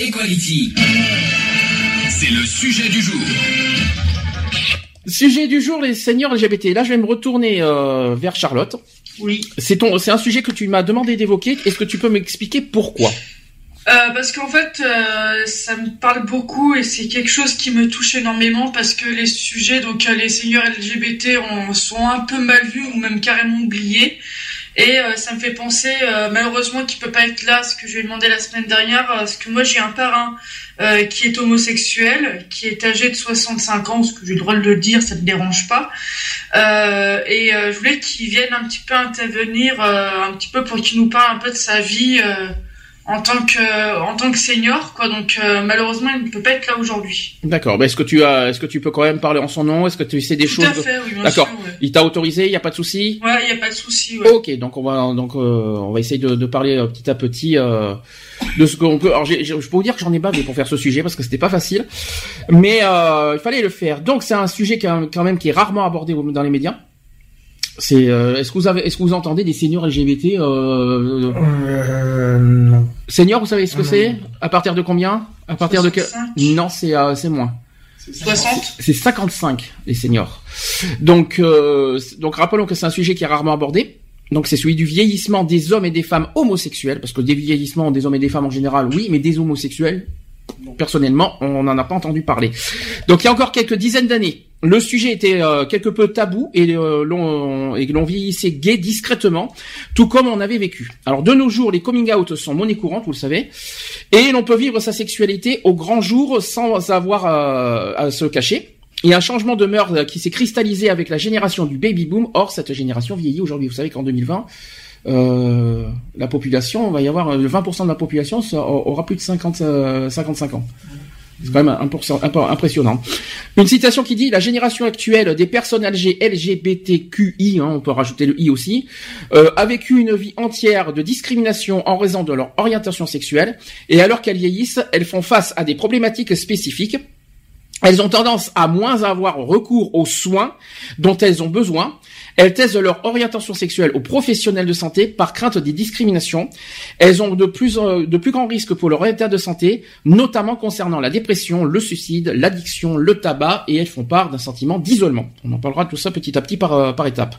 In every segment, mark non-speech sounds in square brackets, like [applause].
Equality. C'est le sujet du jour. Sujet du jour, les seigneurs LGBT. Là, je vais me retourner euh, vers Charlotte. Oui. C'est ton, c'est un sujet que tu m'as demandé d'évoquer. Est-ce que tu peux m'expliquer pourquoi? Euh, parce qu'en fait, euh, ça me parle beaucoup et c'est quelque chose qui me touche énormément parce que les sujets, donc euh, les seigneurs LGBT, sont un peu mal vus ou même carrément oubliés. Et euh, ça me fait penser, euh, malheureusement, qu'il peut pas être là, ce que je lui ai demandé la semaine dernière, euh, parce que moi j'ai un parrain euh, qui est homosexuel, qui est âgé de 65 ans, ce que j'ai le droit de le dire, ça ne me dérange pas. Euh, et euh, je voulais qu'il vienne un petit peu intervenir, un petit peu pour qu'il nous parle un peu de sa vie. euh, en tant que en tant que senior quoi donc euh, malheureusement il ne peut pas être là aujourd'hui D'accord. Bah, est-ce que tu as, est-ce que tu peux quand même parler en son nom? Est-ce que tu sais des tout choses? à fait oui bien D'accord. sûr ouais. Il t'a autorisé, il y a pas de souci? ouais il y a pas de souci ouais. Ok, donc on va donc euh, on va essayer de, de parler euh, petit à petit euh, de ce qu'on peut. Alors j'ai- j'ai- je peux vous dire que j'en ai bavé pour faire ce sujet parce que c'était pas facile, mais euh, il fallait le faire. Donc c'est un sujet quand même qui est rarement abordé dans les médias. C'est euh, est-ce que vous avez est-ce que vous entendez des seniors LGBT euh, Euh, non. Seniors, vous savez ce que Non, c'est. À partir de combien À partir de quel 65. Non, c'est euh, c'est moins. 60 C'est 55 les seniors. Donc euh, donc rappelons que c'est un sujet qui est rarement abordé. Donc c'est celui du vieillissement des hommes et des femmes homosexuels parce que des vieillissements des hommes et des femmes en général oui, mais des homosexuels personnellement, on n'en a pas entendu parler. Donc il y a encore quelques dizaines d'années, le sujet était euh, quelque peu tabou et euh, l'on vieillissait gay discrètement, tout comme on avait vécu. Alors de nos jours, les coming out sont monnaie courante, vous le savez, et l'on peut vivre sa sexualité au grand jour sans avoir euh, à se cacher. Il y a un changement de mœurs euh, qui s'est cristallisé avec la génération du baby boom. Or, cette génération vieillit aujourd'hui. Vous savez qu'en 2020, euh, la population, on va y avoir euh, 20% de la population aura plus de 50, euh, 55 ans. C'est quand même impressionnant. Une citation qui dit la génération actuelle des personnes âgées LGBTQI, hein, on peut rajouter le i aussi, euh, a vécu une vie entière de discrimination en raison de leur orientation sexuelle, et alors qu'elles vieillissent, elles font face à des problématiques spécifiques. Elles ont tendance à moins avoir recours aux soins dont elles ont besoin. Elles testent leur orientation sexuelle aux professionnels de santé par crainte des discriminations. Elles ont de plus, de plus grands risques pour leur état de santé, notamment concernant la dépression, le suicide, l'addiction, le tabac, et elles font part d'un sentiment d'isolement. On en parlera de tout ça petit à petit par, euh, par étape.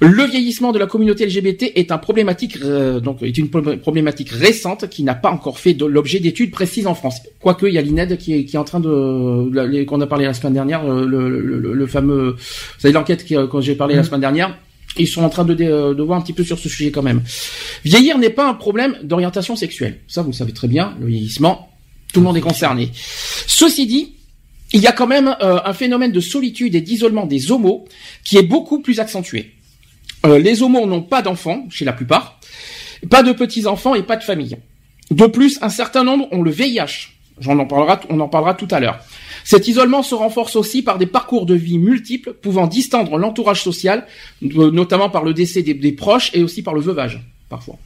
Le vieillissement de la communauté LGBT est un problématique, euh, donc est une pro- problématique récente qui n'a pas encore fait l'objet d'études précises en France. Quoique il y a l'INED qui est, qui est en train de, qu'on a parlé la semaine dernière, euh, le, le, le- le fameux, vous savez l'enquête quand j'ai parlé la semaine dernière. Ils sont en train euh, de voir un petit peu sur ce sujet quand même. Vieillir n'est pas un problème d'orientation sexuelle. Ça, vous le savez très bien. Le vieillissement, tout le monde est concerné. Ceci dit, il y a quand même euh, un phénomène de solitude et d'isolement des homos qui est beaucoup plus accentué. Euh, les homos n'ont pas d'enfants, chez la plupart, pas de petits-enfants et pas de famille. De plus, un certain nombre ont le VIH. Parlera, on en parlera tout à l'heure. Cet isolement se renforce aussi par des parcours de vie multiples, pouvant distendre l'entourage social, notamment par le décès des, des proches et aussi par le veuvage, parfois.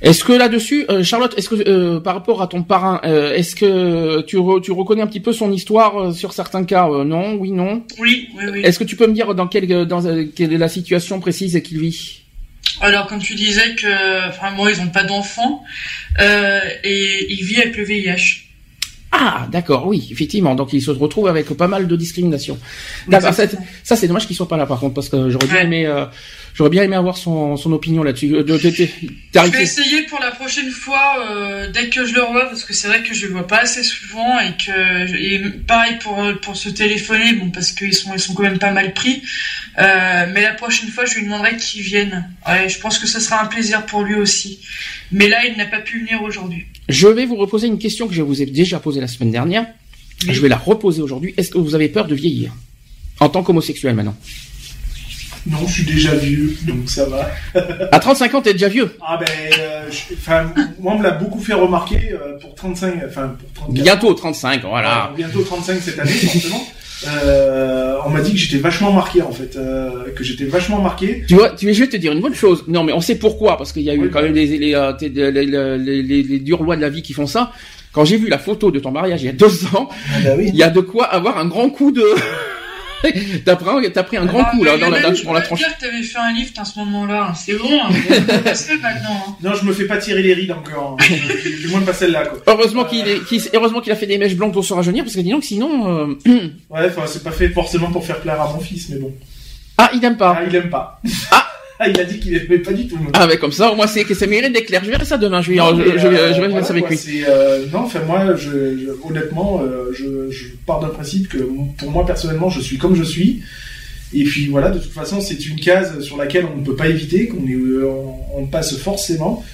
Est-ce que là-dessus, euh, Charlotte, est-ce que euh, par rapport à ton parrain, euh, est-ce que tu, re- tu reconnais un petit peu son histoire sur certains cas Non, oui, non? oui oui oui Est-ce que tu peux me dire dans quelle, dans quelle est la situation précise qu'il vit? Alors comme tu disais que enfin moi ils ont pas d'enfants euh, et il vit avec le VIH Ah, d'accord, oui, effectivement. Donc il se retrouve avec pas mal de discrimination. D'accord, ça, ça, c'est dommage qu'il soit pas là par contre parce que j'aurais bien aimé, euh, j'aurais bien aimé avoir son, son opinion là-dessus. Euh, Je vais essayer pour la prochaine fois, euh, dès que je le revois, parce que c'est vrai que je le vois pas assez souvent et que et pareil pour pour se téléphoner, bon parce qu'ils sont ils sont quand même pas mal pris. Mais la prochaine fois, je lui demanderai qu'il vienne. Ouais, je pense que ce sera un plaisir pour lui aussi. Mais là, il n'a pas pu venir aujourd'hui. Je vais vous reposer une question que je vous ai déjà posée la semaine dernière. Oui. Je vais la reposer aujourd'hui. Est-ce que vous avez peur de vieillir en tant qu'homosexuel maintenant Non, je suis déjà vieux, donc ça va. [laughs] À 35 ans, t'es déjà vieux. Ah ben, euh, je- moi on me l'a beaucoup fait remarquer euh, pour 35, enfin pour 34 Bientôt 35, voilà. Bientôt 35 cette année, forcément. [laughs] Euh, on m'a dit que j'étais vachement marqué en fait, euh, que j'étais vachement marqué. Tu vois, tu veux, je vais te dire une bonne chose. Non, mais on sait pourquoi, parce qu'il y a eu Oui, quand bah. même les, les, euh, les, les, les, les- les dures lois de la vie qui font ça. Quand j'ai vu la photo de ton mariage il y a deux ans, Ah bah oui. il y a de quoi avoir un grand coup de. [laughs] t'as pris, t'as pris un grand Ah, coup là dans la, dans, je dans la tranche. que t'avais fait un lift à ce moment-là. C'est bon, hein. [laughs] maintenant. hein. Non, je me fais pas tirer les rides encore. hein. du, moins pas celle-là quoi. Heureusement qu'il est, qu'il- heureusement qu'il a fait des mèches blondes pour se rajeunir, parce que dis donc sinon, euh, [clears throat] Ouais, enfin, c'est pas fait forcément pour faire plaire à mon fils, mais bon. ah, il n'aime pas. Ah, il aime pas. Ah. Ah, il a dit qu'il aimait pas du tout. moi. Ah, mais comme ça, au moins c'est que ça mérite d'éclair. Je verrai ça demain. Je vais, Non, je, vais- euh, je vais voilà, ça avec quoi, lui. c'est, euh, non, enfin moi, honnêtement, euh, je, je pars d'un principe que pour moi personnellement, je suis comme je suis. Et puis voilà, de toute façon, c'est une case sur laquelle on ne peut pas éviter, qu'on euh, on, on passe forcément.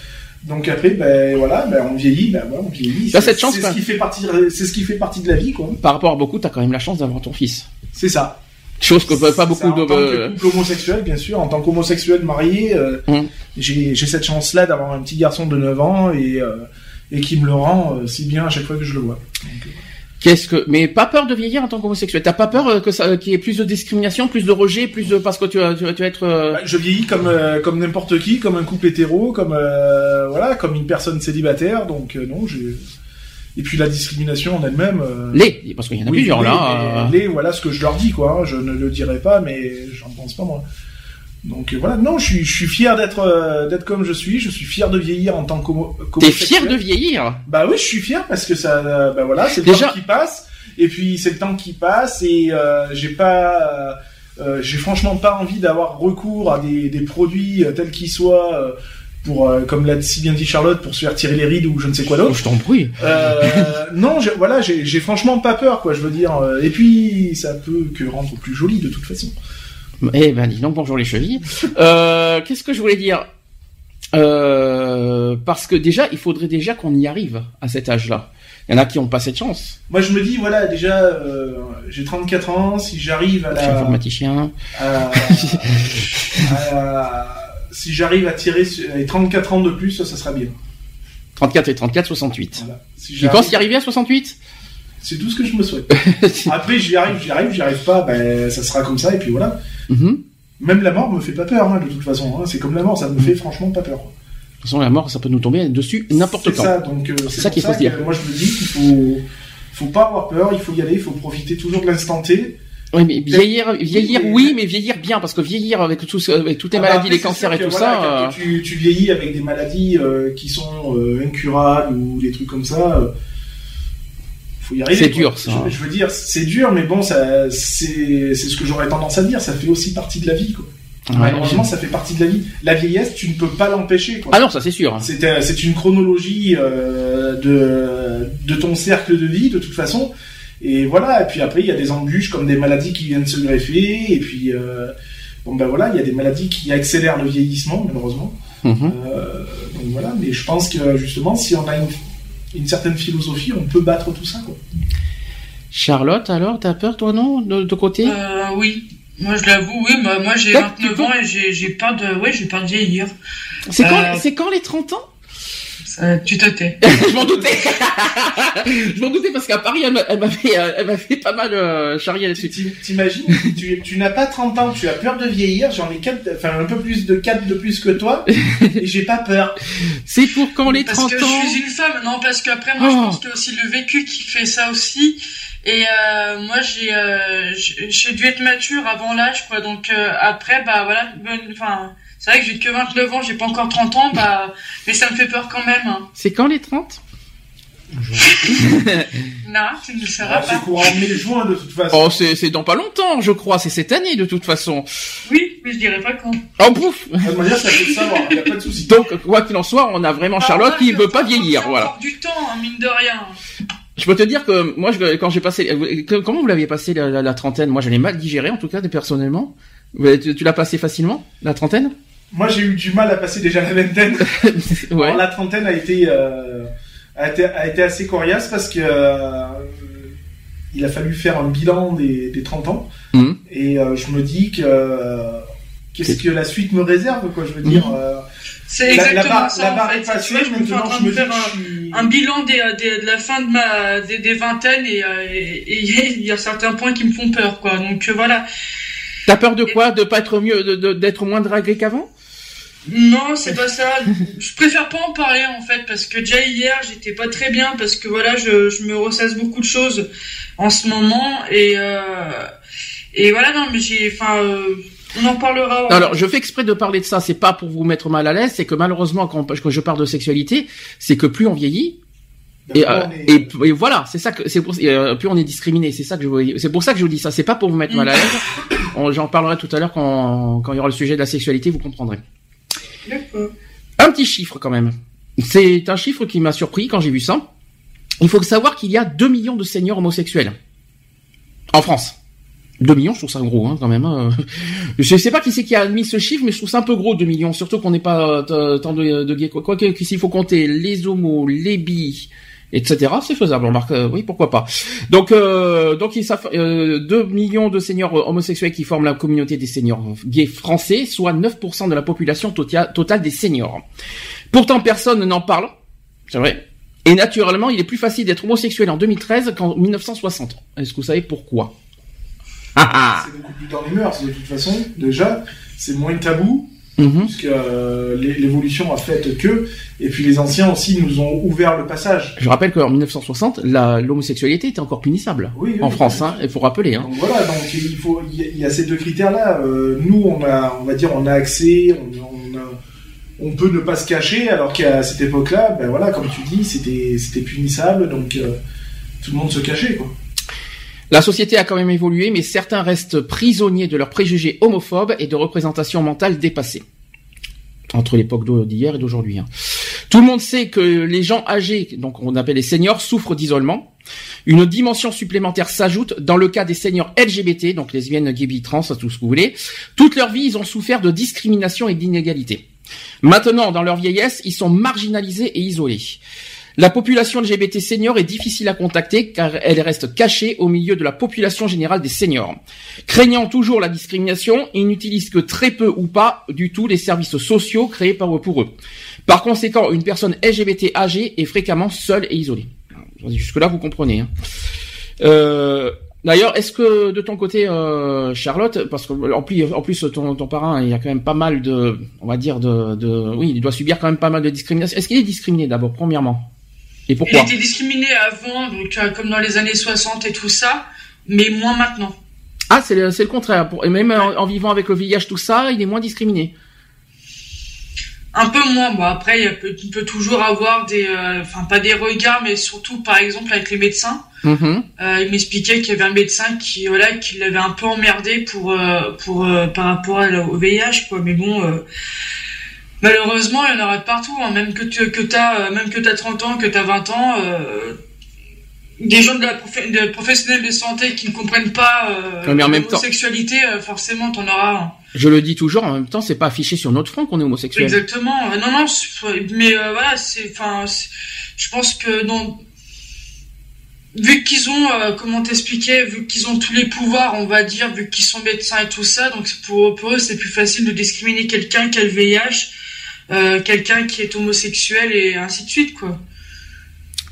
Donc après, ben voilà, ben on vieillit, ben voilà, on vieillit. T'as C'est- cette chance, C'est ce qui fait partie, c'est ce qui fait partie de la vie, quoi. Par rapport à beaucoup, t'as quand même la chance d'avoir ton fils. C'est ça. Chose que pas beaucoup en de. tant que couple homosexuel, bien sûr, en tant qu'homosexuel marié, euh, Hum. j'ai cette chance-là d'avoir un petit garçon de 9 ans et, euh, et qui me le rend euh, si bien à chaque fois que je le vois. Euh, Qu'est-ce que mais pas peur de vieillir en tant qu'homosexuel? T'as pas peur euh, que ça qu'il y ait plus de discrimination, plus de rejet, plus de parce que tu vas tu vas, tu vas être euh, bah, je vieillis comme euh, comme n'importe qui, comme un couple hétéro, comme euh, voilà, comme une personne célibataire. Donc euh, non, j'ai et puis la discrimination en elle-même. euh, les parce qu'il y en a oui, plusieurs les, là. les- les, voilà ce que je leur dis quoi. hein. Je ne le dirai pas, mais j'en pense pas moi. Donc euh, voilà, non, je suis, je suis fier d'être euh, d'être comme je suis. Je suis fier de vieillir en tant qu'homo. T'es fier de vieillir? Bah oui, je suis fier parce que ça, euh, bah voilà, c'est le Déjà- temps qui passe. Et puis c'est le temps qui passe et euh, j'ai pas, euh, j'ai franchement pas envie d'avoir recours à des, des produits euh, tels qu'ils soient euh, pour, euh, comme l'a si bien dit Charlotte, pour se faire tirer les rides ou je ne sais quoi d'autre. je t'en prie. Euh, non, voilà, j'ai franchement pas peur, quoi. Je veux dire. euh, Et puis ça peut que rendre plus joli de toute façon. Eh ben dis donc bonjour les chevilles. Euh, Qu'est-ce que je voulais dire? Parce que déjà il faudrait déjà qu'on y arrive à cet âge-là. Il y en a qui ont pas cette chance. Moi, je me dis, voilà, déjà, euh, j'ai 34 ans. Si j'arrive à Je suis la, informaticien. à- à- si j'arrive à tirer sur- les 34 ans de plus, ça, ça sera bien. 34 et 34, 68. Voilà. Si Tu penses y arriver à 68 C'est tout ce que je me souhaite. [laughs] Après, j'y arrive, j'y arrive, j'y arrive pas, ben, ça sera comme ça, et puis voilà. Mhm. De Même la mort me fait pas peur, hein, de toute façon. hein. C'est comme la mort, ça me fait franchement pas peur. toute façon la mort ça peut nous tomber dessus n'importe quand. ça, donc euh, C'est ça qu'il faut se dire. moi je me dis qu'il faut, faut pas avoir peur, il faut y aller, il faut profiter toujours de l'instant T. Oui, mais vieillir, vieillir, oui, mais vieillir bien, parce que vieillir avec tout, avec toutes les Ah bah maladies, les cancers et tout voilà, ça. quand tu, tu vieillis avec des maladies euh, qui sont euh, incurables ou des trucs comme ça, euh, faut y arriver. C'est dur, ça. Je, je veux dire, c'est dur, mais bon, ça, c'est, c'est ce que j'aurais tendance à dire. Ça fait aussi partie de la vie, quoi. Ouais. Malheureusement, ça fait partie de la vie. La vieillesse, tu ne peux pas l'empêcher, quoi. Ah non, ça c'est sûr. C'est, euh, c'est une chronologie euh, de, de ton cercle de vie, de toute façon. Et voilà, et puis après, il y a des embûches comme des maladies qui viennent se greffer, et puis, euh, bon ben voilà, il y a des maladies qui accélèrent le vieillissement, malheureusement. Mhm. Euh, donc voilà, mais je pense que justement, si on a une, une certaine philosophie, on peut battre tout ça, quoi. Charlotte, alors, t'as peur, toi, non, de, de côté? Euh, oui. Moi, je l'avoue, oui. Moi, moi j'ai Peut-être tu 29 peux- ans et j'ai j'ai peur de, ouais, j'ai peur de vieillir. C'est quand, euh, c'est quand les 30 ans? Ça, tu te tais. [laughs] Je m'en doutais. je m'en doutais parce qu'à Paris, elle m'a- elle m'avait, euh, elle m'avait pas mal euh, charrié là-dessus. T'im- T'imagines, tu, tu n'as pas 30 ans, tu as peur de vieillir, j'en ai quatre, enfin un peu plus de 4 de plus que toi, et j'ai pas peur. C'est pour quand les Parce 30 que ans je suis une femme, non, parce qu'après, moi, Oh. je pense qu'il y a aussi le vécu qui fait ça aussi. Et euh, moi, j'ai euh, j'ai j'ai dû être mature avant l'âge, quoi. Donc euh, après, bah voilà, bonne- enfin, c'est vrai que j'ai que 29 ans, j'ai pas encore 30 ans, bah, mais ça me fait peur quand même. hein. C'est quand les 30 [laughs] Non, tu ne le sauras Ah, c'est pas. courant mai-juin de toute façon. Oh, c'est, c'est dans pas longtemps, je crois. C'est cette année, de toute façon. Oui, mais je dirais pas quand. Oh, pouf De toute manière, ça fait le savoir, y a pas de souci. Donc, quoi qu'il en soit, on a vraiment Charlotte qui ouais, veut pas c'est vieillir, encore voilà. du temps, hein, mine de rien. Je peux te dire que moi, je, quand j'ai passé, euh, comment vous l'aviez passé la, la- la trentaine? Moi, je l'ai mal digéré, en tout cas, personnellement. Tu, tu l'as passé facilement, la trentaine? Moi, j'ai eu du mal à passer déjà la vingtaine. [laughs] Ouais. Alors, la trentaine a été, euh, a été, a été assez coriace parce que euh, il a fallu faire un bilan des, des 30 ans. Mhm. Et euh, je me dis que euh, qu'est-ce que la suite me réserve, quoi. Je veux dire. euh, C'est la, la exactement barre, ça. la en barre fait. est passée, je me suis en train je me de faire un, je suis- un bilan des, des- de la fin de ma des, des vingtaines et et- et il y a certains points qui me font peur, quoi. Donc voilà. T'as peur de quoi? De pas être mieux, de- de- d'être moins dragué qu'avant? Non, c'est pas ça. Je préfère pas en parler en fait parce que déjà hier j'étais pas très bien parce que voilà je, je me ressasse beaucoup de choses en ce moment et euh, et voilà non mais j'ai enfin euh, on en parlera. Alors, je fais exprès de parler de ça. C'est pas pour vous mettre mal à l'aise. C'est que malheureusement, quand, quand je parle de sexualité, c'est que plus on vieillit, et, euh, on est- et, et voilà, c'est ça que c'est pour euh, plus on est discriminé. C'est ça que je veux- c'est pour ça que je vous dis ça. C'est pas pour vous mettre mal à l'aise. J'en parlerai tout à l'heure quand quand il y aura le sujet de la sexualité. Vous comprendrez. Un petit chiffre quand même. C'est un chiffre qui m'a surpris quand j'ai vu ça. Il faut savoir qu'il y a 2 millions de seniors homosexuels en France. 2 millions, je trouve ça gros hein, quand même. hein. Je sais pas qui c'est qui a admis ce chiffre, mais je trouve ça un peu gros 2 millions, surtout qu'on n'est pas euh, tant de, de gays. Quoi s'il faut compter les homos, les bi, etc. C'est faisable, on marque. euh, oui, pourquoi pas. Donc, euh, donc il ça fait, euh, 2 millions de seniors homosexuels qui forment la communauté des seniors gays français, soit 9% de la population totale des seniors. Pourtant, personne n'en parle. C'est vrai. Et naturellement, il est plus facile d'être homosexuel en 2013 qu'en 1960. Est-ce que vous savez pourquoi? C'est beaucoup plus dans les mœurs, de toute façon, déjà. C'est moins tabou, Mhm. puisque euh, l'é- l'évolution a fait que. Et puis les anciens aussi nous ont ouvert le passage. Je rappelle qu'en 1960, la- l'homosexualité était encore punissable. Oui, oui, en oui, France, hein, il faut rappeler. Hein. Donc voilà, donc il faut, il y a, ces deux critères-là. Euh, nous, on a, on va dire, on a accès, on, on, a- on peut ne pas se cacher, alors qu'à cette époque-là, ben voilà, comme tu dis, c'était, c'était punissable, donc euh, tout le monde se cachait, quoi. La société a quand même évolué, mais certains restent prisonniers de leurs préjugés homophobes et de représentations mentales dépassées. Entre l'époque d'hier et d'aujourd'hui. hein. Tout le monde sait que les gens âgés, donc on appelle les seniors, souffrent d'isolement. Une dimension supplémentaire s'ajoute dans le cas des seniors LGBT, donc lesbiennes, gays, trans, tout ce que vous voulez. Toute leur vie, ils ont souffert de discrimination et d'inégalité. Maintenant, dans leur vieillesse, ils sont marginalisés et isolés. La population LGBT senior est difficile à contacter car elle reste cachée au milieu de la population générale des seniors. Craignant toujours la discrimination, ils n'utilisent que très peu ou pas du tout les services sociaux créés pour eux. Par conséquent, une personne LGBT âgée est fréquemment seule et isolée. Jusque-là, vous comprenez. hein. Euh, D'ailleurs, est-ce que de ton côté, euh, Charlotte, parce que en plus, en plus ton, ton parrain, il y a quand même pas mal de, on va dire de, de, oui, il doit subir quand même pas mal de discrimination. Est-ce qu'il est discriminé d'abord, premièrement? Et Il était discriminé avant, donc euh, comme dans les années 60 et tout ça, mais moins maintenant. Ah, c'est le, le contraire. Et même en, en vivant avec le VIH, tout ça, il est moins discriminé. Un peu moins. Bon après, il peut- il peut toujours avoir des, euh, enfin pas des regards, mais surtout par exemple avec les médecins. Mhm. Euh, il m'expliquait qu'il y avait un médecin qui, voilà, qui l'avait un peu emmerdé pour, euh, pour, par rapport au VIH, quoi. Mais bon, malheureusement, il y en aura de partout. hein. Même que tu, que t'as, euh, même que t'as 30 ans, que t'as 20 ans, euh, des gens de la de professionnels de santé qui ne comprennent pas euh, Ouais, mais en même temps- l'homosexualité, euh, forcément, t'en auras. un. Je le dis toujours, en même temps, c'est pas affiché sur notre front qu'on est homosexuel. Exactement. Non, non, mais voilà, c'est, enfin, je pense que non. Vu qu'ils ont, euh, comment t'expliquer, vu qu'ils ont tous les pouvoirs, on va dire, vu qu'ils sont médecins et tout ça, donc pour, pour eux c'est plus facile de discriminer quelqu'un qui a le VIH, euh, quelqu'un qui est homosexuel et ainsi de suite, quoi.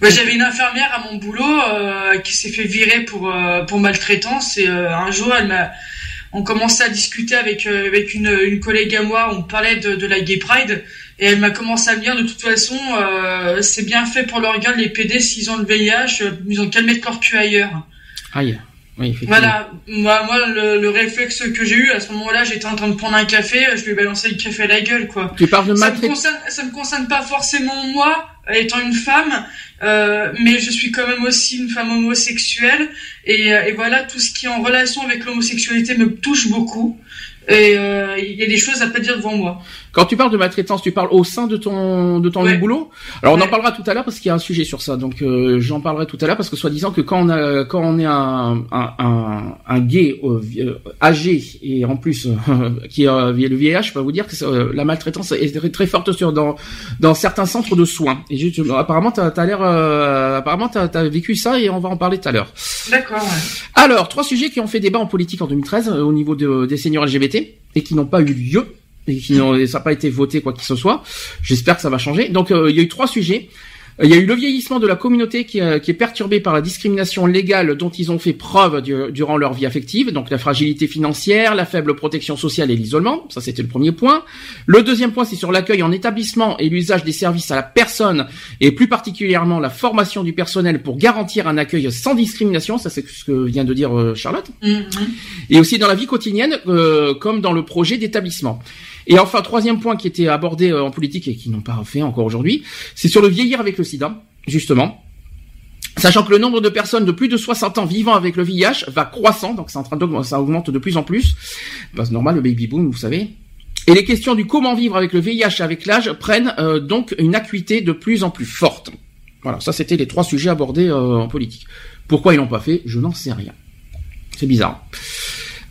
Bah, J'avais une infirmière à mon boulot euh, qui s'est fait virer pour euh, pour maltraitance et un jour elle m'a on commençait à discuter avec avec une, une collègue à moi, on parlait de, de la Gay Pride et elle m'a commencé à me dire de toute façon c'est bien fait pour leur gueule les PD s'ils ont le VIH, ils ont qu'à mettre leur cul ailleurs. Aïe. Oui. Voilà, moi, moi le, le réflexe que j'ai eu à ce moment-là, j'étais en train de prendre un café, je lui ai balancé le café à la gueule quoi. Tu parles de Ça me concerne, ça me concerne pas forcément moi, étant une femme, euh, mais je suis quand même aussi une femme homosexuelle et, euh, et voilà tout ce qui est en relation avec l'homosexualité me touche beaucoup et euh, il y a des choses à pas dire devant moi. Quand tu parles de maltraitance, tu parles au sein de ton de ton Ouais. boulot? Alors on en parlera tout à l'heure parce qu'il y a un sujet sur ça. Donc euh, j'en parlerai tout à l'heure parce que soi-disant que quand on a quand on est un un un, un gay euh, euh, âgé et en plus euh, [laughs] qui a le VIH, je peux vous dire que euh, la maltraitance est très, très forte sur dans dans certains centres de soins. Et juste, apparemment t'as as, l'air euh, apparemment t'as as vécu ça et on va en parler tout à l'heure. D'accord. ouais. Alors, trois sujets qui ont fait débat en politique en 2013 euh, au niveau de- des seniors LGBT. et qui n'ont pas eu lieu et qui n'ont, ça n'a pas été voté quoi que ce soit. J'espère que ça va changer. Donc euh, il y a eu trois sujets. Euh, Il y a eu le vieillissement de la communauté qui, euh, qui est perturbé par la discrimination légale dont ils ont fait preuve du- durant leur vie affective, donc la fragilité financière, la faible protection sociale et l'isolement. Ça, c'était le premier point. Le deuxième point, c'est sur l'accueil en établissement et l'usage des services à la personne et plus particulièrement la formation du personnel pour garantir un accueil sans discrimination. Ça, c'est ce que vient de dire euh, Charlotte Mhm. et aussi dans la vie quotidienne, euh, comme dans le projet d'établissement. Et enfin, troisième point qui était abordé euh, en politique et qui n'ont pas fait encore aujourd'hui, c'est sur le vieillir avec le sida, justement. Sachant que le nombre de personnes de plus de 60 ans vivant avec le VIH va croissant, donc c'est en train d'augmenter, ça augmente de plus en plus. Bah, c'est normal, le baby boom, vous savez. Et les questions du comment vivre avec le VIH avec l'âge prennent euh, donc une acuité de plus en plus forte. Voilà, ça c'était les trois sujets abordés euh, en politique. Pourquoi ils l'ont pas fait? Je n'en sais rien. C'est bizarre.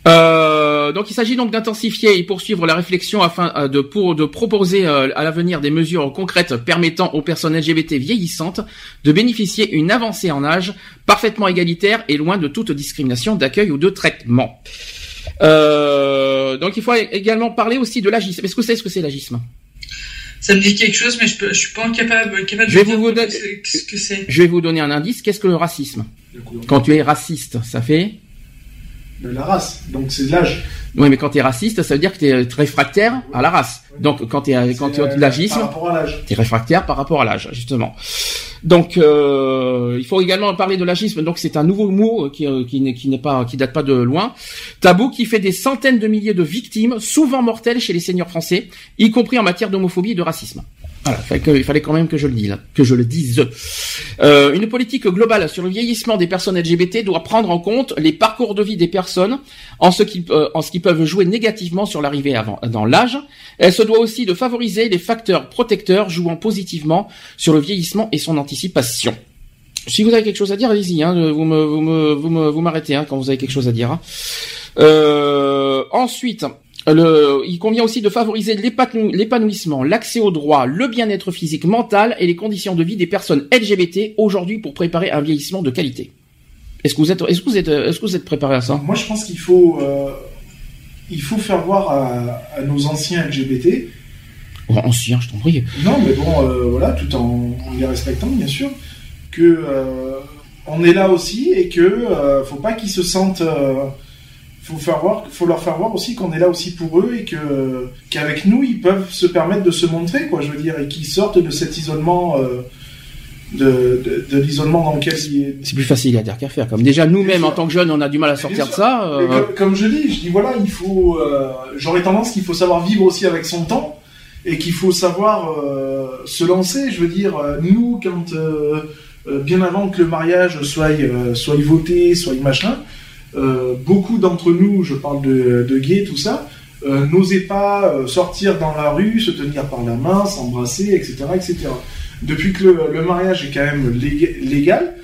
Euh, donc il s'agit donc d'intensifier et poursuivre la réflexion afin euh, de pour de proposer euh, à l'avenir des mesures concrètes permettant aux personnes LGBT vieillissantes de bénéficier une avancée en âge parfaitement égalitaire et loin de toute discrimination d'accueil ou de traitement. Euh, donc il faut également parler aussi de l'agisme. Est-ce que vous savez ce que c'est l'agisme? Ça me dit quelque chose, mais je, peux, je suis pas capable, capable Je vais de dire vous ce donner- que c'est- ce que c'est. Je vais vous donner un indice. Qu'est-ce que le racisme? Quand tu es raciste, ça fait De la race, donc c'est de l'âge. Oui, mais quand tu es raciste, ça veut dire que tu es réfractaire à la race. Donc quand tu es quand tu euh, l'agisme, l'âge. T'es réfractaire par rapport à l'âge, justement. Donc, euh, il faut également parler de l'agisme. Donc, c'est un nouveau mot qui, euh, qui n'est qui n'est pas, qui date pas de loin. Tabou qui fait des centaines de milliers de victimes, souvent mortelles chez les seigneurs français, y compris en matière d'homophobie et de racisme. Voilà, il fallait, quand même que je le dise, que je le dise. Euh, une politique globale sur le vieillissement des personnes LGBT doit prendre en compte les parcours de vie des personnes, en ce qui, euh, en ce qui peuvent jouer négativement sur l'arrivée dans l'âge. Elle se doit aussi de favoriser les facteurs protecteurs jouant positivement sur le vieillissement et son anticipation. Si vous avez quelque chose à dire, allez-y. Hein, vous me, vous me, vous me, vous m'arrêtez hein, quand vous avez quelque chose à dire. hein. Euh, ensuite, le, il convient aussi de favoriser l'épanou- l'épanouissement, l'accès aux droits, le bien-être physique, mental et les conditions de vie des personnes LGBT aujourd'hui pour préparer un vieillissement de qualité. Est-ce que vous êtes, est-ce que vous êtes, est-ce que vous êtes préparé à ça? Moi, je pense qu'il faut, euh, il faut faire voir à, à nos anciens LGBT, Oh, Ancien, je t'en prie. non, mais bon, euh, voilà, tout en, en les respectant, bien sûr, que euh, on est là aussi et que euh, faut pas qu'ils se sentent, euh, faut faire voir, faut leur faire voir aussi qu'on est là aussi pour eux et que qu'avec nous, ils peuvent se permettre de se montrer, quoi, je veux dire, et qu'ils sortent de cet isolement. euh, de, de, de l'isolement dans lequel ils, C'est plus facile à dire qu'à faire. Comme déjà nous-mêmes en tant que jeunes, on a du mal à sortir de ça. Euh, comme, comme je dis, je dis voilà, il faut. euh, J'aurais tendance qu'il faut savoir vivre aussi avec son temps et qu'il faut savoir euh, se lancer. Je veux dire, nous, quand bien avant que le mariage soit soit voté, soit machin, beaucoup d'entre nous, je parle de, de gays, tout ça, euh, n'osaient pas euh, sortir dans la rue, se tenir par la main, s'embrasser, etc., etc. Depuis que le, le mariage est quand même lég- légal,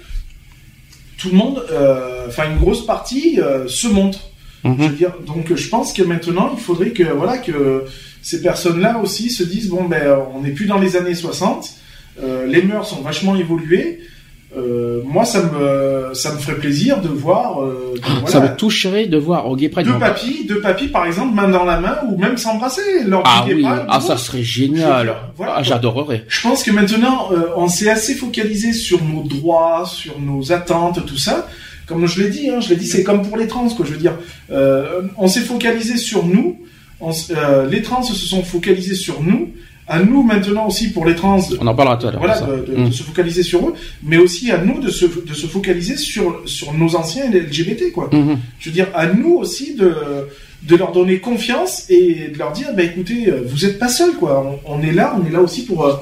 tout le monde, euh, enfin une grosse partie, euh, se montre. mhm. Je veux dire, donc je pense que maintenant, il faudrait que voilà que ces personnes-là aussi se disent bon ben on n'est plus dans les années 60, euh, les mœurs sont vachement évoluées. Euh, moi, ça me ça me ferait plaisir de voir euh, que, Ça me toucherait de voir au Gay Pride. deux papis, deux papis par exemple, main dans la main ou même s'embrasser lors Ah du oui, Pride. ah ça serait génial. Voilà, Ah, j'adorerais. je pense que maintenant, euh, on s'est assez focalisé sur nos droits, sur nos attentes, tout ça. Comme je l'ai dit, hein, je l'ai dit, c'est comme pour les trans, quoi. Je veux dire, on s'est focalisé sur nous. On les trans se sont focalisés sur nous. À nous maintenant aussi pour les trans, On en parlera tout à l'heure. voilà, de Mm. de se focaliser sur eux, mais aussi à nous de se, de se focaliser sur, sur nos anciens LGBT, quoi. Mhm. Je veux dire, à nous aussi de, de leur donner confiance et de leur dire, bah écoutez, euh, vous n'êtes pas seuls, quoi. On, on est là, on est là aussi pour, euh,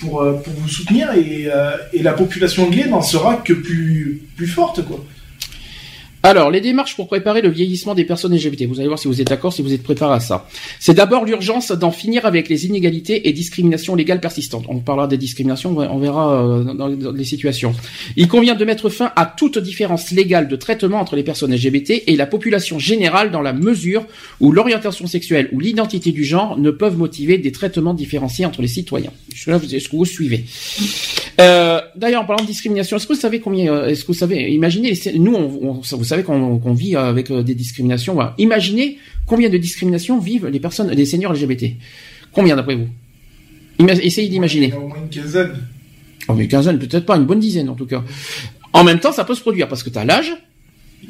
pour, euh, pour vous soutenir et, et la population gay n'en sera que plus, plus forte, quoi. Alors, les démarches pour préparer le vieillissement des personnes LGBT. Vous allez voir si vous êtes d'accord, si vous êtes préparé à ça. C'est d'abord l'urgence d'en finir avec les inégalités et discriminations légales persistantes. On parlera des discriminations, on verra euh, dans, les situations. Il convient de mettre fin à toute différence légale de traitement entre les personnes LGBT et la population générale dans la mesure où l'orientation sexuelle ou l'identité du genre ne peuvent motiver des traitements différenciés entre les citoyens. Est-ce que vous suivez? Euh, D'ailleurs, en parlant de discrimination, est-ce que vous savez combien, euh, est-ce que vous savez, imaginez, nous, on, on- vous savez qu'on vit avec euh, des discriminations. Voilà. Imaginez combien de discriminations vivent les personnes, les seniors LGBT. Combien d'après vous? Ima- Essayez Il d'imaginer. y a au moins une quinzaine. Oh, mais une quinzaine, peut-être pas, une bonne dizaine en tout cas. En même temps, ça peut se produire parce que tu as l'âge,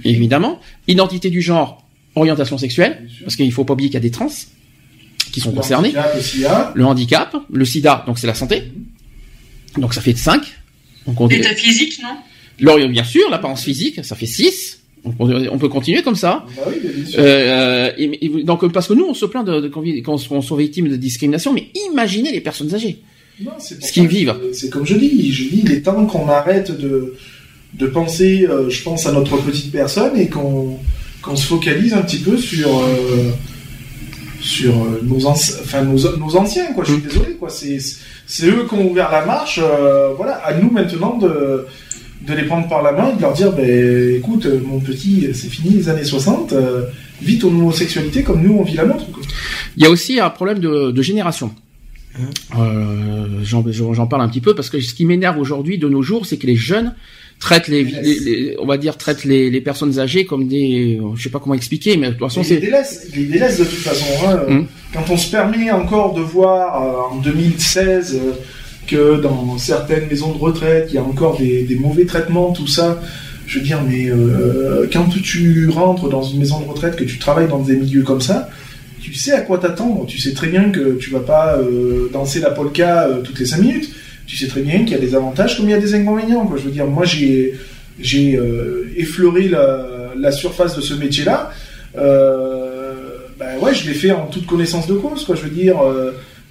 évidemment, identité du genre, orientation sexuelle, parce qu'il faut pas oublier qu'il y a des trans qui sont Le concernés, handicap a. le handicap, le sida, donc c'est la santé, donc ça fait 5. Donc on dit, L'état physique, non? Bien sûr, l'apparence physique, ça fait 6. On, on peut continuer comme ça. Bah oui, bien sûr. Euh, et- et- donc parce que nous on se plaint de, de qu'on vit- qu'on qu'on soit victime de discrimination, mais imaginez les personnes âgées. Non, c'est pour ce qu'ils vivent. C'est comme je dis, je dis, il est temps qu'on arrête de, de penser, euh, je pense, à notre petite personne et qu'on qu'on se focalise un petit peu sur, euh, sur euh, nos, enfin, nos, nos anciens, quoi. Je suis Mm. désolé, quoi. C'est eux qui ont ouvert la marche. euh, voilà, à nous maintenant de, de les prendre par la main et de leur dire, ben, écoute, euh, mon petit, c'est fini les années 60, euh, vis ton homosexualité comme nous on vit la nôtre. Il y a aussi un problème de, de génération. Euh, J'en j'en parle un petit peu parce que ce qui m'énerve aujourd'hui de nos jours, c'est que les jeunes traitent les, les- les- on va dire traitent les, les personnes âgées comme des, je sais pas comment expliquer, mais de toute façon les c'est les de toute façon. hein. Mm. Quand on se permet encore de voir euh, en 2016 euh, que dans certaines maisons de retraite, il y a encore des, mauvais traitements, tout ça, je veux dire, mais euh, quand tu rentres dans une maison de retraite, que tu travailles dans des milieux comme ça, tu sais à quoi t'attendre. Tu sais très bien que tu vas pas euh, danser la polka euh, toutes les 5 minutes. Tu sais très bien qu'il y a des avantages comme il y a des inconvénients. Je veux dire, moi j'ai euh, effleuré la, surface de ce métier-là. Ben ouais, je l'ai fait en toute connaissance de cause. Je veux dire,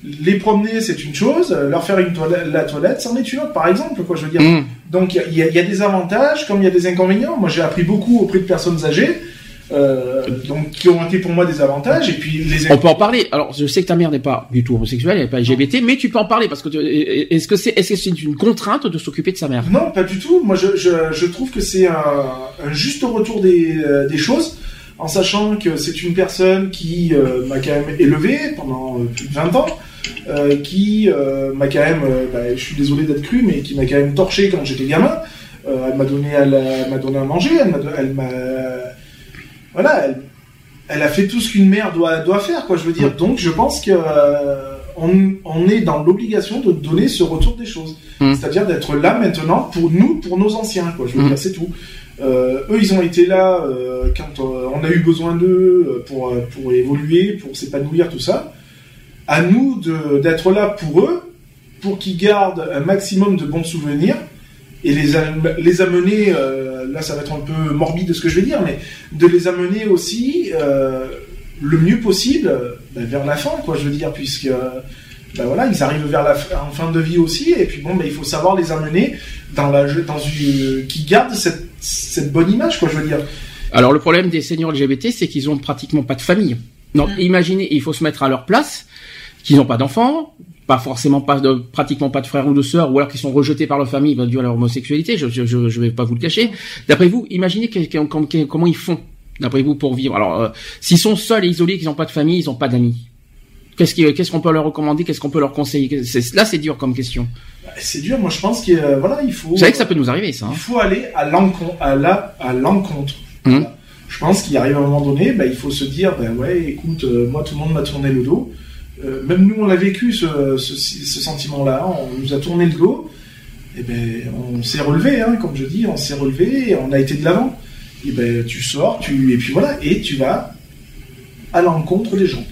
les promener c'est une chose, leur faire une toilette, la toilette c'en est une autre, par exemple. Quoi. Je veux dire, Hum. donc il y a- y, y des avantages comme il y a des inconvénients. Moi j'ai appris beaucoup auprès de personnes âgées. euh, donc qui ont été pour moi des avantages et puis les On peut en parler. Alors, je sais que ta mère n'est pas du tout homosexuelle, elle n'est pas LGBT, mais tu peux en parler parce que est-ce que c'est est-ce que c'est une contrainte de s'occuper de sa mère? Non, pas du tout. Moi, je, je, je trouve que c'est un, un juste retour des, euh, des choses, en sachant que c'est une personne qui euh, m'a quand même élevé pendant euh, plus de 20 ans, euh, qui euh, m'a quand même, euh, bah, je suis désolé d'être cru, mais qui m'a quand même torché quand j'étais gamin. Elle m'a donné, à la- elle m'a donné à manger, elle m'a, voilà, elle, elle a fait tout ce qu'une mère doit, doit faire, quoi. Je veux dire. Donc, je pense que on, on est dans l'obligation de donner ce retour des choses. Mm. C'est-à-dire d'être là maintenant pour nous, pour nos anciens, quoi. Je veux Mm. dire, c'est tout. Euh, eux, ils ont été là euh, quand euh, on a eu besoin d'eux pour, pour évoluer, pour s'épanouir, tout ça. À nous de- d'être là pour eux, pour qu'ils gardent un maximum de bons souvenirs et les, am- les amener, euh, là ça va être un peu morbide de ce que je vais dire, mais de les amener aussi euh, le mieux possible ben, vers la fin, quoi, je veux dire, puisque ben voilà, ils arrivent vers la fin- en fin de vie aussi, et puis bon, ben, il faut savoir les amener dans la, dans une, qui gardent cette, cette bonne image, quoi, je veux dire. Alors le problème des seniors LGBT, c'est qu'ils ont pratiquement pas de famille. Donc Mm. imaginez, il faut se mettre à leur place, qu'ils n'ont pas d'enfants, pas forcément pas de, pratiquement pas de frères ou de sœurs, ou alors qu'ils sont rejetés par leur famille dû à leur homosexualité. Je, je, je, je vais pas vous le cacher. D'après vous, imaginez que- que- que- comment ils font, d'après vous, pour vivre. Alors euh, s'ils sont seuls et isolés, qu'ils n'ont pas de famille, ils n'ont pas d'amis. Qu'est-ce qui- qu'est-ce qu'on peut leur recommander Qu'est-ce qu'on peut leur conseiller? Là, c'est dur comme question. Ben, C'est dur, moi je pense qu'il voilà, il faut. Vous savez que ça peut nous arriver, ça. hein Il faut aller à l'encontre, à la, à l'encontre. Voilà. Je pense qu'il arrive à un moment donné, ben, il faut se dire, ben ouais, écoute, euh, moi tout le monde m'a tourné le dos. Euh, même nous, on l'a vécu ce, ce, ce sentiment-là. On nous a tourné le dos. Et ben, on s'est relevé, hein, comme je dis, on s'est relevé et on a été de l'avant. Et ben, tu sors, tu et puis voilà, et tu vas à l'encontre des gens.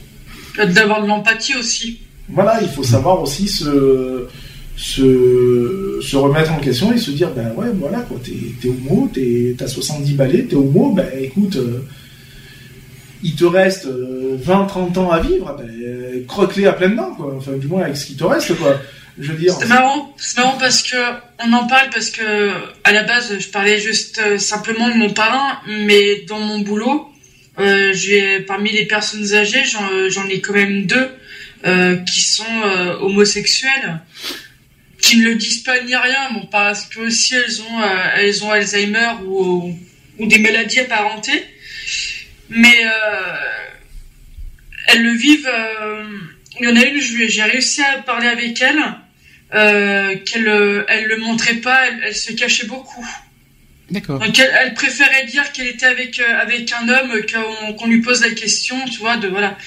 D'avoir de l'empathie aussi. Voilà, il faut savoir aussi se, se, se remettre en question et se dire, ben ouais, voilà, quoi, t'es, t'es homo, t'es, t'as 70 balais, t'es homo, ben écoute, euh, il te reste 20-30 ans à vivre, ben, euh, croque-les à pleines dents, quoi, du moins avec ce qui te reste, quoi. Je veux dire, C'est marrant, c'est marrant parce que on en parle parce que à la base je parlais juste euh, simplement de mon parrain, mais dans mon boulot, euh, j'ai parmi les personnes âgées, j'en, ai quand même deux euh, qui sont euh, homosexuelles, qui ne le disent pas ni rien, parce que aussi elles ont euh, elles ont Alzheimer ou ou des maladies apparentées, mais euh, elles le vivent. euh, il y en a une, j'ai réussi à parler avec elle euh, qu'elle elle le montrait pas, elle, elle se cachait beaucoup. D'accord. Donc elle, elle préférait dire qu'elle était avec euh, avec un homme qu'on qu'on lui pose la question, tu vois, de voilà.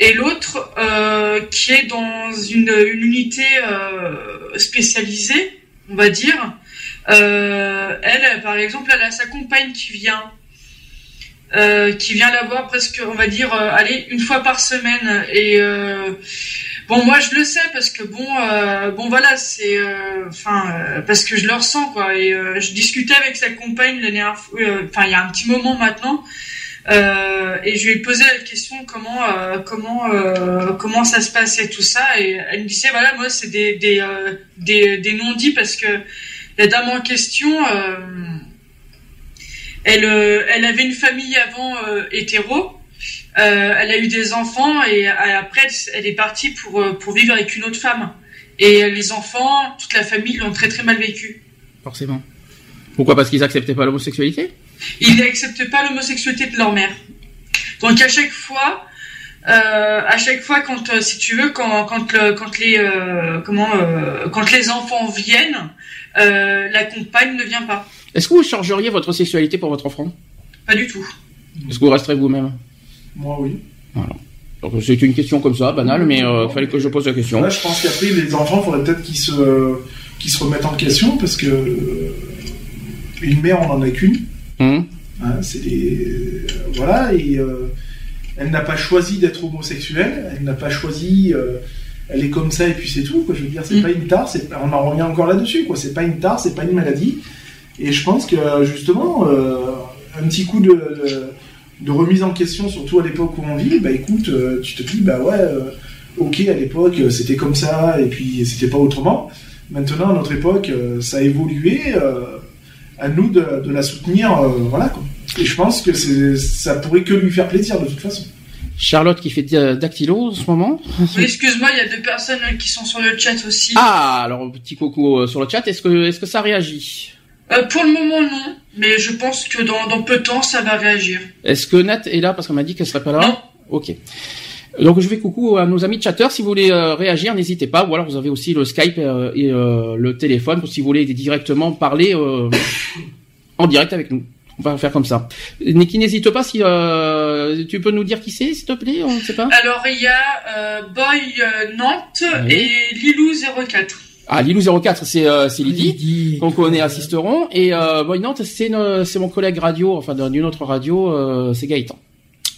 Et l'autre euh, qui est dans une, une unité euh, spécialisée, on va dire. Elle, par exemple, elle a sa compagne qui vient, euh, qui vient la voir presque, on va dire, euh, allez, une fois par semaine. Et euh, bon, moi je le sais parce que bon, euh, bon voilà, c'est, euh, enfin, euh, parce que je le ressens quoi. Et je discutais avec sa compagne l'année dernière enfin il y a un petit moment maintenant. Et je lui ai posé la question comment comment comment ça se passait tout ça et elle me disait voilà moi c'est des des, des des non-dits parce que la dame en question elle euh, elle avait une famille avant euh, hétéro Euh, elle a eu des enfants et après elle est partie pour pour vivre avec une autre femme et les enfants toute la famille l'ont très très mal vécu Forcément. Pourquoi? Parce qu'ils acceptaient pas l'homosexualité? Ils n'acceptent pas l'homosexualité de leur mère. Donc à chaque fois, euh, à chaque fois quand, euh, si tu veux, quand, quand, le- quand les, euh, comment, quand les enfants viennent, la compagne ne vient pas. Est-ce que vous changeriez votre sexualité pour votre enfant? Pas du tout. Est-ce que vous resterez vous-même? Moi, oui. Donc, C'est une question comme ça, banale, mais euh, fallait que je pose la question. Là, je pense qu'après, les enfants, faudrait peut-être qu'ils se, qu'ils se remettent en question parce que euh, une mère, on en a qu'une. Hum Hein, c'est des, euh, voilà, et euh, elle n'a pas choisi d'être homosexuelle, elle n'a pas choisi, euh, elle est comme ça et puis c'est tout. Quoi. Je veux dire, c'est Mm. pas une tare, on en revient encore là-dessus. Quoi. C'est pas une tare, c'est pas une maladie. Et je pense que justement, euh, un petit coup de, de, de remise en question, surtout à l'époque où on vit, bah écoute, euh, tu te dis, bah ouais, euh, ok, à l'époque c'était comme ça et puis c'était pas autrement. Maintenant, à notre époque, euh, ça a évolué. euh, à nous de, de la soutenir, euh, voilà quoi. Et je pense que ça pourrait que lui faire plaisir de toute façon. Charlotte qui fait dactylo en ce moment. Oui, Excuse-moi, il y a deux personnes qui sont sur le chat aussi. Ah, alors petit coucou sur le chat. Est-ce que est-ce que ça réagit? Euh, pour le moment, non. Mais je pense que dans, dans peu de temps, ça va réagir. Est-ce que Nat est là parce qu'on m'a dit qu'elle serait pas là Non. Ok. Donc je fais coucou à nos amis chatteurs. Si vous voulez euh, réagir, n'hésitez pas. Ou alors vous avez aussi le Skype euh, et euh, le téléphone pour si vous voulez directement parler euh, en direct avec nous. On va faire comme ça. Niki, n'hésite pas si euh, tu peux nous dire qui c'est, s'il te plaît? On ne sait pas? Alors, il y a euh, Boy Nantes Oui. et Lilou04. Ah, Lilou 04, c'est euh, c'est Lydie. Lydie. qu'on connaît assisteront et euh, Boy Nantes c'est une- c'est mon collègue radio enfin d'une autre radio euh, c'est Gaëtan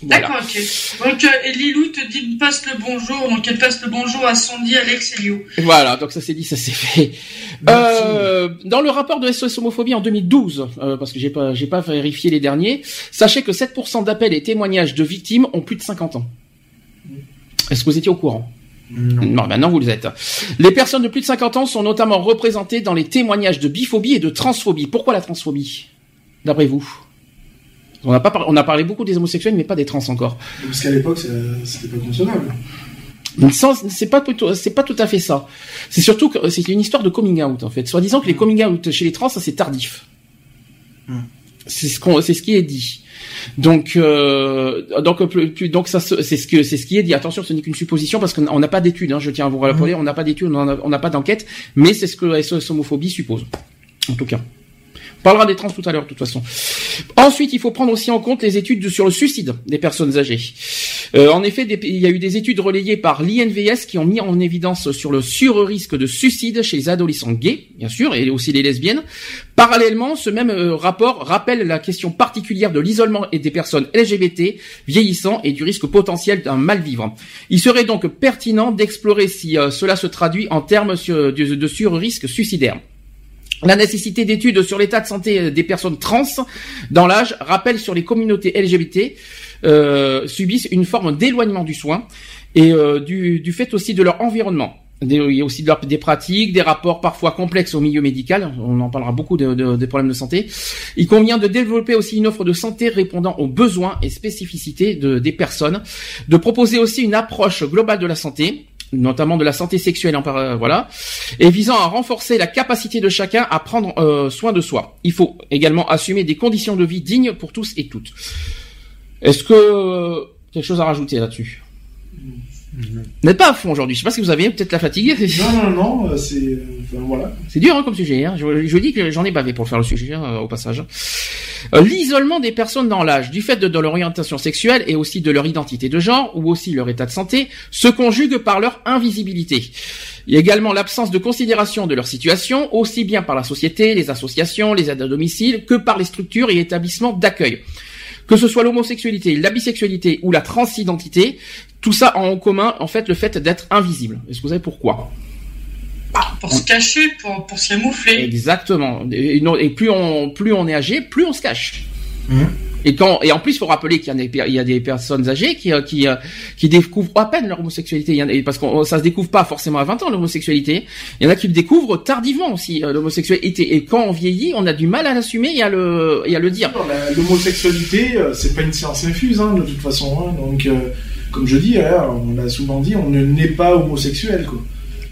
voilà D'accord, ok. Donc, euh, et Lilou te dit passe le bonjour. Donc, elle passe le bonjour à Sandy, Alex et Liu. voilà donc ça c'est dit ça c'est fait euh, dans le rapport de SOS homophobie en 2012 euh, parce que j'ai pas j'ai pas vérifié les derniers sachez que 7% d'appels et témoignages de victimes ont plus de 50 ans est-ce que vous étiez au courant? Non. Non, maintenant vous le êtes. Les personnes de plus de 50 ans sont notamment représentées dans les témoignages de biphobie et de transphobie. Pourquoi la transphobie D'après vous? On a, pas par- on a parlé beaucoup des homosexuels, mais pas des trans encore. Parce qu'à l'époque, c'était pas concevable. C'est pas tout, c'est pas tout à fait ça. C'est surtout que c'est une histoire de coming out en fait. Soit disant que les coming out chez les trans, ça c'est tardif. Hmm. C'est ce qu'on, c'est ce qui est dit. Donc, euh, donc, plus- donc ça, c'est ce que, c'est ce qui est dit. Attention, ce n'est qu'une supposition parce qu'on on n'a pas d'études. Hein, je tiens à vous rappeler, on n'a pas d'études, on n'a on n'a pas d'enquête, mais c'est ce que SOS homophobie suppose. En tout cas. Parlera des trans tout à l'heure, de toute façon. Ensuite, il faut prendre aussi en compte les études de- sur le suicide des personnes âgées. Euh, en effet, il y a eu des études relayées par l'INVS qui ont mis en évidence sur le sur-risque de suicide chez les adolescents gays, bien sûr, et aussi les lesbiennes. Parallèlement, ce même euh, rapport rappelle la question particulière de l'isolement et des personnes LGBT vieillissant et du risque potentiel d'un mal-vivre. Il serait donc pertinent d'explorer si euh, cela se traduit en termes de, de sur-risque suicidaire. La nécessité d'études sur l'état de santé des personnes trans dans l'âge rappelle sur les communautés LGBT euh, subissent une forme d'éloignement du soin et euh, du, fait aussi de leur environnement. Il y a aussi de des pratiques, des rapports parfois complexes au milieu médical. On en parlera beaucoup de- de- des problèmes de santé. Il convient de développer aussi une offre de santé répondant aux besoins et spécificités de- des personnes, de proposer aussi une approche globale de la santé, notamment de la santé sexuelle, en par- euh, voilà, et visant à renforcer la capacité de chacun à prendre euh, soin de soi. Il faut également assumer des conditions de vie dignes pour tous et toutes. Est-ce que euh, quelque chose à rajouter là-dessus? Vous n'êtes pas à fond aujourd'hui. Je sais pas si vous avez peut-être la fatigue. Non, non, non, euh, c'est. euh, enfin, voilà. C'est dur hein, comme sujet. Hein. Je, je dis que j'en ai bavé pour faire le sujet hein, au passage. Euh, L'isolement des personnes dans l'âge, du fait de, leur orientation sexuelle et aussi de leur identité de genre ou aussi leur état de santé, se conjugue par leur invisibilité. Il y a également l'absence de considération de leur situation, aussi bien par la société, les associations, les aides à domicile, que par les structures et établissements d'accueil. Que ce soit l'homosexualité, la bisexualité ou la transidentité, tout ça a en commun en fait le fait d'être invisible. Est-ce que vous savez pourquoi? Pour se cacher, pour, pour se camoufler. Exactement. Et, non- et plus on plus on est âgé, plus on se cache. Mhm. Et quand et en plus, il faut rappeler qu'il y a des per- il y a des personnes âgées qui euh, qui euh, qui découvrent à peine leur homosexualité. Il y en a- et parce que ça se découvre pas forcément à 20 ans l'homosexualité. Il y en a qui le découvrent tardivement aussi euh, l'homosexualité. Et quand on vieillit, on a du mal à l'assumer et à le et à le dire. L'homosexualité, c'est pas une science infuse, hein, de toute façon. hein. donc, euh, comme je dis, hein, on l'a souvent dit, on ne naît pas homosexuel, quoi.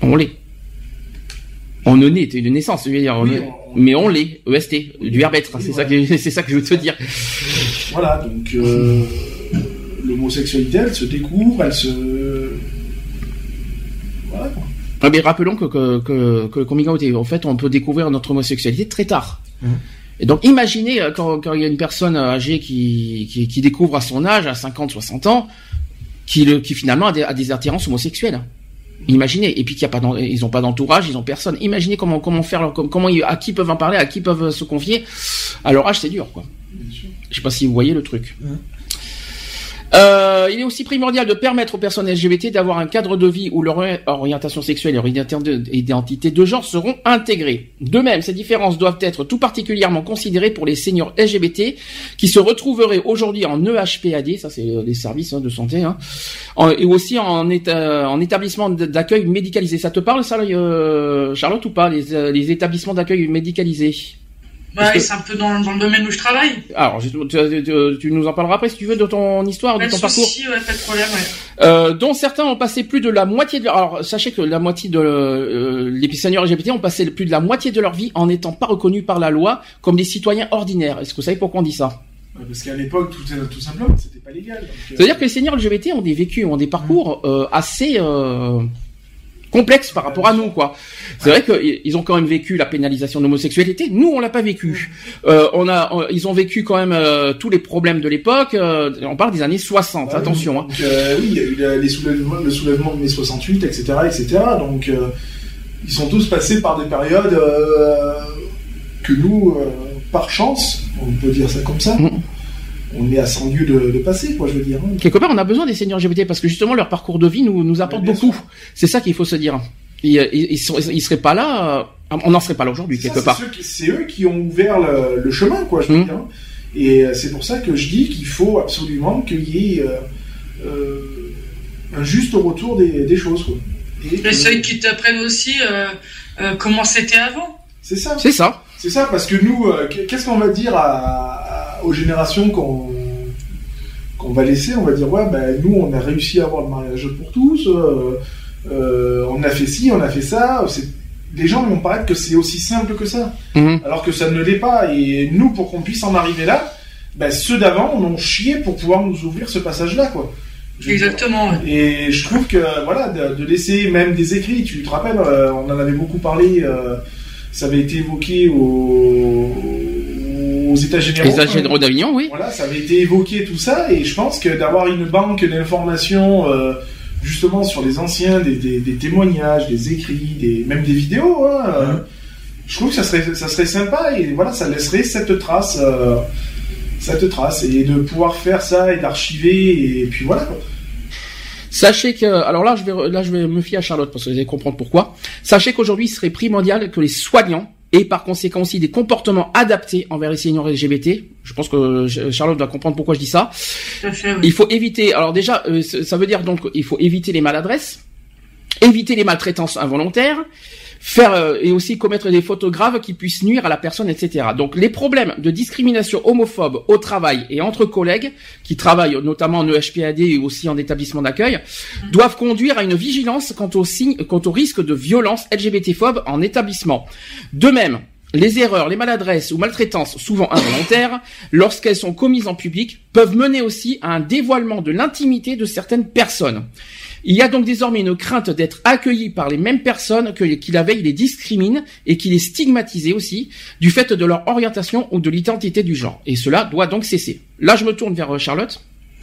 On l'est. On ne naît, c'est une naissance, je veux dire. on Oui, est- on- Mais on l'est, EST, du verbe être. Oui, c'est voilà. ça que [laughs] c'est ça que je veux te dire. Voilà, donc euh, l'homosexualité, elle se découvre, elle se. Voilà, quoi. Ah, mais rappelons que, que, que, que le coming out, est- en fait, on peut découvrir notre homosexualité très tard. Mhm. Et donc, imaginez euh, quand, quand il y a une personne âgée qui, qui, qui découvre à son âge, à 50, 60 ans, qui, le, qui finalement a des, a des attirances homosexuelles. Imaginez. Et puis qu'il y a pas, ils ont pas d'entourage, ils ont personne. Imaginez comment, comment faire, leur- comment, à qui peuvent en parler, à qui peuvent se confier. À leur âge, c'est dur, quoi. Je sais pas si vous voyez le truc. Mhm. Euh, il est aussi primordial de permettre aux personnes LGBT d'avoir un cadre de vie où leur orientation sexuelle et leur identi- identité de genre seront intégrées. De même, ces différences doivent être tout particulièrement considérées pour les seniors LGBT qui se retrouveraient aujourd'hui en EHPAD, ça c'est euh, les services hein, de santé, hein, et aussi en, éta- en établissement d'accueil médicalisé. Ça te parle ça, euh, Charlotte, ou pas, les, euh, les établissements d'accueil médicalisés? Que- c'est un peu dans, dans le domaine où je travaille. alors, je- tu, tu- tu nous en parleras après si tu veux de ton histoire, Pas de ton parcours. souci, ouais, pas de problème, ouais. Euh, dont certains ont passé plus de la moitié de leur... Alors, sachez que la moitié de euh, les seniors LGBT ont passé plus de la moitié de leur vie en n'étant pas reconnus par la loi comme des citoyens ordinaires. Est-ce que vous savez pourquoi on dit ça? Parce qu'à l'époque, tout, tout simplement, c'était pas légal. euh, C'est-à-dire que les seniors LGBT ont des vécus, ont des parcours euh, assez complexes par rapport à nous, quoi. C'est vrai qu'ils ont quand même vécu la pénalisation de l'homosexualité. Nous, on l'a pas vécu. Euh, on a, on- ils ont vécu quand même euh, tous les problèmes de l'époque. euh, on parle des années 60. Ah oui, attention. Hein. donc, oui, il y a eu la- les soulèvements, le soulèvement de mai 68, etc., etc. Donc, ils sont tous passés par des périodes que nous, par chance, on peut dire ça comme ça, Mhm. On est à 100 lieues de, de passer, quoi, je veux dire. hein. quelque part, on a besoin des seniors LGBT parce que justement leur parcours de vie nous, nous apporte beaucoup. C'est ça qu'il faut se dire. Ils, ils, ils, sont- ils seraient pas là, euh, on n'en serait pas là aujourd'hui quelque c'est part. C'est eux qui ont ouvert le, le chemin, quoi, je veux Mhm. dire. hein. Et euh, c'est pour ça que je dis qu'il faut absolument qu'il y ait euh, euh, un juste retour des, des choses, quoi. Et Et que- ceux qui t'apprennent aussi euh, euh, comment c'était avant. C'est ça. C'est ça. C'est ça, parce que nous, euh, qu'est-ce qu'on va dire à, à- aux générations qu'on qu'on va laisser On va dire, ouais, ben, nous, on a réussi à avoir le mariage pour tous, euh, euh, on a fait ci, on a fait ça. Les gens vont paraître que c'est aussi simple que ça, Mhm. alors que ça ne l'est pas. Et nous, pour qu'on puisse en arriver là, ben, ceux d'avant, on ont chié pour pouvoir nous ouvrir ce passage-là, quoi. Je veux dire. Exactement. ouais. Et je trouve que voilà, de, de laisser même des écrits, tu te rappelles, euh, on en avait beaucoup parlé, euh, ça avait été évoqué au- États généraux. Les généraux d'Avignon, oui. Voilà, ça avait été évoqué tout ça, et je pense que d'avoir une banque d'informations euh, justement sur les anciens, des, des- des témoignages, des écrits, des, même des vidéos, hein, euh, je trouve que ça serait, ça serait sympa, et voilà, ça laisserait cette trace. euh, cette trace et de pouvoir faire ça et d'archiver et puis voilà quoi. Sachez que, alors là, je vais, là, je vais me fier à Charlotte parce que vous allez comprendre pourquoi. Sachez qu'aujourd'hui, il serait primordial que les soignants et par conséquent aussi des comportements adaptés envers les seniors LGBT. Je pense que euh, Charlotte va comprendre pourquoi je dis ça. Tout à fait, oui. Il faut éviter. Alors déjà, euh, ça veut dire donc il faut éviter les maladresses, éviter les maltraitances involontaires, faire euh, et aussi commettre des fautes graves qui puissent nuire à la personne, etc. Donc les problèmes de discrimination homophobe au travail et entre collègues qui travaillent notamment en EHPAD et aussi en établissement d'accueil doivent conduire à une vigilance quant aux signes, quant au risque de violence LGBT-phobe en établissement. De même. Les erreurs, les maladresses ou maltraitances, souvent involontaires, lorsqu'elles sont commises en public, peuvent mener aussi à un dévoilement de l'intimité de certaines personnes. Il y a donc désormais une crainte d'être accueilli par les mêmes personnes que qui la veille les discriminent et qui les stigmatisent aussi du fait de leur orientation ou de l'identité du genre. Et cela doit donc cesser. Là, je me tourne vers euh, Charlotte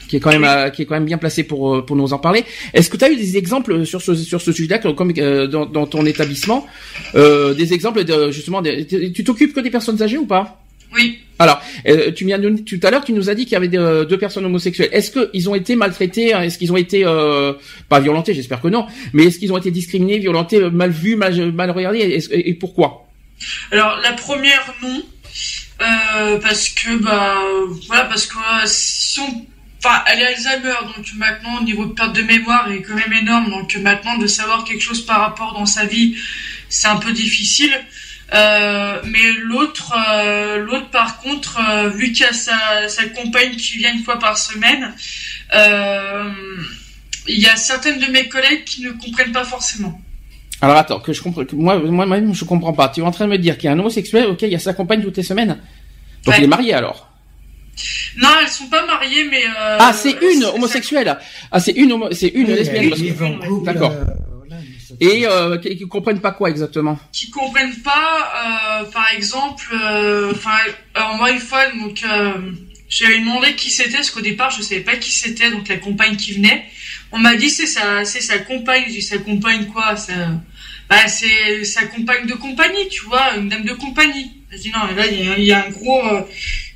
qui est quand même euh, qui est quand même bien placée pour euh, pour nous en parler. Est-ce que tu as eu des exemples sur ce sur ce sujet-là comme euh, dans, dans ton établissement euh, des exemples de justement des- tu t'occupes que des personnes âgées ou pas? Oui. alors, euh, tu tout à l'heure, tu nous as dit qu'il y avait deux, deux personnes homosexuelles. Est-ce qu'ils ont été maltraités hein Est-ce qu'ils ont été euh, pas violentés J'espère que non. Mais est-ce qu'ils ont été discriminés, violentés, euh, mal vus, mal, mal regardés et, et pourquoi? Alors la première non, euh, parce que bah voilà parce que euh, si on, enfin elle est Alzheimer donc maintenant au niveau de perte de mémoire est quand même énorme donc maintenant de savoir quelque chose par rapport dans sa vie c'est un peu difficile. Euh, mais l'autre, euh, l'autre par contre, euh, vu qu'il y a sa, sa compagne qui vient une fois par semaine, euh, il y a certaines de mes collègues qui ne comprennent pas forcément. Alors attends, que je comprends. que Moi, moi même, je comprends pas. Tu es en train de me dire qu'il y a un homosexuel, ok, il y a sa compagne toutes les semaines. Donc Ouais. il est marié alors. Non, elles sont pas mariées, mais euh, ah, c'est une c'est- homosexuelle. Ah, c'est une, homo- c'est une Oui, lesbienne. parce que- D'accord. euh, voilà, mais ça- Et euh, qui, qui comprennent pas quoi exactement qui comprennent pas, euh, par exemple, euh, enfin, moi une fois, donc euh, j'avais demandé qui c'était, parce qu'au départ je savais pas qui c'était, donc la compagne qui venait. On m'a dit c'est sa, c'est sa compagne. J'ai dit sa compagne quoi? Ça, bah, c'est sa compagne de compagnie, tu vois, une dame de compagnie. Je dis non, mais là il y a, il y a un gros, euh,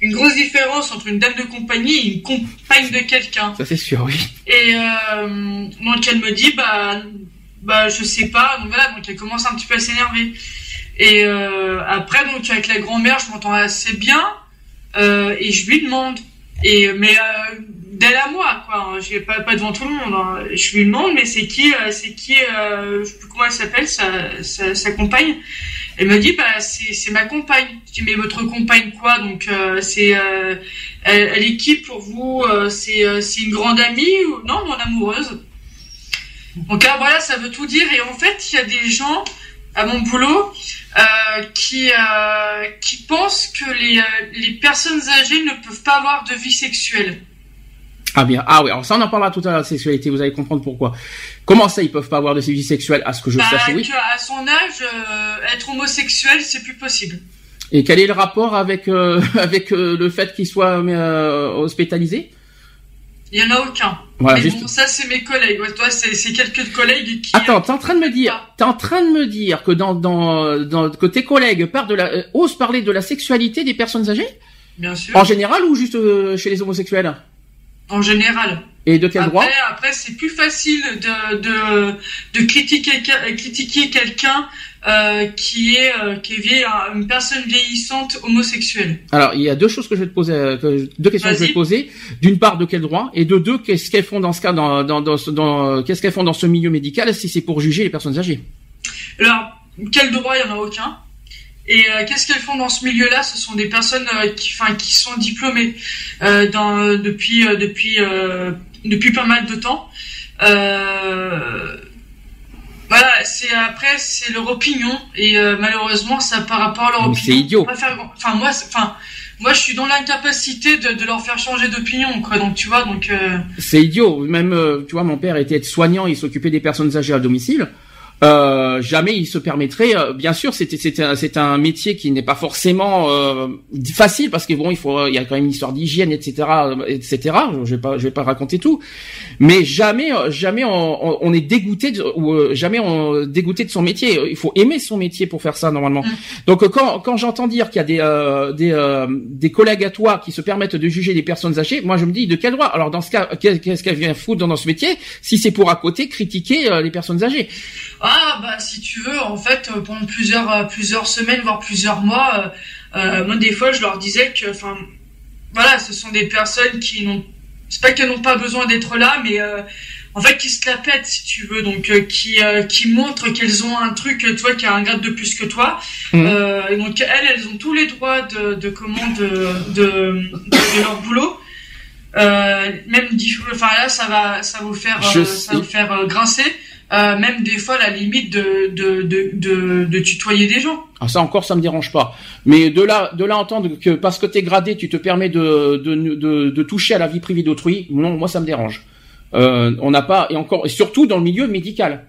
une grosse différence entre une dame de compagnie et une compagne de quelqu'un. Ça c'est sûr, oui. Et euh, donc elle me dit bah bah je sais pas donc voilà donc elle commence un petit peu à s'énerver. Et euh, après donc avec la grand-mère je m'entends assez bien euh, et je lui demande. Et mais euh, d'elle à moi quoi hein, je pas pas devant tout le monde hein. je lui demande mais c'est qui euh, c'est qui je sais plus comment elle s'appelle sa, sa compagne. Elle me dit bah c'est ma compagne. Je dis mais votre compagne quoi donc c'est elle, elle est qui pour vous C'est c'est une grande amie ou non mon amoureuse? Donc là voilà ça veut tout dire et en fait il y a des gens à mon boulot euh, qui euh, qui pensent que les euh, les personnes âgées ne peuvent pas avoir de vie sexuelle. Ah bien. Ah oui. Alors ça, on en parlera tout à l'heure de la sexualité. Vous allez comprendre pourquoi. Comment ça, ils peuvent pas avoir de vie sexuelle À ce que je Bah, sache, oui. qu'à son âge euh, être homosexuel c'est plus possible. Et quel est le rapport avec [laughs] avec le fait qu'il soit euh, hospitalisé? Il y en a aucun. Voilà, Mais juste. bon ça c'est mes collègues. Ouais, toi c'est quelques collègues qui Attends, t'es en train de me dire, t'es en train de me dire que dans dans, dans que tes collègues parlent de la euh, osent parler de la sexualité des personnes âgées? Bien sûr en général ou juste euh, chez les homosexuels? En général. Et de quel droit? Après, après c'est plus facile de, de, de critiquer, critiquer quelqu'un euh, qui est euh, qui est vieille, une personne vieillissante homosexuelle. Alors, il y a deux choses que je vais te poser, euh, que- deux questions que je vais te poser. D'une part, de quel droit? Et de deux, qu'est-ce qu'elles font dans ce cas, dans, dans, dans, ce- dans- qu'est-ce qu'elles font dans ce milieu médical si c'est pour juger les personnes âgées? Alors, quel droit? Il y en a aucun. Et euh, qu'est-ce qu'elles font dans ce milieu-là? Ce sont des personnes euh, qui, enfin, qui sont diplômées euh, dans, depuis depuis depuis pas mal de temps. Euh, voilà, c'est après c'est leur opinion et euh, malheureusement ça par rapport à leur Mais opinion. c'est idiot. faire Enfin moi, enfin moi je suis dans l'incapacité de, de leur faire changer d'opinion quoi. Donc tu vois donc. euh, C'est idiot. Même, euh, tu vois, mon père était soignant, il s'occupait des personnes âgées à domicile. Euh, jamais il se permettrait. euh, bien sûr, c'était c'est un, un métier qui n'est pas forcément euh, facile parce que bon, il faut, il y a quand même une histoire d'hygiène, etc., euh, etc. Je vais pas, je vais pas raconter tout. Mais jamais, euh, jamais on, on- est dégoûté de, ou euh, jamais on dégoûté de son métier. Il faut aimer son métier pour faire ça normalement. Mm. Donc quand, quand j'entends dire qu'il y a des euh, des, euh, des collègues à toi qui se permettent de juger les personnes âgées, moi je me dis de quel droit? Alors dans ce cas, qu'est- qu'est-ce qu'elle vient foutre dans ce métier si c'est pour à côté critiquer les personnes âgées? Ah bah si tu veux, en fait, euh, pendant plusieurs euh, plusieurs semaines, voire plusieurs mois, euh, moi des fois je leur disais que, enfin, voilà, ce sont des personnes qui n'ont, c'est pas qu'elles n'ont pas besoin d'être là, mais euh, en fait qui se la pètent si tu veux, donc euh, qui qui montrent qu'elles ont un truc, toi qui a un grade de plus que toi. Euh, et donc elles, elles ont tous les droits de de comment de de, leur boulot. Même enfin là ça va ça va vous faire Je ça va vous faire grincer euh, même des fois la limite de de, de, de, de tutoyer des gens. Alors ça encore, ça me dérange pas. Mais de là, de là entendre que parce que t'es gradé, tu te permets de, de, de, de toucher à la vie privée d'autrui, non, moi ça me dérange. Euh, on n'a pas et encore et surtout dans le milieu médical.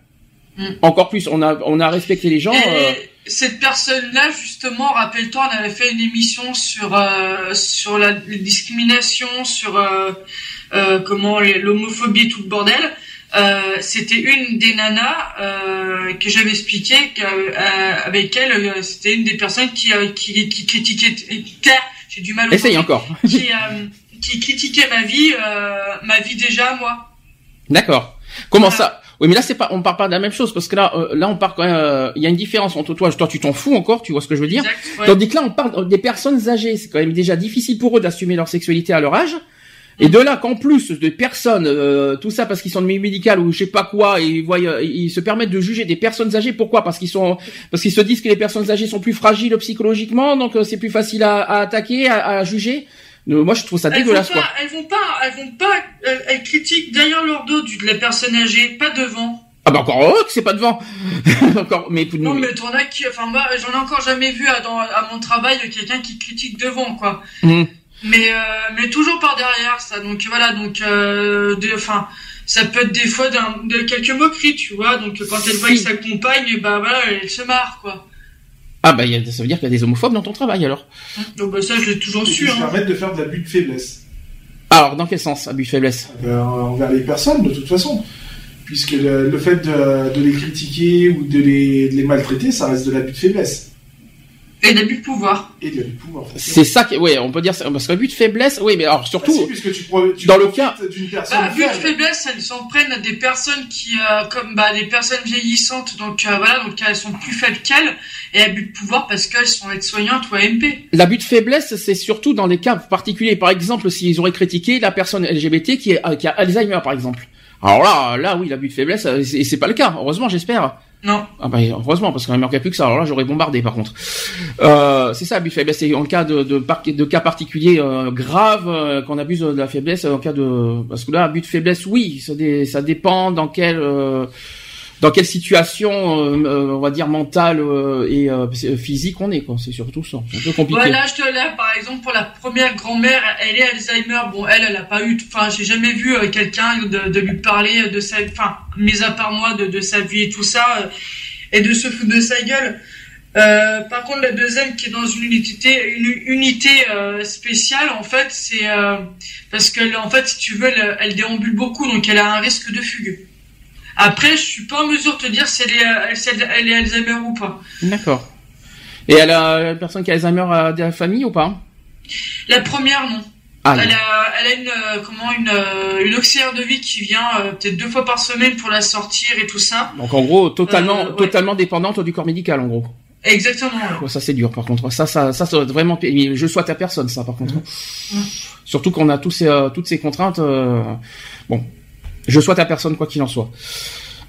Mm. Encore plus, on a on a respecté les gens. Et euh, cette personne-là, justement, rappelle-toi, on avait fait une émission sur euh, sur la discrimination, sur comment l'homophobie et tout le bordel. Euh, C'était une des nanas euh, que j'avais expliqué qu'avec elle, euh, c'était une des personnes qui euh, qui, qui critiquait. J'ai du mal. au Essaye encore. [laughs] Qui, euh, qui critiquait ma vie, euh, ma vie déjà moi. D'accord. Comment Voilà. ça? Oui, mais là c'est pas, on parle pas de la même chose parce que là, euh, là on parle quand même. euh, Il y a une différence entre toi, toi tu t'en fous encore, tu vois ce que je veux dire? Exact, ouais. Tandis que là on parle des personnes âgées, c'est quand même déjà difficile pour eux d'assumer leur sexualité à leur âge. Et de là qu'en plus de personnes, euh, tout ça parce qu'ils sont de milieu médical ou je sais pas quoi, et ils, voient, euh, ils se permettent de juger des personnes âgées. Pourquoi? Parce qu'ils sont, parce qu'ils se disent que les personnes âgées sont plus fragiles psychologiquement, donc euh, c'est plus facile à, à attaquer, à, à juger. Euh, moi je trouve ça Elles vont dégueulasse pas, quoi. elles vont pas, elles vont pas, elles, elles critiquent derrière leur dos de la personne âgée, pas devant. Ah bah encore heureux que c'est pas devant. [laughs] encore, mais Non, mais t'en as qui, enfin moi, j'en ai encore jamais vu à, dans, à mon travail quelqu'un qui critique devant, quoi. Mhm. Mais, euh, mais toujours par derrière, ça. Donc voilà, donc, euh, de- enfin, ça peut être des fois d'un, de quelques moqueries, tu vois. Donc quand elle voit que sa compagne, bah voilà, elle se marre, quoi. Ah bah il y a- ça veut dire qu'il y a des homophobes dans ton travail alors. Donc bah ça, je l'ai toujours Ils su. se Hein. permettent de faire de l'abus de faiblesse Alors dans quel sens abus de faiblesse? Euh, envers les personnes, de toute façon. Puisque le, le fait de, de les critiquer ou de les, de les maltraiter, ça reste de l'abus de faiblesse. Et l'abus de pouvoir. Et de l'abus de pouvoir. C'est ça qui, ouais, on peut dire ça, parce que abus de faiblesse, oui, mais alors Ah, si, surtout, puisque tu, pro- tu dans le profites d'une personne Bah, abus de faible. faiblesse, elles s'en prennent à des personnes qui, euh, comme bah, des personnes vieillissantes, donc euh, voilà, donc elles sont plus faibles qu'elles, et abus de pouvoir parce qu'elles sont aides-soignantes ou AMP. l'abus de faiblesse, c'est surtout dans des cas particuliers. Par exemple, s'ils auraient critiqué la personne LGBT qui, est, euh, qui a Alzheimer, par exemple. Alors là, là, oui, l'abus de faiblesse, euh, c'est pas le cas. Heureusement, j'espère. Non. Ah bah heureusement parce qu'il ne manquait plus que ça. Alors là j'aurais bombardé par contre. Euh, c'est ça abus de faiblesse. C'est en cas de de, de cas particuliers euh, graves euh, qu'on abuse de la faiblesse. En cas de parce que là abus de faiblesse oui ça, dé- ça dépend dans quelle euh, dans quelle situation euh, euh, on va dire mentale euh, et physique on est quoi. C'est surtout ça. C'est un peu compliqué. Voilà, je te là, par exemple, pour la première grand-mère, elle est Alzheimer. Bon, elle, elle a pas eu, enfin, j'ai jamais vu quelqu'un de, lui parler de sa, enfin, mis à part moi, de, sa vie et tout ça, et de se foutre de sa gueule. Par contre, la deuxième qui est dans une unité, une unité spéciale, en fait, c'est parce que, en fait, si tu veux, elle déambule beaucoup, donc elle a un risque de fugue. Après, je suis pas en mesure de te dire si elle est, euh, si elle, elle est Alzheimer ou pas. D'accord. Et elle a la personne qui a Alzheimer a de la famille ou pas? La première, non. Ah Elle a, elle a une, euh, comment, une, euh, une auxiliaire de vie qui vient euh, peut-être deux fois par semaine pour la sortir et tout ça. donc en gros totalement Euh, ouais. totalement dépendante du corps médical en gros. Exactement. ça c'est dur par contre. Ça, ça, ça, ça doit être vraiment. Je souhaite à personne ça par contre. Surtout qu'on a tous ces, euh, toutes ces contraintes. Bon, je souhaite à personne quoi qu'il en soit.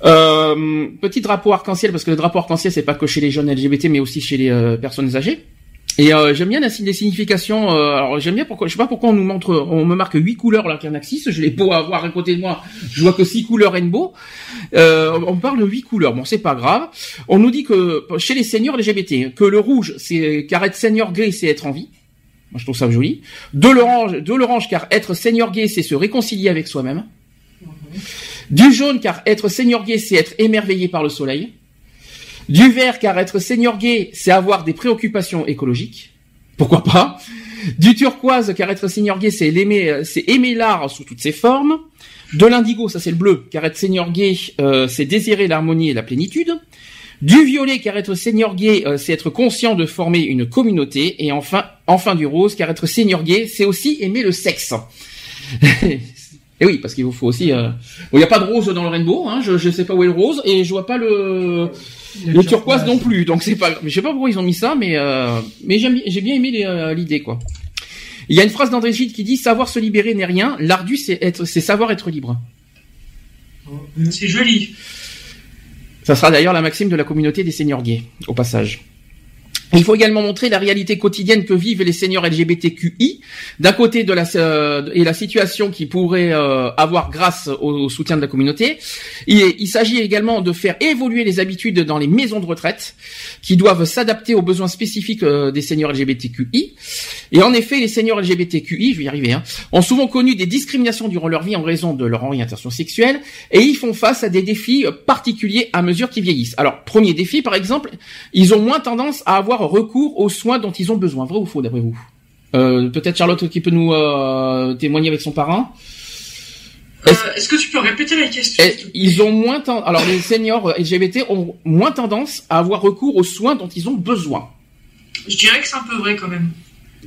Euh, petit drapeau arc-en-ciel parce que le drapeau arc-en-ciel c'est pas que chez les jeunes LGBT mais aussi chez les euh, personnes âgées. Et euh, j'aime bien les significations. euh, alors j'aime bien pourquoi. Je sais pas pourquoi on nous montre, on me marque huit couleurs là qu'il y en a que six. Je l'ai beau avoir à côté de moi. Je vois que six couleurs rainbow. Euh, on parle de huit couleurs. Bon, c'est pas grave. On nous dit que chez les seniors LGBT, que le rouge, c'est car être senior gay, c'est être en vie. Moi, je trouve ça joli. De l'orange, de l'orange, car être senior gay, c'est se réconcilier avec soi-même. Du jaune, car être senior gay, c'est être émerveillé par le soleil. Du vert, car être senior gay, c'est avoir des préoccupations écologiques. Pourquoi pas? Du turquoise, car être gay, c'est l'aimer, euh, c'est aimer l'art sous toutes ses formes. De l'indigo, ça c'est le bleu, car être gay, euh, c'est désirer l'harmonie et la plénitude. Du violet, car être gay, euh, c'est être conscient de former une communauté. Et enfin, enfin du rose, car être senior gay, c'est aussi aimer le sexe. [laughs] et oui, parce qu'il vous faut aussi. euh, Bon, il n'y a pas de rose dans le rainbow. Hein, je ne sais pas où est le rose et je vois pas le le turquoise non plus. Donc c'est pas. Je sais pas pourquoi ils ont mis ça, mais euh... mais j'aime bien- j'ai bien aimé euh, l'idée quoi. Il y a une phrase d'André Gide qui dit savoir se libérer n'est rien. L'ardu c'est être, c'est savoir être libre. C'est joli. Ça sera d'ailleurs la maxime de la communauté des seniors gays, au passage. Il faut également montrer la réalité quotidienne que vivent les seniors LGBTQI, d'un côté de la euh, et la situation qu'ils pourraient euh, avoir grâce au, soutien de la communauté. Il, il s'agit également de faire évoluer les habitudes dans les maisons de retraite, qui doivent s'adapter aux besoins spécifiques euh, des seniors LGBTQI. Et en effet, les seniors LGBTQI, je vais y arriver, hein, ont souvent connu des discriminations durant leur vie en raison de leur orientation sexuelle, et ils font face à des défis particuliers à mesure qu'ils vieillissent. Alors, premier défi, par exemple, ils ont moins tendance à avoir recours aux soins dont ils ont besoin. Vrai ou faux d'après vous? Euh, Peut-être Charlotte qui peut nous euh, témoigner avec son parrain. Est-ce que tu peux répéter la question Ils ont moins tendance. Alors les seniors LGBT ont moins tendance à avoir recours aux soins dont ils ont besoin. Je dirais que c'est un peu vrai quand même.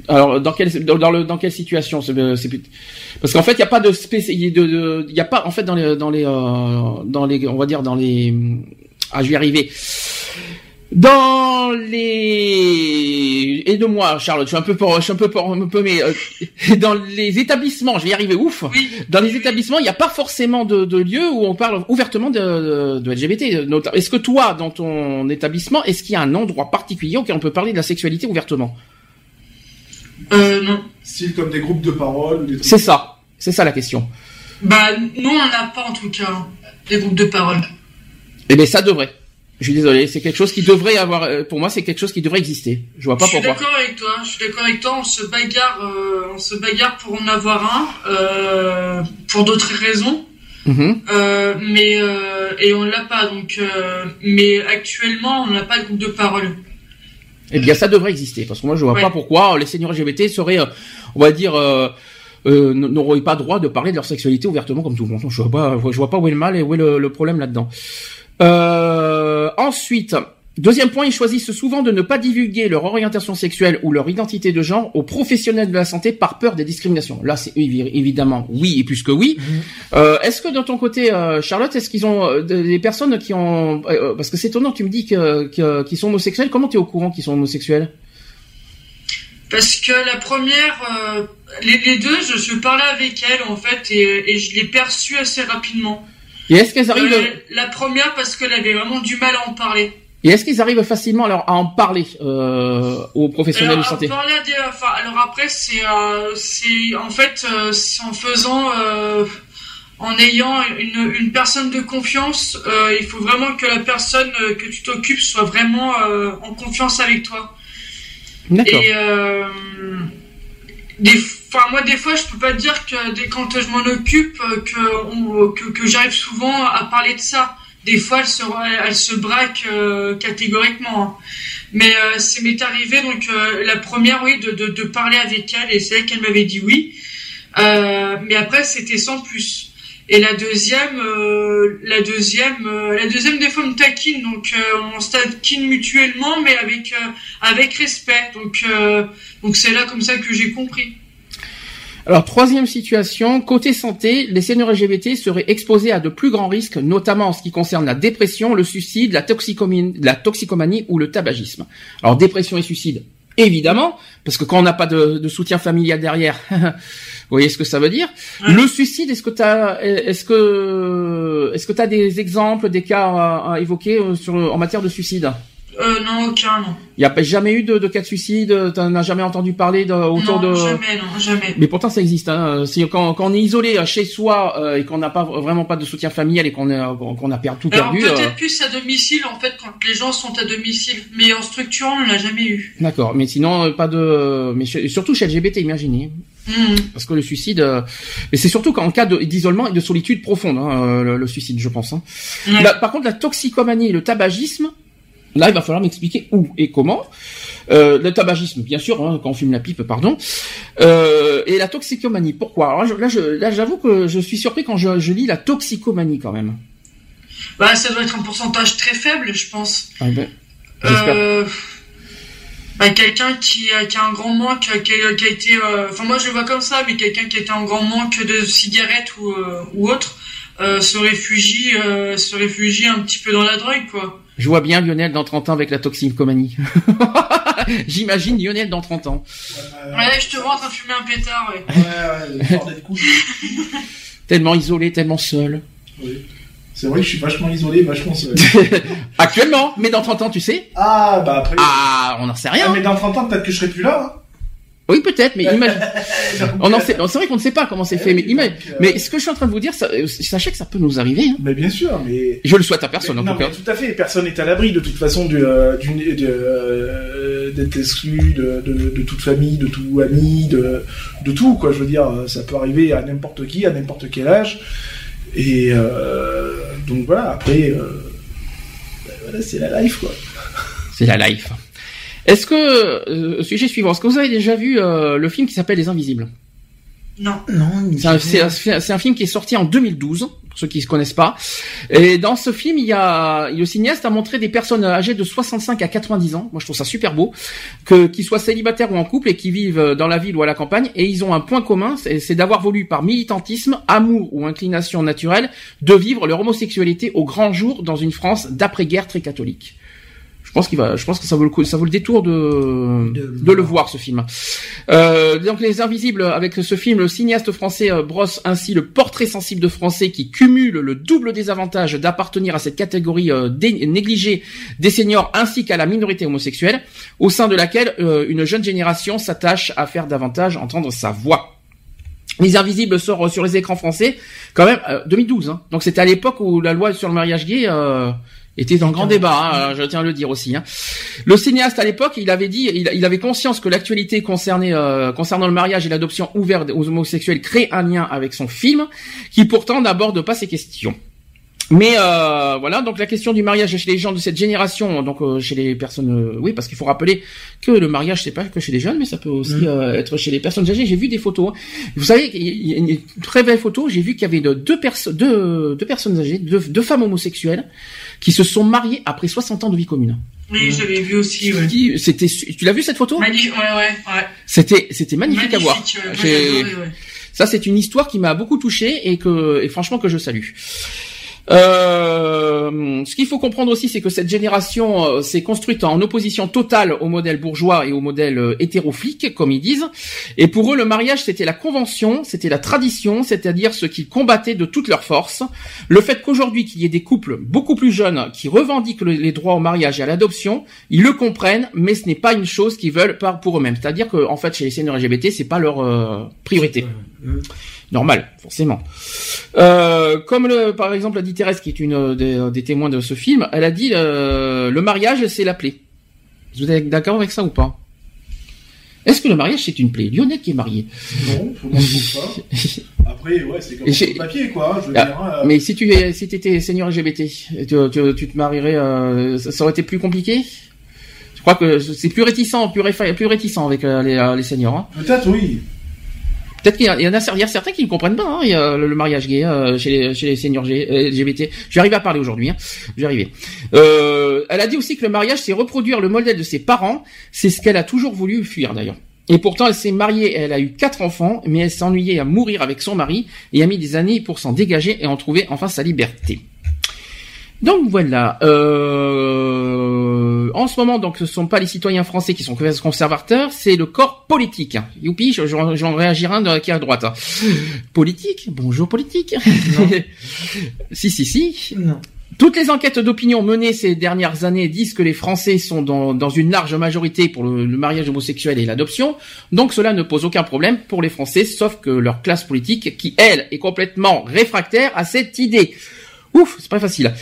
Alors dans quelle dans, le dans quelle situation c'est parce qu'en fait il n'y a pas de de il y a pas en fait dans les dans les euh, dans les on va dire dans les ah je vais y arriver dans les et de moi Charlotte, je suis un peu pour, je suis un peu pour, un peu mais euh, [laughs] dans les établissements, je vais y arriver ouf. Oui. Dans les établissements, il n'y a pas forcément de, de lieu où on parle ouvertement de, de LGBT. Est-ce que toi, dans ton établissement, est-ce qu'il y a un endroit particulier auquel on peut parler de la sexualité ouvertement? Euh, non. Style comme des groupes de parole. des C'est ça, c'est ça la question. Bah, nous, on n'a pas en tout cas des groupes de parole. Eh bien, ça devrait. Je suis désolé, c'est quelque chose qui devrait avoir. euh, Pour moi, c'est quelque chose qui devrait exister. Je vois pas je suis pourquoi. d'accord avec toi. Je suis d'accord avec toi. On se bagarre, euh, on se bagarre pour en avoir un, euh, pour d'autres raisons. Mhm. Euh, mais et on l'a pas. Donc, mais actuellement, on n'a pas de groupe de parole. Eh bien, ça devrait exister, parce que moi, je vois Ouais. pas pourquoi les seniors LGBT seraient, on va dire, euh, n'auraient pas droit de parler de leur sexualité ouvertement comme tout le monde. Je vois pas, je vois pas où est le mal et où est le, le problème là-dedans. Euh, ensuite, deuxième point, ils choisissent souvent de ne pas divulguer leur orientation sexuelle ou leur identité de genre aux professionnels de la santé par peur des discriminations. Là, c'est évi- évidemment oui et plus que oui. Euh, est-ce que de ton côté, euh, Charlotte, est-ce qu'ils ont euh, des des personnes qui ont, euh, parce que c'est étonnant, tu me dis que que- qu'ils sont homosexuels. Comment tu es au courant qu'ils sont homosexuels? Parce que la première, euh, les, les deux, je suis parlé avec elle en fait et, et je l'ai perçue assez rapidement. Et est-ce qu'elles arrivent, Euh, la première parce qu'elle avait vraiment du mal à en parler. et est-ce qu'ils arrivent facilement alors à en parler euh, aux professionnels Alors, de santé? parler des- enfin, alors après, c'est, euh, en fait, euh, en faisant, en ayant une, une personne de confiance. il faut vraiment que la personne que tu t'occupes soit vraiment en confiance avec toi. D'accord. Et des, enfin moi des fois je peux pas dire que dès quand je m'en occupe euh, que, que que j'arrive souvent à parler de ça. Des fois elle se elle se braque euh, catégoriquement. hein. Mais euh, c'est m'est arrivé donc euh, la première oui de, de de parler avec elle et c'est elle qui m'avait dit oui. Euh, mais après c'était sans plus. Et la deuxième, euh, la deuxième, la deuxième des fois me taquine, donc on se taquine mutuellement, mais avec avec respect. Donc donc c'est là comme ça que j'ai compris. Alors troisième situation, côté santé, les seniors LGBT seraient exposés à de plus grands risques, notamment en ce qui concerne la dépression, le suicide, la toxicomanie, la toxicomanie ou le tabagisme. Alors dépression et suicide, évidemment, parce que quand on n'a pas de, de soutien familial derrière, [laughs] vous voyez ce que ça veut dire. Le suicide, est-ce que t'as, est-ce que, est-ce que t'as des exemples, des cas à, à évoquer euh, sur en matière de suicide? Euh, non, aucun, non. Il n'y a jamais eu de, de cas de suicide, t'en as jamais entendu parler de, autour non, de. jamais, non, jamais. Mais pourtant, ça existe. Hein. Si, quand, quand on est isolé euh, chez soi euh, et qu'on n'a pas vraiment pas de soutien familial et qu'on euh, qu'on a per- tout Alors perdu. euh, peut-être plus à domicile en fait quand les gens sont à domicile, mais en structure on l'a jamais eu. D'accord. Mais sinon, euh, pas de. Mais surtout chez LGBT, imaginez. Hmm. Parce que le suicide, euh, mais c'est surtout qu'en cas d'isolement et de solitude profonde, hein, euh, le, le suicide, je pense. Hein. Par contre, la toxicomanie et le tabagisme, là, il va falloir m'expliquer où et comment. Euh, le tabagisme, bien sûr, hein, quand on fume la pipe, pardon. Euh, et la toxicomanie, pourquoi? Alors, Là, je, là, j'avoue que je suis surpris quand je, je lis la toxicomanie quand même. Bah ça doit être un pourcentage très faible, je pense. Ah, ben. Euh, bah, quelqu'un qui, a- qui a un grand manque, qui a, qui a été, enfin moi je le vois comme ça, mais quelqu'un qui a été en grand manque de cigarettes ou, ou autre, se réfugie, se réfugie un petit peu dans la drogue quoi. Je vois bien Lionel dans 30 ans avec la toxicomanie. [laughs] J'imagine Lionel dans 30 ans. Euh, Ouais, je te vois en train de fumer un pétard, ouais. ouais, ouais, couche. [laughs] Tellement isolé, tellement seul. Oui. C'est vrai que je suis vachement isolé, vachement seul. [laughs] Actuellement, mais dans 30 ans, tu sais ah, bah après. Ah, on n'en sait rien. Ah, mais dans 30 ans, peut-être que je serai plus là. hein. Oui, peut-être, mais imagine. [laughs] Donc, On en euh, sait, c'est vrai qu'on ne sait pas comment c'est fait, mais imagine. euh, Mais ce que je suis en train de vous dire, ça- euh, sachez que ça peut nous arriver. hein. Mais bien sûr, mais. Je le souhaite à personne, en non, tout cas. tout à fait. Personne n'est à l'abri de toute façon du, euh, de, euh, d'être exclu de, de, de toute famille, de tout ami, de, de tout quoi. Je veux dire, ça peut arriver à n'importe qui, à n'importe quel âge. Et euh, donc voilà. Après, euh, ben voilà, c'est la life quoi. C'est la life. Est-ce que, euh, sujet suivant, est-ce que vous avez déjà vu euh, le film qui s'appelle Les Invisibles? Non. Non, C'est un, film qui est sorti en 2012, pour ceux qui ne se connaissent pas. Et dans ce film, il y a le cinéaste a montré des personnes âgées de 65 à 90 ans. Moi, je trouve ça super beau, que qu'ils soient célibataires ou en couple et qui vivent dans la ville ou à la campagne. Et ils ont un point commun, c'est c'est d'avoir voulu par militantisme, amour ou inclination naturelle de vivre leur homosexualité au grand jour dans une France d'après-guerre très catholique. Je pense qu'il va, je pense que ça vaut le coup, ça vaut le détour de, De- de le voir ce film. Euh, donc les Invisibles, avec ce film, le cinéaste français euh, brosse ainsi le portrait sensible de Français qui cumule le double désavantage d'appartenir à cette catégorie euh, dé- négligée des seniors ainsi qu'à la minorité homosexuelle, au sein de laquelle euh, une jeune génération s'attache à faire davantage entendre sa voix. Les Invisibles sort sur les écrans français quand même euh, 2012. Hein. Donc c'était à l'époque où la loi sur le mariage gay euh, était dans le grand débat. hein, je tiens à le dire aussi. Hein. Le cinéaste à l'époque, il avait dit, il, il avait conscience que l'actualité concernée euh, concernant le mariage et l'adoption ouverte aux homosexuels crée un lien avec son film, qui pourtant n'aborde pas ces questions. Mais euh, voilà, donc la question du mariage chez les gens de cette génération, donc euh, chez les personnes, euh, oui, parce qu'il faut rappeler que le mariage c'est pas que chez les jeunes, mais ça peut aussi Mm. euh, être chez les personnes âgées. J'ai vu des photos. hein. Vous savez, il y a une très belle photo. J'ai vu qu'il y avait de- deux, perso- deux, deux personnes âgées, deux, deux femmes homosexuelles, qui se sont mariées après 60 ans de vie commune. Oui, je l'ai vu aussi, ouais. Qui- C'était, tu l'as vu cette photo? Magnifique, ouais, ouais, ouais. C'était, c'était magnifique, à voir. ouais. J'ai adoré, ouais. Ça, c'est une histoire qui m'a beaucoup touché et que, et franchement, que je salue. Euh, ce qu'il faut comprendre aussi, c'est que cette génération euh, s'est construite en opposition totale au modèle bourgeois et au modèle euh, comme ils disent. Et pour eux, le mariage, c'était la convention, c'était la tradition, c'est-à-dire ce qu'ils combattaient de toute leur force. Le fait qu'aujourd'hui, qu'il y ait des couples beaucoup plus jeunes qui revendiquent le- les droits au mariage et à l'adoption, ils le comprennent, mais ce n'est pas une chose qu'ils veulent pour eux-mêmes. C'est-à-dire que, en fait, chez les seniors LGBT, c'est pas leur euh, priorité. Normal, forcément. Euh, comme le, par exemple a dit Thérèse, qui est une euh, des, euh, des témoins de ce film, elle a dit euh, le mariage c'est la plaie. Vous êtes d'accord avec ça ou pas? Est-ce que le mariage c'est une plaie? Lionel qui est marié. Non, pas. Après, ouais, c'est comme sur papier quoi. Je veux Ah, dire. euh, Mais si tu si étais senior LGBT, tu, tu, tu te marierais, ça, ça aurait été plus compliqué? Je crois que c'est plus réticent, plus, réfa- plus réticent avec les, les seniors. Hein. Peut-être oui. Peut-être qu'il y, en a, certains qui ne comprennent pas hein, le, mariage gay euh, chez, les, chez seniors euh, LGBT. Je vais arriver à parler aujourd'hui. Hein. Je vais arriver. Euh, elle a dit aussi que le mariage, c'est reproduire le modèle de ses parents. C'est ce qu'elle a toujours voulu fuir d'ailleurs. Et pourtant, elle s'est mariée, elle a eu quatre enfants, mais elle s'ennuyait à mourir avec son mari et a mis des années pour s'en dégager et en trouver enfin sa liberté. Donc voilà. Euh, en ce moment, donc, ce sont pas les citoyens français qui sont conservateurs, c'est le corps politique. Youpi, je- j'en réagirai un de- qui est à droite. Politique? Bonjour politique. [laughs] si si si. Non. Toutes les enquêtes d'opinion menées ces dernières années disent que les Français sont dans, dans une large majorité pour le, le mariage homosexuel et l'adoption, donc cela ne pose aucun problème pour les Français, sauf que leur classe politique, qui elle est complètement réfractaire à cette idée. Ouf, c'est pas facile.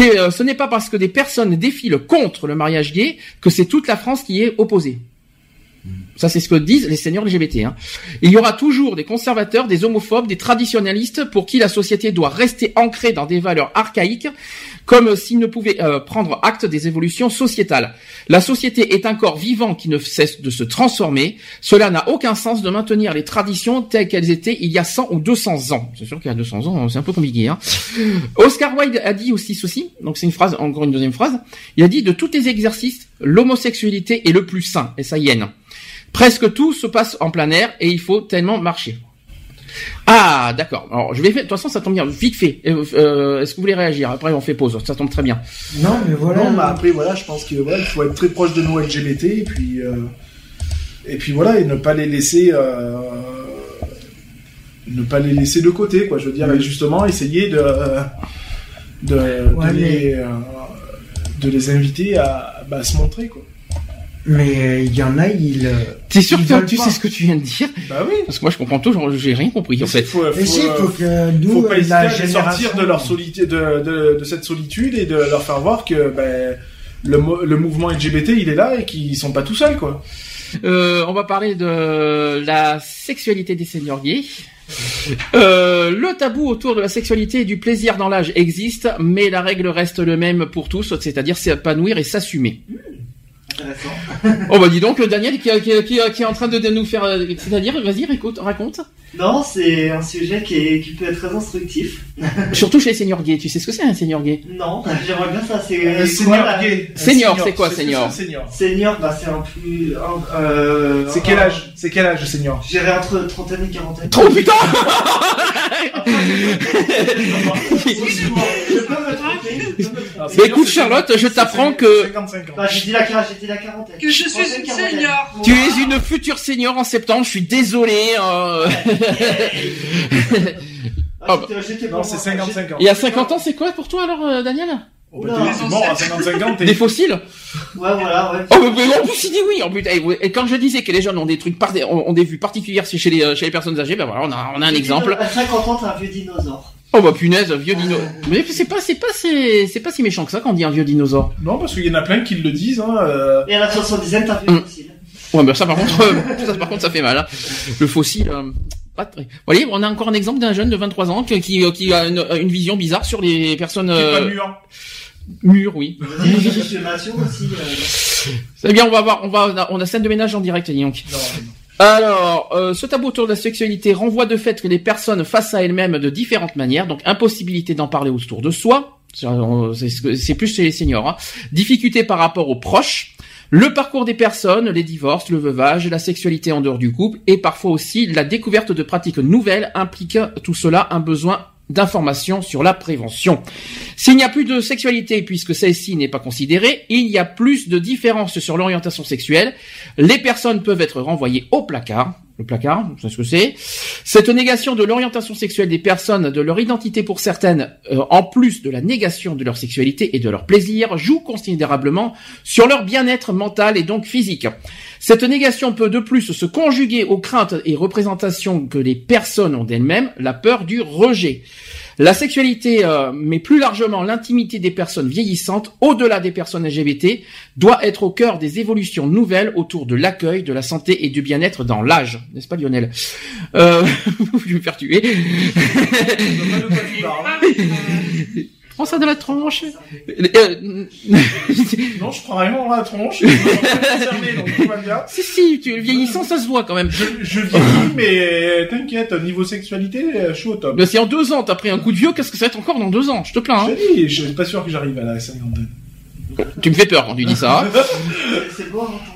Euh, ce n'est pas parce que des personnes défilent contre le mariage gay que c'est toute la France qui est opposée. Ça, c'est ce que disent les seigneurs LGBT. Hein. Il y aura toujours des conservateurs, des homophobes, des traditionnalistes pour qui la société doit rester ancrée dans des valeurs archaïques, comme s'ils ne pouvaient euh, prendre acte des évolutions sociétales. La société est un corps vivant qui ne cesse de se transformer. Cela n'a aucun sens de maintenir les traditions telles qu'elles étaient il y a 100 ou 200 ans. C'est sûr qu'il y a 200 ans, c'est un peu compliqué. Hein. Oscar Wilde a dit aussi ceci, donc c'est une phrase, encore une deuxième phrase. Il a dit de tous les exercices, l'homosexualité est le plus sain, S-A-I-N. Presque tout se passe en plein air et il faut tellement marcher. Ah, d'accord. Alors, je vais faire, de toute façon, ça tombe bien, vite fait. Euh, euh, Est-ce que vous voulez réagir Après, on fait pause. Ça tombe très bien. Non, mais voilà. Non, mais après, voilà, je pense que voilà, il faut être très proche de nos LGBT et puis euh, et puis voilà et ne pas les laisser euh, ne pas les laisser de côté, quoi. Je veux dire, et justement, essayer de de, Ouais, de, mais- les, euh, de les inviter à, bah, à se montrer, quoi. Mais euh, il y en a, ils. euh, T'es sûr Ils que tu pas. sais ce que tu viens de dire? Bah oui. Parce que moi je comprends toujours, j'ai rien compris en fait. Faut, faut, si, il euh, faut que nous, faut pas hésiter la génération. sortir de leur solitude, de, de, de cette solitude et de leur faire voir que ben, le, le mouvement LGBT il est là et qu'ils sont pas tout seuls quoi. Euh, on va parler de la sexualité des seniors gays. Euh, le tabou autour de la sexualité et du plaisir dans l'âge existe, mais la règle reste le même pour tous, c'est-à-dire s'épanouir et s'assumer. Intéressant. [laughs] Oh bah dis donc Daniel qui, qui, qui, qui est en train de, nous faire, euh, c'est-à-dire vas-y écoute, raconte. Non, c'est un sujet qui, est, qui peut être très instructif. [laughs] Surtout chez les seniors gays, tu sais ce que c'est un senior gay? Non, [laughs] j'aimerais bien ça. C'est Euh, senior gay. Senior, c'est quoi, senior senior Senior, bah c'est un plus. un- euh, C'est quel âge? C'est quel âge senior? J'irai entre trentaine et quarantaine. Trop putain Je peux me tromper. Mais écoute, Charlotte, je t'apprends que- 55 ans. Bah, j'ai dit la, quar- j'ai dit la quarantaine. Que je suis une senior. Tu es une future senior en septembre, je suis désolé. euh. Ah, Non, c'est moi. 55 ans. Et à 50 ans, c'est quoi pour toi alors, euh, Daniel Oh, bah, Oula. t'es- t'es mort à 55 ans, t'es Des fossiles Ouais, voilà, ouais. Oh, mais, en plus, il dit oui. En plus, et, et quand je disais que les jeunes ont des trucs, par- ont, ont des vues particulières chez les, euh, chez les personnes âgées, ben voilà, on a, on a un exemple. À 50 ans, t'es un vieux dinosaure. Oh bah punaise, vieux dino. Mais c'est pas, c'est pas, c'est, c'est pas si méchant que ça quand on dit un vieux dinosaure. Non, parce qu'il y en a plein qui le disent. Hein, euh, Et à la 70e, t'es un vieux Mm. fossile. Ouais, bah ça par contre, euh, [laughs] ça par contre, ça fait mal. hein. Le fossile. euh, pas très. Vous voyez, on a encore un exemple d'un jeune de 23 ans qui, qui, qui a une, une vision bizarre sur les personnes pas euh, mûr. mûres, oui. Monsieur Mathieu aussi. euh, C'est bien, on va voir, on va, on a, on a scène de ménage en direct, dis donc. Non, Alors, euh, ce tabou autour de la sexualité renvoie de fait que les personnes face à elles-mêmes de différentes manières, donc impossibilité d'en parler autour de soi, c'est plus chez les seniors, hein. difficulté par rapport aux proches, le parcours des personnes, les divorces, le veuvage, la sexualité en dehors du couple, et parfois aussi la découverte de pratiques nouvelles implique tout cela un besoin d'information sur la prévention. S'il n'y a plus de sexualité puisque celle-ci n'est pas considérée, il y a plus de différences sur l'orientation sexuelle. Les personnes peuvent être renvoyées au placard. Le placard, vous ce que c'est. Cette négation de l'orientation sexuelle des personnes, de leur identité pour certaines, euh, en plus de la négation de leur sexualité et de leur plaisir, joue considérablement sur leur bien-être mental et donc physique. Cette négation peut de plus se conjuguer aux craintes et représentations que les personnes ont d'elles-mêmes, la peur du rejet. La sexualité, euh, mais plus largement l'intimité des personnes vieillissantes, au-delà des personnes LGBT, doit être au cœur des évolutions nouvelles autour de l'accueil, de la santé et du bien-être dans l'âge. N'est-ce pas Lionel? Euh... [laughs] Je vais me faire tuer. [laughs] de. Prends ça dans la tronche. Euh, [laughs] Non, je prends rien dans la tronche. [laughs] Je suis concerné, donc tout va bien. si, si, tu, vieillissant, ça se voit quand même. Je, je vieillis, mais t'inquiète, niveau sexualité, je suis au top. Mais si en deux ans t'as pris un coup de vieux, qu'est-ce que ça va être encore dans deux ans? Je te plains. Hein Je te dis, je suis pas sûr que j'arrive à la cinquantaine. tu me fais peur quand tu dis ça. [laughs] C'est ça.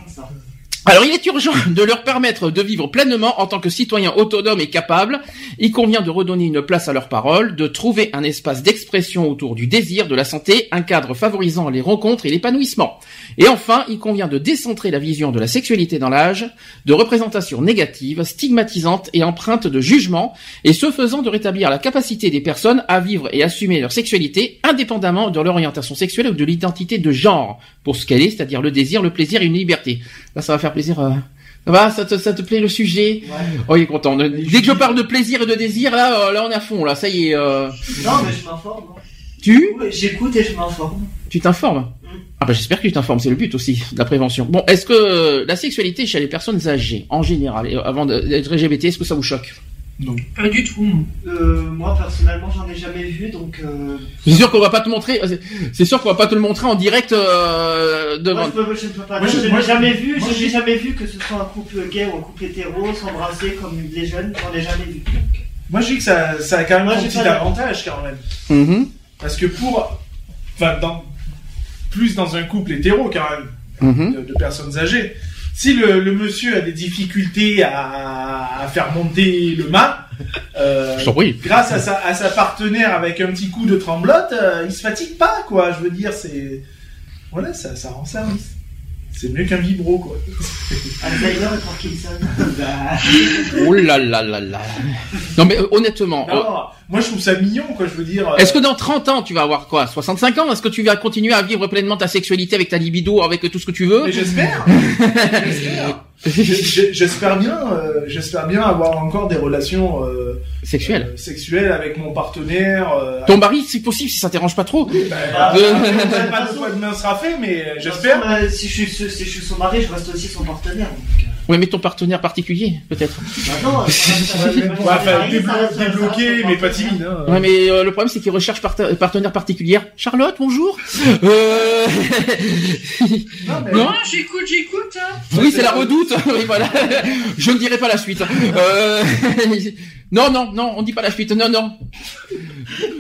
Alors il est urgent de leur permettre de vivre pleinement en tant que citoyens autonomes et capables. Il convient de redonner une place à leurs paroles, de trouver un espace d'expression autour du désir, de la santé, un cadre favorisant les rencontres et l'épanouissement. Et enfin, il convient de décentrer la vision de la sexualité dans l'âge, de représentations négatives, stigmatisantes et empreintes de jugement, et ce faisant de rétablir la capacité des personnes à vivre et assumer leur sexualité indépendamment de leur orientation sexuelle ou de l'identité de genre, pour ce qu'elle est, c'est-à-dire le désir, le plaisir et une liberté. Là, ça va faire plaisir. euh, Ça va, ça te, ça te plaît le sujet? Ouais. Oh, il est content. Dès que je parle de plaisir et de désir, là, euh, là, on est à fond. Là, ça y est. euh, Non, mais je m'informe. Tu, J'écoute et je m'informe. tu t'informes? Ah bah j'espère que tu t'informes. C'est le but aussi de la prévention. Bon, est-ce que la sexualité chez les personnes âgées, en général, et avant d'être LGBT, est-ce que ça vous choque? Pas du tout. moi. Euh, moi, personnellement, j'en ai jamais vu, donc... Euh... C'est sûr qu'on va pas te montrer. c'est- C'est sûr qu'on va pas te le montrer en direct euh, devant. Moi, je, peux, je ne peux pas Moi, dire, je- je jamais vu, moi, je n'ai jamais vu que ce soit un couple gay ou un couple hétéro s'embrasser comme des jeunes, j'en ai jamais vu. Moi, je dis que ça, ça a quand même Moi, un petit avantage, quand même. Mhm, Parce que pour. Enfin, dans, plus dans un couple hétéro, quand même, mhm. de, de personnes âgées. Si le, le monsieur a des difficultés à, à faire monter le mât, euh, grâce à sa, à sa partenaire avec un petit coup de tremblote, euh, il se fatigue pas, quoi. Je veux dire, c'est. Voilà, ça, ça rend service. C'est mieux qu'un vibro, quoi. [laughs] Alzheimer et Parkinson. [laughs] Oh là là là là. Non mais euh, honnêtement, Non, euh, moi, je trouve ça mignon, quoi, je veux dire. euh, est-ce que dans 30 ans tu vas avoir quoi 65 ans? Est-ce que tu vas continuer à vivre pleinement ta sexualité avec ta libido, avec tout ce que tu veux? Mais j'espère. [laughs] J'espère. J'espère bien, euh, j'espère bien avoir encore des relations euh, Sexuel. euh, sexuelles avec mon partenaire. euh, Ton mari, si possible, si ça t'arrange pas trop. bah, Ah, euh, euh, pas de fois demain sera fait, mais euh, de j'espère. euh, si, je suis, si je suis son mari, je reste aussi son partenaire. donc, Ouais, mais ton partenaire particulier, peut-être. bah non, débloqué, mais pas timide. Hein. Ouais, mais euh, le problème c'est qu'il recherche parta- partenaire particulière. Charlotte, bonjour. [laughs] Euh... Non, mais- Non. Non, j'écoute, j'écoute. Hein. oui, c'est la redoute. [laughs] oui, voilà. Je ne dirai pas la suite. Euh... [laughs] non, non, non, on dit pas la suite. Non, non.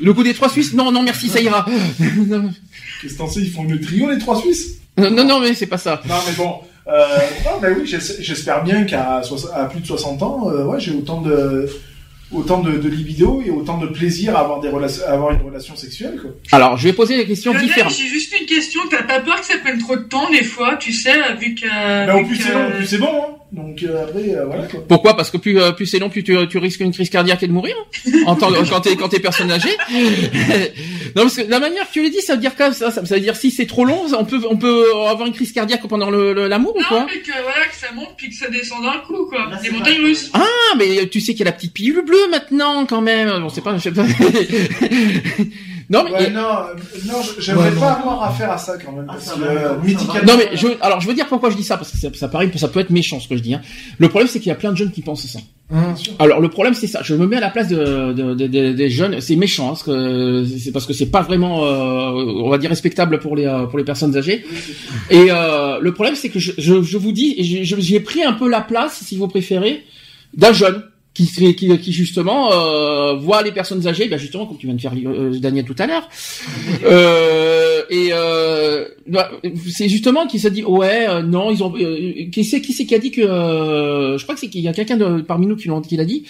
Le coup des trois Suisses. Non, non, merci, ça ira. Qu'est-ce que t'en sais, ils font le trio, les trois Suisses? Non, non, mais c'est pas ça. Non, mais bon. Euh, non, mais oui, j'es- j'espère bien qu'à plus de 60 ans, euh, ouais, j'ai autant de autant de, de libido et autant de plaisir à avoir des relations, à avoir une relation sexuelle, quoi. Alors, je vais poser des questions Lionel, différentes. j'ai juste une question. T'as pas peur que ça prenne trop de temps des fois, tu sais, vu que. Bah, plus c'est long, au plus c'est bon, hein. Donc euh, après, euh, voilà quoi. Pourquoi? Parce que plus, euh, plus c'est long, plus tu, tu risques une crise cardiaque et de mourir en tant, quand t'es quand t'es personne âgée. [laughs] non, parce que la manière que tu l'as dit, ça veut dire quoi? Ça, ça veut dire si c'est trop long, on peut on peut avoir une crise cardiaque pendant le- le- l'amour ou Non, quoi? mais que voilà, que ça monte puis que ça descend d'un coup, quoi. Là, Des c'est montagnes russes. Ah, mais tu sais qu'il y a la petite pilule bleue maintenant quand même. Bon, c'est pas, je sais pas. [laughs] non mais. Ouais, non, euh, non, j'aimerais Ouais, non. pas avoir affaire à ça quand même. Ah, Parce ça que va, euh. Non mais je, alors je veux dire pourquoi je dis ça parce que ça, ça paraît, ça peut être méchant ce que je dis. Hein. Le problème c'est qu'il y a plein de jeunes qui pensent ça. Hum. Alors le problème c'est ça. Je me mets à la place de, de- de- de- des jeunes. C'est méchant, hein, parce que c'est parce que c'est pas vraiment, euh, on va dire respectable pour les euh, pour les personnes âgées. Et euh, le problème c'est que je, je, je vous dis, et j'ai pris un peu la place, si vous préférez, d'un jeune qui qui, qui justement euh, voit les personnes âgées, ben justement comme tu viens de faire euh, Daniel tout à l'heure. Euh, et euh, bah, c'est justement qui se dit ouais euh, non ils ont euh, qui c'est qui c'est qui a dit que je crois que c'est qu'il y a quelqu'un parmi nous qui l'a dit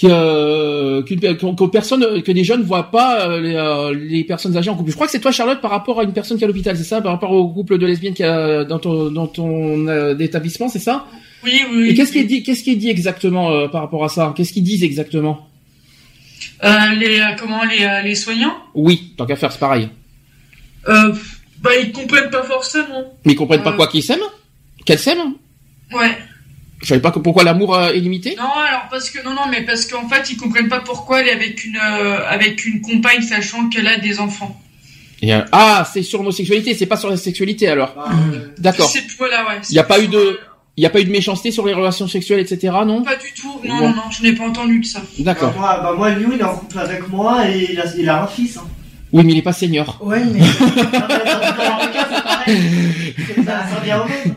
que euh, qu'une que, que personne que des jeunes voient pas euh, les, euh, les personnes âgées en couple. Je crois que c'est toi Charlotte par rapport à une personne qui est à l'hôpital, c'est ça? Par rapport au couple de lesbiennes qui a dans ton dans ton euh, établissement, c'est ça? Oui, oui. Et qu'est-ce qui est dit qu'est-ce qui est dit exactement par rapport à ça? Qu'est-ce qu'ils disent exactement? Les, comment, les, les soignants? Oui, tant qu'à faire c'est pareil. Bah, ils comprennent pas forcément. Mais ils comprennent pas quoi qu'ils s'aiment? Qu'elles s'aiment? Ouais. Je savais pas que pourquoi l'amour euh, est limité? Non, alors parce que non, non, mais parce qu'en fait, ils comprennent pas pourquoi elle est avec une euh, avec une compagne, sachant qu'elle a des enfants. Et, euh, ah, c'est sur l'homosexualité, c'est pas sur la sexualité alors. Bah, euh, D'accord. C'est voilà, ouais. Il y a pas eu de il y a pas eu de méchanceté sur les relations sexuelles, etc. Non? Pas du tout. Non, Bon. non, non, je n'ai pas entendu de ça. bah, D'accord. moi, bah, moi, Liu, il est en couple avec moi et il a, il a un fils. Hein. Oui, mais il est pas senior. Ouais, mais [laughs] Ah, bah, dans- dans leur cas, c'est pareil. C'est- Ça, ça vient au même.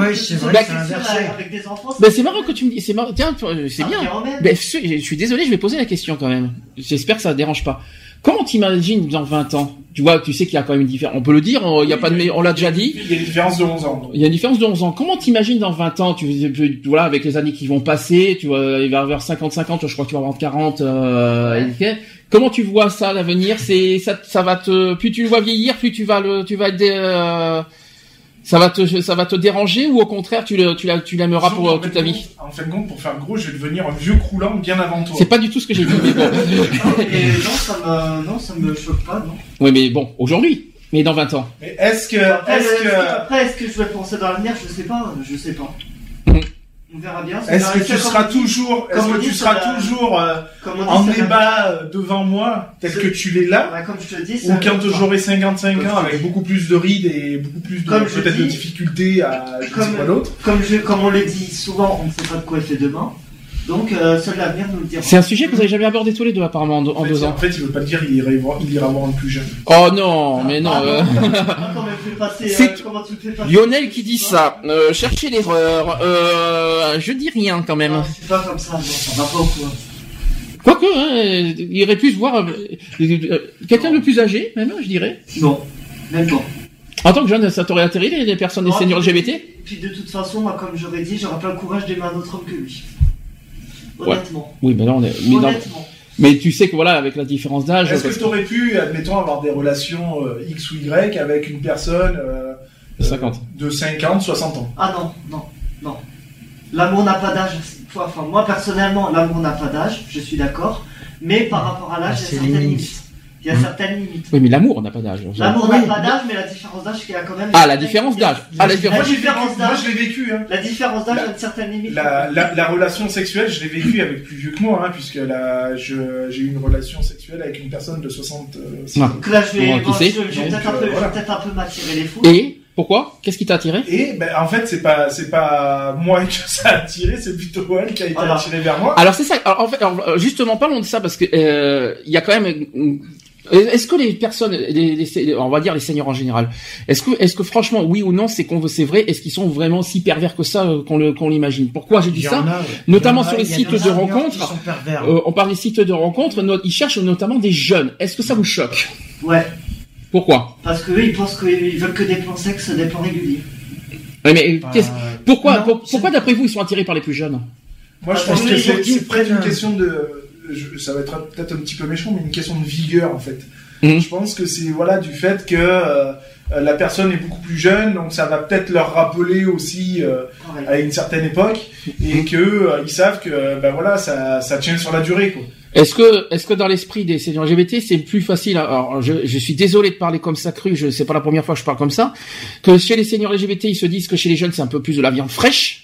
Ouais, c'est vrai que avec- c'est inversé. Avec des enfants. Ben c'est marrant que tu me dis, c'est marrant. Tiens, euh, c'est bien. Ben, ce- je suis désolé, je vais poser la question quand même. J'espère que ça ne dérange pas. Comment t'imagines dans 20 ans? Tu vois, tu sais qu'il y a quand même une différence. On peut le dire, on, il y a pas de, on l'a déjà dit. Il y a une différence de 11 ans. Il y a une différence de 11 ans. Comment t'imagines dans 20 ans? Tu, tu- voilà, avec les années qui vont passer, tu vois, il va y avoir 50-50, je crois que tu vas avoir 40. Euh, comment tu vois ça l'avenir? C'est ça, ça va te, plus tu le vois vieillir, plus tu vas le, tu vas être, euh, ça va te, ça va te déranger ou au contraire tu le, tu la- tu l'aimeras pour euh, En toute ta vie compte- En fin de compte, pour faire gros, je vais devenir un vieux croulant bien avant toi. C'est pas du tout ce que j'ai dit. Mais bon. [laughs] Non, ça me, non, ça me choque pas, non. oui, mais bon, aujourd'hui. Mais dans 20 ans. Mais est-ce que, Après, est-ce est-ce que... que, après, est-ce que je vais penser dans l'avenir? Je sais pas, je sais pas. Mhm. On verra bien. est-ce que tu seras toujours, est-ce que tu seras toujours euh, en débat euh, devant moi, tel que tu l'es là, Ouais, comme je te dis, ou quand j'aurai 55 Comme ans avec beaucoup plus de rides et beaucoup plus de peut-être de difficultés à je sais Comme-. Comme, je, comme on le dit souvent, on ne sait pas de quoi est fait demain. Donc, euh, seul l'avenir nous le dira. C'est un sujet que vous avez jamais abordé tous les deux apparemment en, en En fait, deux en ans. fait, il veut pas dire il ira voir, il ira voir un plus jeune. Oh non, mais non. Ah, euh, Ah, C'est euh, passer Lionel qui dit ça. Euh, cherchez l'erreur. Euh, je dis rien quand même. C'est pas comme ça, non, ça va pas au point. Quoique, hein, il irait plus voir euh, euh, quelqu'un de plus âgé, même, je dirais. Non, même pas. En tant que jeune, ça t'aurait atterri les, les personnes, Non, seniors LGBT Puis de toute façon, moi, comme j'aurais dit, j'aurais pas le courage d'aimer un autre homme que lui. Ouais. Honnêtement. Oui, mais là, on est. Mais, non. Honnêtement. mais tu sais que voilà, avec la différence d'âge. Est-ce que tu aurais pu, admettons, avoir des relations euh, X ou Y avec une personne euh, euh, 50. de 50, 60 ans? Ah non, non, non. L'amour n'a pas d'âge. Enfin, moi personnellement, l'amour n'a pas d'âge, je suis d'accord. Mais par rapport à l'âge, il y a certaines limite. limites. Il y a certaines limites. Oui, mais l'amour n'a pas d'âge. L'amour Oui, n'a pas d'âge, mais la différence d'âge, il y a quand même. Ah, la différence d'âge. Ah, la différence. Moi, j'ai vécu- différence moi, d'âge. je l'ai vécu. Hein. La différence d'âge a une certaine limite. La, la, la relation sexuelle, je l'ai vécue avec plus vieux que moi, hein, puisque la, je- j'ai eu une relation sexuelle avec une personne de 60. euh, Ah. Donc là, je vais, Bon, qui bon, je, sait je vais peut-être un euh, peu, je vais voilà. peut-être un peu m'attirer les fous. Et pourquoi? Qu'est-ce qui t'a attiré? Et ben, en fait, c'est pas, c'est pas moi [laughs] que ça a attiré, c'est plutôt elle qui a été attirée vers moi. Alors c'est ça. Alors, en fait, alors, euh, justement, parlons de ça parce que euh, il y a quand même. euh, Est-ce que les personnes, les, les- on va dire les seigneurs en général, est-ce que, est-ce que franchement, oui ou non, c'est qu'on c'est vrai, est-ce qu'ils sont vraiment si pervers que ça euh, qu'on le, qu'on l'imagine? Pourquoi j'ai dit ça a. Notamment a- sur les sites de rencontres. Euh, On parle des sites de rencontres, no- ils cherchent notamment des jeunes. Est-ce que ça vous choque? Ouais, Pourquoi? Parce qu'eux, ils pensent qu'ils veulent que des plans sexes, des plans réguliers. Ouais, mais Bah, pourquoi, non, pour- c'est- pourquoi d'après vous ils sont attirés par les plus jeunes? Moi, je pense que que c'est les gens c'est peut-être une prennent- question de, je- ça va être peut-être un petit peu méchant, mais une question de vigueur en fait. Mhm. Je pense que c'est voilà du fait que euh, la personne est beaucoup plus jeune, donc ça va peut-être leur rappeler aussi euh, à une certaine époque et que euh, ils savent que ben voilà ça, ça tient sur la durée quoi. Est-ce que, est-ce que dans l'esprit des seigneurs LGBT, c'est plus facile, alors je, je suis désolé de parler comme ça cru, je c'est pas la première fois que je parle comme ça, que chez les seigneurs LGBT, ils se disent que chez les jeunes, c'est un peu plus de la viande fraîche,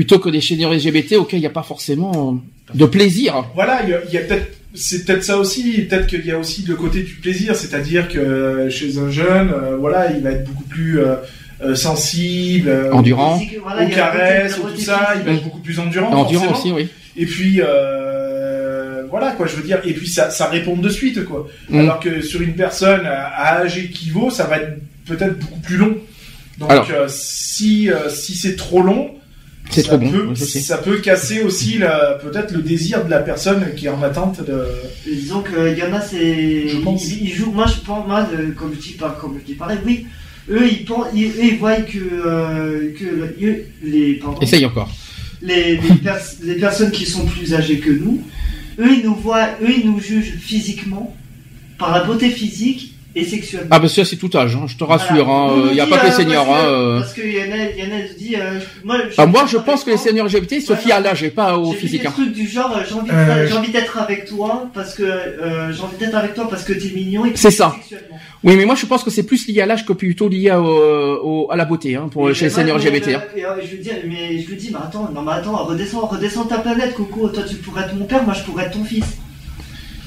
plutôt que des seigneurs LGBT auxquels il n'y a pas forcément euh, de plaisir. Voilà, il y a, il y a peut-être c'est peut-être ça aussi, peut-être qu'il y a aussi le côté du plaisir, c'est-à-dire que euh, chez un jeune, euh, voilà, il va être beaucoup plus euh, sensible, Endurant. Physique, voilà, aux caresses, au tout ça, il va être beaucoup plus endurant. Endurant forcément. aussi, oui. Et puis euh, voilà quoi, je veux dire, et puis ça, ça répond de suite quoi. Mm. Alors que sur une personne à, âge équivaut, ça va être peut-être beaucoup plus long. Donc Alors. euh, si euh, si c'est trop long, C'est ça bon, peut, oui, je sais. ça peut casser aussi la- peut-être le désir de la personne qui est en attente de. Et Disons qu'il y en a, c'est. Je pense. Ils, ils jouent, moi je pense, moi, euh, comme je dis pas, comme je dis pareil, oui. Eux, ils pensent, ils, eux, ils voient que, euh, que eux, les, pardon, Essaye encore. les, les, pers- les personnes qui sont plus âgées que nous, eux, ils nous voient, eux, ils nous jugent physiquement, par la beauté physique et sexuellement. Ah, bah ça, c'est tout âge, hein, je te rassure, Voilà. il n'y a pas que les euh, seigneurs, parce hein. que- euh. Parce qu'il y en a, il y en a, je dis, euh, moi, Ah, moi, je pense que les seigneurs LGBT se fient à l'âge et pas au physique. des hein. trucs du genre, euh, j'ai envie, de- Euh, j'ai envie d'être avec toi parce que euh, j'ai envie d'être avec toi parce que t'es mignon et que C'est ça. sexuellement. Oui, mais moi, je pense que c'est plus lié à l'âge que plutôt lié au- à la beauté, hein, pour, Et chez les mais, LGBT. euh, hein. euh, je lui dis, mais je lui dis, mais attends, non mais attends, redescends, redescends ta planète, Coco. Toi, tu pourrais être mon père, moi, je pourrais être ton fils.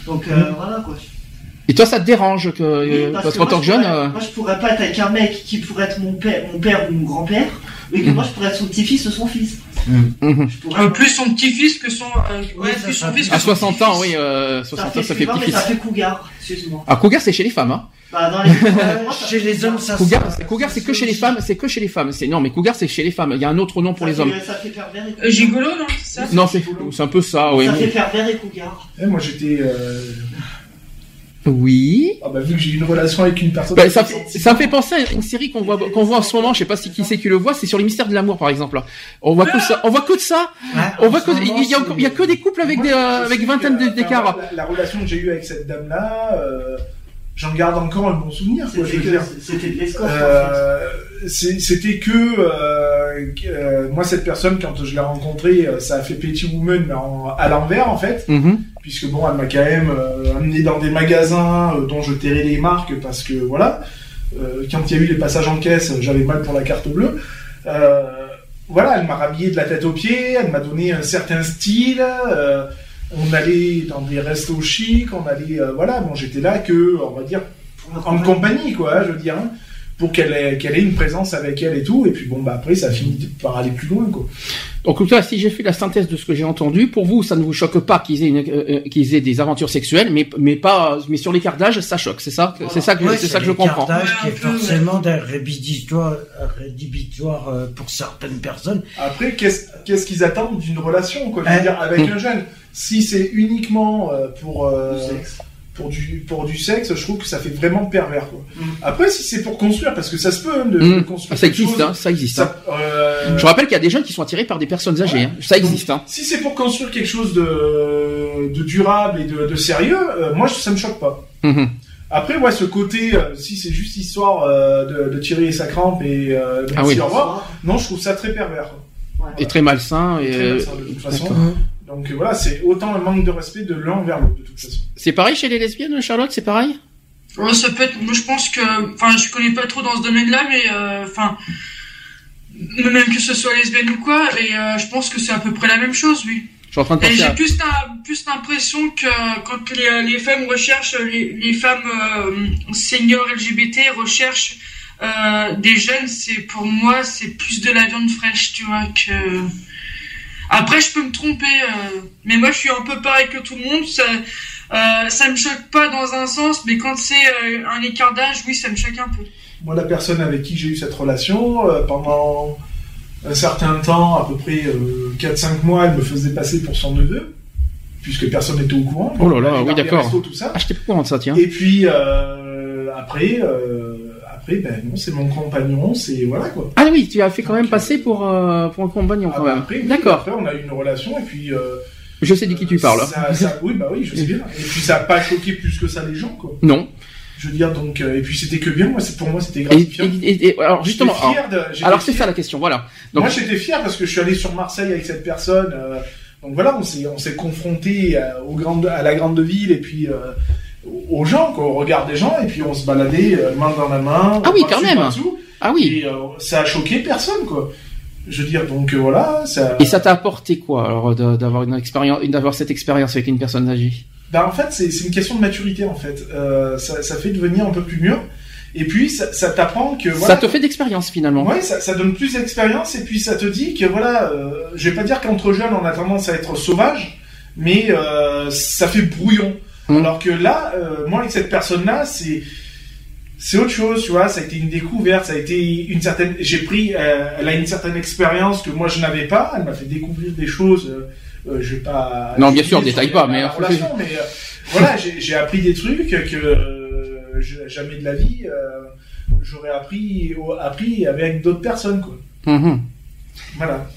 Donc euh, voilà quoi. Et toi, ça te dérange que, Oui, euh, parce qu'en moi, tant que je jeune, pourrais- euh, moi, je pourrais pas être avec un mec qui pourrait être mon père, mon père ou mon grand-père, et que Mhm. moi, je pourrais être son petit-fils ou son fils. Je pourrais. Euh, plus son petit-fils que son. euh, ouais, plus son fils que à son 60 ans, oui, euh, ça 60 fait, ans, ça fait non, mais petit-fils. ça fait cougar, excuse-moi. Ah, cougar, c'est chez les femmes, hein. Bah, dans les... [laughs] Chez les cougar. hommes, ça Cougar, cougar, c'est que chez les femmes, c'est que chez les femmes. C'est, non, mais cougar, c'est chez les femmes. Il y a un autre nom pour Ça les fait- hommes. Ça fait pervers et Euh, cougar. Gigolo, non C'est ça Non, c'est, c'est un peu ça, oui. Ça fait pervers et cougar. Eh, moi j'étais. Oui. Ah bah vu que j'ai eu une relation avec une personne. Bah, ça, 66 ça me fait penser à une série qu'on voit, qu'on voit en ce moment. Je sais pas si qui c'est qui le voit. C'est sur les mystères de l'amour, par exemple. On voit que ça. On voit que de ça. Ouais, On voit que, il moment, y, a, il y a que des couples avec Moi, des, euh, avec vingtaine d'écarts. La, la relation que j'ai eue avec cette dame-là, euh, j'en garde encore un bon souvenir. C'était de l'escorte. Euh, c'est- C'était que euh, euh, moi cette personne quand je l'ai rencontrée, ça a fait Petit Woman mais en- à l'envers en fait, Mhm. puisque bon elle m'a quand même euh, amené dans des magasins euh, dont je tairais les marques parce que voilà, euh, quand il y a eu les passages en caisse, j'avais mal pour la carte bleue. Euh, voilà, elle m'a rhabillé de la tête aux pieds, elle m'a donné un certain style. On allait dans des restos chics, on allait, euh, voilà, bon, j'étais là que, on va dire, en compagnie, quoi, je veux dire, hein, pour qu'elle ait, qu'elle ait une présence avec elle et tout. Et puis bon, bah après, ça finit par aller plus loin, quoi. Donc là, si j'ai fait la synthèse de ce que j'ai entendu, pour vous, ça ne vous choque pas qu'ils aient, une- euh, euh, qu'ils aient des aventures sexuelles, mais mais pas, mais sur l'écart d'âge, ça choque. C'est ça, c'est ça que Ouais, c'est ça que je comprends. l'écartage qui est forcément d'un rédhibitoire, rédhibitoire euh, pour certaines personnes. Après, qu'est-ce, qu'est-ce qu'ils attendent d'une relation, quoi, je veux Ouais. dire, avec un jeune. Si c'est uniquement euh, pour, euh, Du sexe. pour du pour du sexe, je trouve que ça fait vraiment pervers, quoi. Mm. Après, si c'est pour construire, parce que ça se peut hein, de, Mhm. construire. Ça quelque existe, chose, hein, ça existe. hein. ça, euh, Je rappelle qu'il y a des jeunes qui sont attirés par des personnes âgées. hein. Ça existe. Hein. Si c'est pour construire quelque chose de, de durable et de, de sérieux, euh, moi ça me choque pas. Mhm. Après, ouais, ce côté, euh, si c'est juste histoire euh, de, de tirer sa crampe et euh, de Ah dire oui. au revoir, non, je trouve ça très pervers. quoi. Et très malsain. Et, Très malsain, de toute façon. Donc euh, voilà, c'est autant un manque de respect de l'un envers l'autre, de toute façon. C'est pareil chez les lesbiennes, Charlotte, c'est pareil? Ouais, ça peut être. Moi, je pense que. Enfin, je connais pas trop dans ce domaine-là, mais euh, enfin. même que ce soit lesbienne ou quoi, et euh, je pense que c'est à peu près la même chose, oui. Je suis en train de penser j'ai à... plus, l'im- plus l'impression que quand les, les femmes recherchent, les, les femmes euh, seniors LGBT recherchent euh, des jeunes, c'est pour moi, c'est plus de la viande fraîche, tu vois, que... Après, je peux me tromper, euh, mais moi, je suis un peu pareil que tout le monde. Ça, euh, ça me choque pas dans un sens, mais quand c'est euh, un écart d'âge, oui, ça me choque un peu. Moi, la personne avec qui j'ai eu cette relation, euh, pendant un certain temps, à peu près euh, 4-5 mois, elle me faisait passer pour son neveu, puisque personne n'était au courant. Oh là là, oui, d'accord. Ah, j'étais pas au courant de ça, tiens. Et puis, euh, après, euh, après, ben non, c'est mon compagnon, c'est voilà quoi. Ah oui, tu as fait quand même passer pour, euh, pour un compagnon Ah, même. après, oui, D'accord. Après, on a eu une relation, et puis. euh, Je sais de qui tu parles. ça- ça- oui, bah oui, je sais bien. Et puis, ça n'a pas choqué plus que ça les gens, quoi. Non. Je veux dire, donc, euh, et puis c'était que bien, moi, c'est- pour moi, c'était gratifiant. et- et- et- alors justement, fier de- alors, c'est ça la question, voilà. Donc, Moi, j'étais fier parce que je suis allé sur Marseille avec cette personne. euh, donc voilà, on s'est on s'est confronté à, aux grandes, à la grande ville et puis euh, aux gens, quoi, au regard des gens, et puis on se baladait euh, main dans la main. Ah oui, quand même. ah oui. Et euh, ça a choqué personne, quoi. Je veux dire, donc euh, voilà, ça. Et ça t'a apporté quoi alors d'avoir une expérience, d'avoir cette expérience avec une personne âgée? Bah, en fait, c'est une question de maturité, en fait. Euh, ça, ça fait devenir un peu plus mûr. Et puis, ça, ça t'apprend que voilà. Ça te fait d'expérience finalement. Ouais, ça, ça donne plus d'expérience et puis ça te dit que voilà, euh, je vais pas dire qu'entre jeunes on a tendance à être sauvage, mais euh, ça fait brouillon. Mm. Alors que là, euh, moi avec cette personne-là, c'est c'est autre chose, tu vois. Ça a été une découverte, ça a été une certaine. J'ai pris, euh, elle a une certaine expérience que moi je n'avais pas. Elle m'a fait découvrir des choses. Euh, euh, je vais pas. Non, bien sûr, sur détaille pas, mais- relation, mais voilà, j'ai appris des trucs que jamais de la vie. J'aurais appris, appris avec d'autres personnes, quoi. Mhm. Voilà.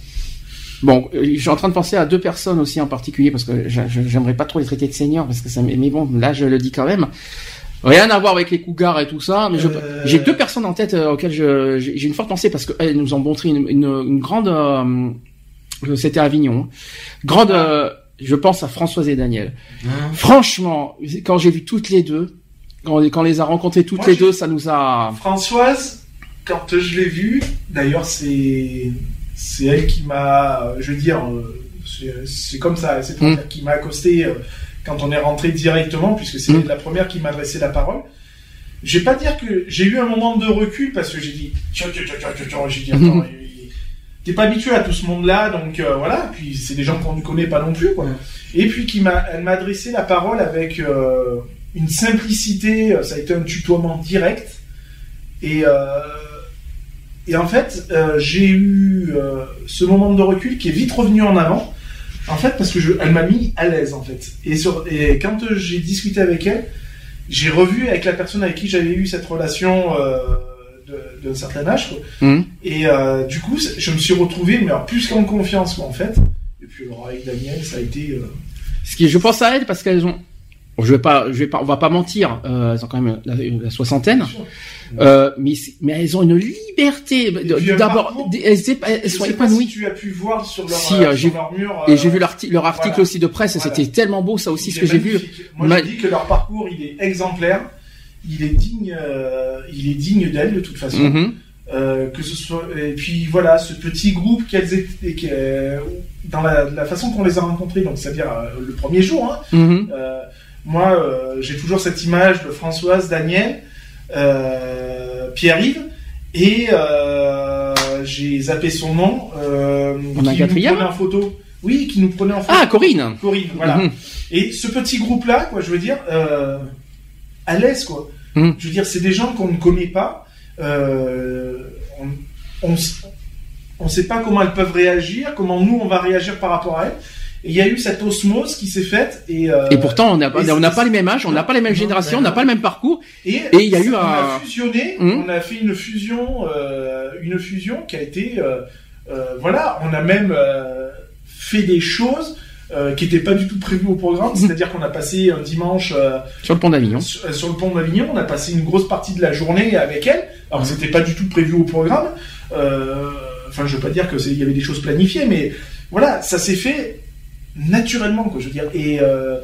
Bon, euh, je suis en train de penser à deux personnes aussi en particulier parce que j'aimerais pas trop les traiter de seniors parce que ça. Mais bon, là je le dis quand même. Rien à voir avec les cougars et tout ça, mais Euh. j'ai deux personnes en tête euh, auxquelles j'ai une forte pensée parce qu'elles nous ont montré une, une, une grande. euh, C'était à Avignon. Grande. euh, je pense à Françoise et Daniel. Franchement, quand j'ai vu toutes les deux, quand, on- quand on les a rencontrées toutes Moi, les deux, ça nous a. Françoise, quand je l'ai vue, d'ailleurs, c'est c'est elle qui m'a, je veux dire, euh, c'est comme ça, c'est Mm. dire qui m'a accosté euh, quand on est rentré directement, puisque c'est Mm. la première qui m'a adressé la parole. Je vais pas dire que j'ai eu un moment de recul parce que j'ai dit, tiens, tiens, tiens, tiens, j'ai dit, attends, il- t'es pas habitué à tout ce monde-là, donc euh, voilà. Puis c'est des gens qu'on ne connaît pas non plus, quoi. Et puis qui m'a, elle m'a adressé la parole avec euh, une simplicité. euh, Ça a été un tutoiement direct. Et euh, et en fait, euh, j'ai eu euh, ce moment de recul qui est vite revenu en avant. En fait, parce que je, elle m'a mis à l'aise en fait. Et, sur, et quand euh, j'ai discuté avec elle, j'ai revu avec la personne avec qui j'avais eu cette relation euh, d'un certain âge. Quoi. Mhm. Et euh, du coup, je me suis retrouvé, mais alors plus qu'en confiance, quoi, en fait. Et puis alors avec Daniel, ça a été. euh, Ce qui, je pense à elles parce qu'elles ont. Je vais pas, je vais pas, on va pas mentir. euh, elles ont quand même la, la soixantaine. Euh, mais, mais elles ont une liberté. D'abord, elles, sont épanouies. si tu as pu voir sur leur, Si, euh, euh, sur leur mur. Et euh, j'ai vu l'article, leur article voilà. aussi de presse, et c'était tellement beau, ça aussi, Il ce que j'ai vu. Moi, Ma- je dis que leur parcours, il est exemplaire. Il est digne, euh, il est digne d'elles de toute façon. Mhm. Euh, que ce soit et puis voilà ce petit groupe qu'elles étaient euh, dans la, la façon qu'on les a rencontrés donc c'est-à-dire euh, le premier jour hein, Mhm. euh, moi euh, j'ai toujours cette image de Françoise Daniel euh, Pierre-Yves et euh, j'ai zappé son nom euh, On a un qui nous prenait en photo oui qui nous prenait en photo Ah, Corinne. Corinne voilà Mhm. et ce petit groupe-là, quoi, je veux dire, à l'aise, quoi. Mm. Je veux dire, c'est des gens qu'on ne connaît pas. On, on, on sait pas comment elles peuvent réagir, comment nous on va réagir par rapport à elles. Et il y a eu cette osmose qui s'est faite. Et, euh, Et pourtant, on n'a pas, on n'a pas les mêmes âges, on n'a pas les mêmes générations, on ben n'a pas le même parcours. et, et il y a eu on un- a fusionné, Mm. on a fait une fusion, euh, une fusion qui a été, euh, voilà, on a même fait des choses qui était pas du tout prévu au programme. C'est-à-dire qu'on a passé un dimanche Sur le pont d'Avignon. sur, sur le pont d'Avignon, on a passé une grosse partie de la journée avec elle. Alors que c'était pas du tout prévu au programme. Enfin, je veux pas dire que il y avait des choses planifiées, mais voilà, ça s'est fait naturellement, quoi. Je veux dire. Et euh,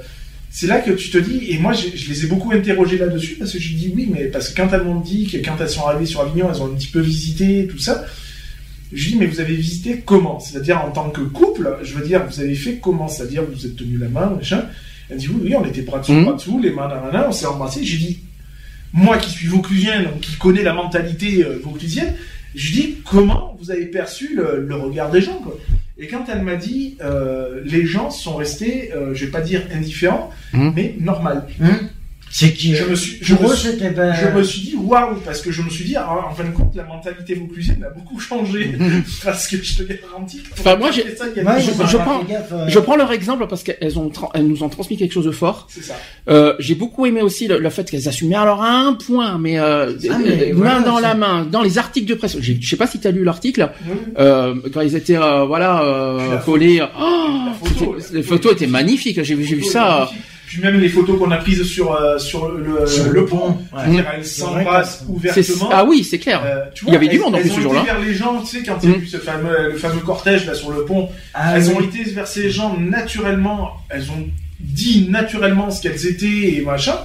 c'est là que tu te dis. Et moi, je les ai beaucoup interrogés là-dessus parce que je dis oui, mais parce que quand elles m'ont dit que quand elles sont arrivées sur Avignon, elles ont un petit peu visité tout ça. Je dis mais vous avez visité comment? C'est-à-dire en tant que couple, je veux dire, vous avez fait comment? C'est-à-dire vous vous êtes tenu la main, machin. Elle dit oui, oui, on était bras dessous, Mhm. bras dessous, les mains dans la main, on s'est embrassés. J'ai dit moi qui suis vauclusien, donc qui connais la mentalité euh, vauclusienne, je dis comment vous avez perçu le, le regard des gens quoi? Et quand elle m'a dit euh, les gens sont restés, euh, je vais pas dire indifférents, Mhm. mais normal. Hum C'est qui Je me suis, je me suis- ben. je me suis dit waouh parce que je me suis dit ah, en fin de compte la mentalité vauclusienne a beaucoup changé [laughs] parce que je te garantis. que Enfin, moi, j'ai- ça, Ouais, je- je prends- euh, Je prends leur exemple parce qu'elles ont, elles nous ont transmis quelque chose de fort. C'est ça. Euh, j'ai beaucoup aimé aussi le, le fait qu'elles assumaient alors à un point, mais, euh, Ah, mais euh, voilà, main dans c'est- la main, dans les articles de presse. J'ai- Je sais pas si tu as lu l'article euh, quand ils étaient euh, voilà euh, collés. Oh, La photo, la les photo photos était étaient magnifiques. J'ai vu, j'ai vu photos ça. Puis même les photos qu'on a prises sur euh, sur le, Sur le le pont, pont, ouais. elles s'embrassent ouvertement. Ah oui, c'est clair. Euh, tu Il y avait du elles- monde en elles plus ont ce été jour-là. vers les gens, tu sais, quand il y a Mm. eu ce fameux, le fameux cortège là sur le pont, ah elles oui. ont été vers ces gens naturellement, elles ont dit naturellement ce qu'elles étaient et machin.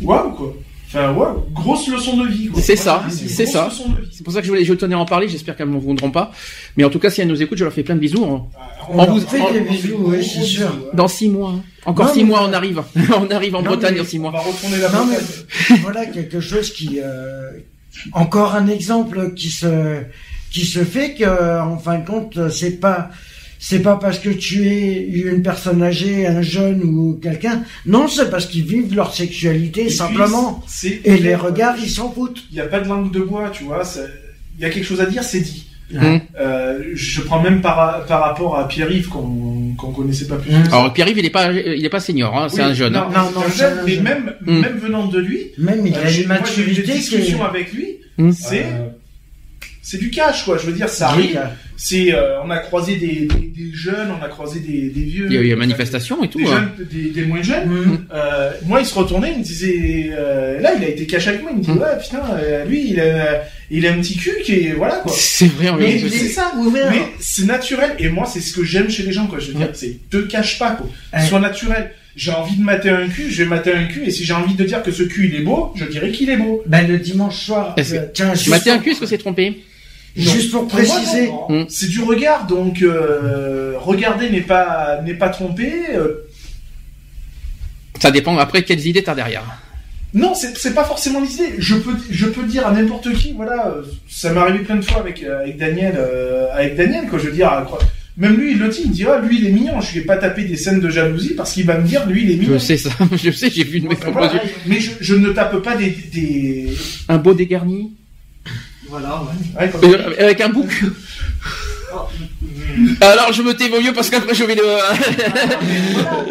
Waouh quoi. Enfin waouh, grosse leçon de vie. C'est ça, c'est ça. C'est pour ça que je voulais, je tenais à en parler. J'espère qu'elles ne m'en voudront pas. Mais en tout cas, si elles nous écoutent, je leur fais plein de bisous. hein. On En vous- fait en- des On bisous, gros, oui, gros c'est bisous, sûr. ouais. Dans six mois. hein. Encore Non, six mais- mois, on arrive. [laughs] on arrive en Non, Bretagne dans six On mois. va retourner la Non, mais [laughs] voilà quelque chose qui, euh, encore un exemple qui se, qui se fait que, en fin de compte, c'est pas, c'est pas parce que tu es une personne âgée, un jeune ou quelqu'un. Non, c'est parce qu'ils vivent leur sexualité Et puis, simplement. c'est- Et les regards, ils s'en foutent. Il n'y a pas de langue de bois, tu vois. Il y a quelque chose à dire, c'est dit. Hum. Euh, je prends même par, par rapport à Pierre-Yves qu'on qu'on connaissait pas plus. Alors Pierre-Yves, il est pas, il est pas senior. Hein, c'est Oui, un jeune. Non, Non, non, un jeune, un mais jeune. même, Hum. même venant de lui, Même il euh, a une moi, j'ai eu maturité discussions est... avec lui. Hum. C'est Euh, c'est du cash, quoi. Je veux dire, ça oui, arrive. C'est, euh, on a croisé des, des, des jeunes, on a croisé des, des vieux. Il y a eu enfin, manifestation et tout. Des, hein. jeunes, des, des moins jeunes. hum. Euh, moi, il se retournait, il me disait, euh, là, il a été cash avec moi. Il me dit, Mm. ouais, putain, euh, lui, il a, il a un petit cul qui est, voilà, quoi. C'est vrai. en Mais c'est est ça. ouvert. Mais c'est naturel, et moi, c'est ce que j'aime chez les gens, quoi. Je veux dire, c'est, te cache pas, quoi. Sois naturel. J'ai envie de mater un cul, je vais mater un cul, et si j'ai envie de dire que ce cul, il est beau, je dirais qu'il est beau. Ben, le dimanche soir, euh, tiens, juste, Maté un cul, est-ce que c'est trompé? Juste pour préciser, non, non. Mm. C'est du regard, donc, euh, regarder n'est pas, n'est pas trompé, euh, Ça dépend après quelles idées t'as derrière. Non, c'est c'est pas forcément l'idée. Je peux, je peux dire à n'importe qui, voilà, euh, ça m'est arrivé plein de fois avec, euh, avec Daniel, euh, avec Daniel, quoi. Je veux dire, à quoi- même lui, il le dit, il me dit, ah, lui, il est mignon. Je vais pas taper des scènes de jalousie parce qu'il va me dire, lui, il est mignon. Je sais ça. [laughs] Je sais. J'ai vu une Enfin, voilà. Mais je, je ne tape pas des, des... Un beau dégarni. Voilà, ouais. Ouais, comme- Avec un bouc. Alors je me tais mieux parce qu'après je vais le.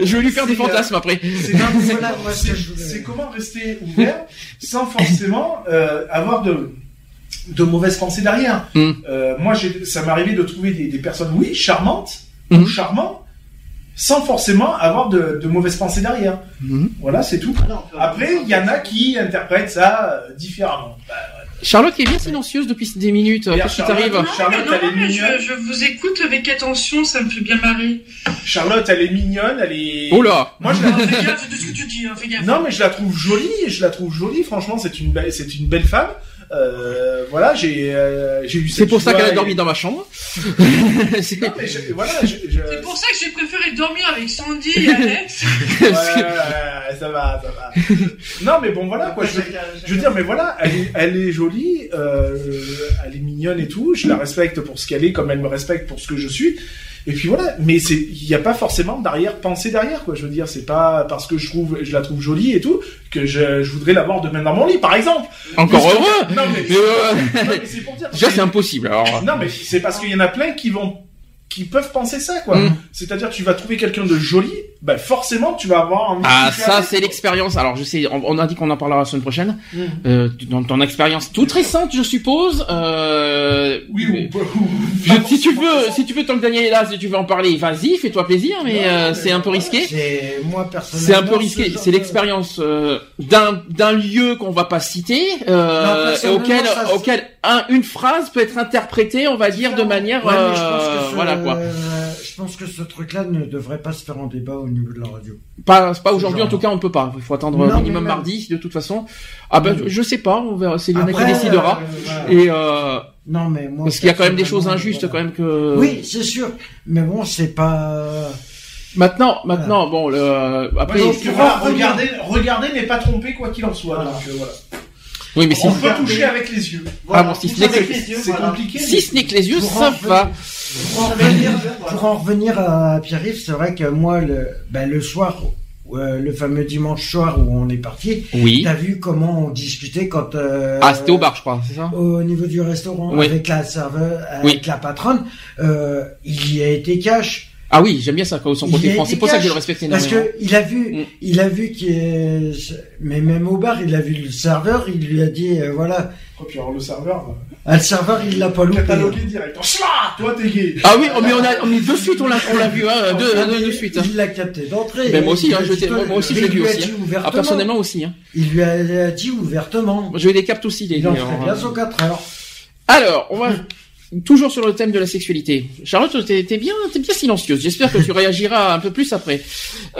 je vais lui faire des euh, fantasmes après. C'est voilà, voulais- comment rester ouvert sans forcément euh, avoir de, de mauvaises pensées derrière. Mm. Euh, moi, j'ai- ça m'est arrivé de trouver des, des personnes, oui, charmantes Mm. ou charmants, sans forcément avoir de, de mauvaises pensées derrière. Mhm. Voilà, c'est tout. Peut- Après, il y en a qui interprètent ça euh, différemment. Bah, Charlotte qui est bien silencieuse depuis des minutes. Qu'est-ce qui Charlotte. t'arrive Non, Charlotte, mais non, elle est mais mignonne. je, je vous écoute avec attention, ça me fait bien marrer. Charlotte, elle est mignonne, elle est. Oh là Moi, je la... Alors, fais gaffe de ce que tu dis, hein, fais gaffe. Non, mais je la trouve jolie, je la trouve jolie. Franchement, c'est une belle, c'est une belle femme. Euh, voilà, j'ai, euh, j'ai eu. C'est pour ça qu'elle a et- dormi dans ma chambre. [laughs] C'est- voilà, je, pour ça que j'ai préféré dormir avec Sandy et [laughs] Alex. Ouais, ouais, ouais, ça va, ça va. non, mais bon, voilà, quoi. Je veux, je veux dire, mais voilà, elle est, elle est jolie, euh, elle est mignonne et tout. Je la respecte pour ce qu'elle est, comme elle me respecte pour ce que je suis. Et puis voilà, mais c'est, il n'y a pas forcément d'arrière pensée derrière, quoi. Je veux dire, c'est pas parce que je trouve, je la trouve jolie et tout que je, je voudrais l'avoir demain dans mon lit, par exemple. Encore heureux. Non, mais, Mais, non, mais c'est pour dire. Déjà c'est impossible. Alors. Non, mais c'est parce qu'il y en a plein qui vont, qui peuvent penser ça, quoi. Mm. C'est-à-dire, tu vas trouver quelqu'un de joli, bah forcément tu vas avoir envie Ah, ça, c'est l'expérience. Alors, je sais, on, on a dit qu'on en parlera la semaine prochaine. Mm. Euh, dans ton expérience toute récente, je suppose. Euh, Oui, ou, ou- je- si tu veux, si tu veux, tant que Daniel est là, si tu veux en parler, vas-y, fais-toi plaisir, mais euh, c'est un peu risqué. C'est moi personnellement. C'est un peu ce risqué. C'est de- l'expérience euh, d'un d'un lieu qu'on va pas citer, euh, Non, auquel ça, auquel un, une phrase peut être interprétée, on va dire, de manière Ouais, mais je pense euh, que ce- voilà quoi. Je pense que ce truc-là ne devrait pas se faire en débat au niveau de la radio. Pas aujourd'hui en tout cas, on ne peut pas. Il faut attendre Non, minimum même- mardi de toute façon. Ah ben je sais pas, on verra. C'est Lionel qui décidera. euh, voilà. Et euh, Non, mais moi. parce qu'il y a quand même des choses injustes voilà. quand même que. Oui, c'est sûr. Mais bon, c'est pas. Maintenant, maintenant, bon, le, après, Ouais, donc, en revenir- regardez, regardez, mais pas tromper quoi qu'il en soit. Voilà. Donc, euh, voilà. Oui, mais si, On peut toucher avec les yeux. Ah bon, si ce n'est que- les yeux, C'est voilà. compliqué. si ce n'est que les yeux, Pour ça en va. Pour en revenir, pour en revenir à Pierre-Yves, c'est vrai que moi, le, ben, le soir, euh, le fameux dimanche soir où on est parti, Oui. t'as vu comment on discutait quand. euh, Ah, c'était au bar, je crois, c'est ça? Au niveau du restaurant, Oui. avec la serveur, avec la patronne, euh, il y a été cash. Ah oui, j'aime bien ça, quand son côté été C'est pour ça que je le respecte Parce énormément. que il a vu, Mm. il a vu qu'il est, mais même au bar, il a vu le serveur, il lui a dit, euh, voilà, Oh, puis alors le serveur, euh, ah, le serveur, il l'a pas loupé. catalogué direct. Oh, Toi, t'es gay. Ah oui, oh, mais on a, on est de suite, on l'a, on l'a vu, hein, de, de, mais de suite. hein. Il l'a capté d'entrée. Ben, moi aussi, Il hein, je tout- moi aussi, je il l'ai vu lui a aussi, dit hein. ouvertement. Ah, personnellement aussi. Hein. Il lui a dit ouvertement. Je les capte aussi, les Il en les- ferait euh, bien son 4 heures. Alors, on va [laughs] toujours sur le thème de la sexualité. Charlotte, t'es t'es bien, t'es bien silencieuse. J'espère que tu réagiras un peu plus après.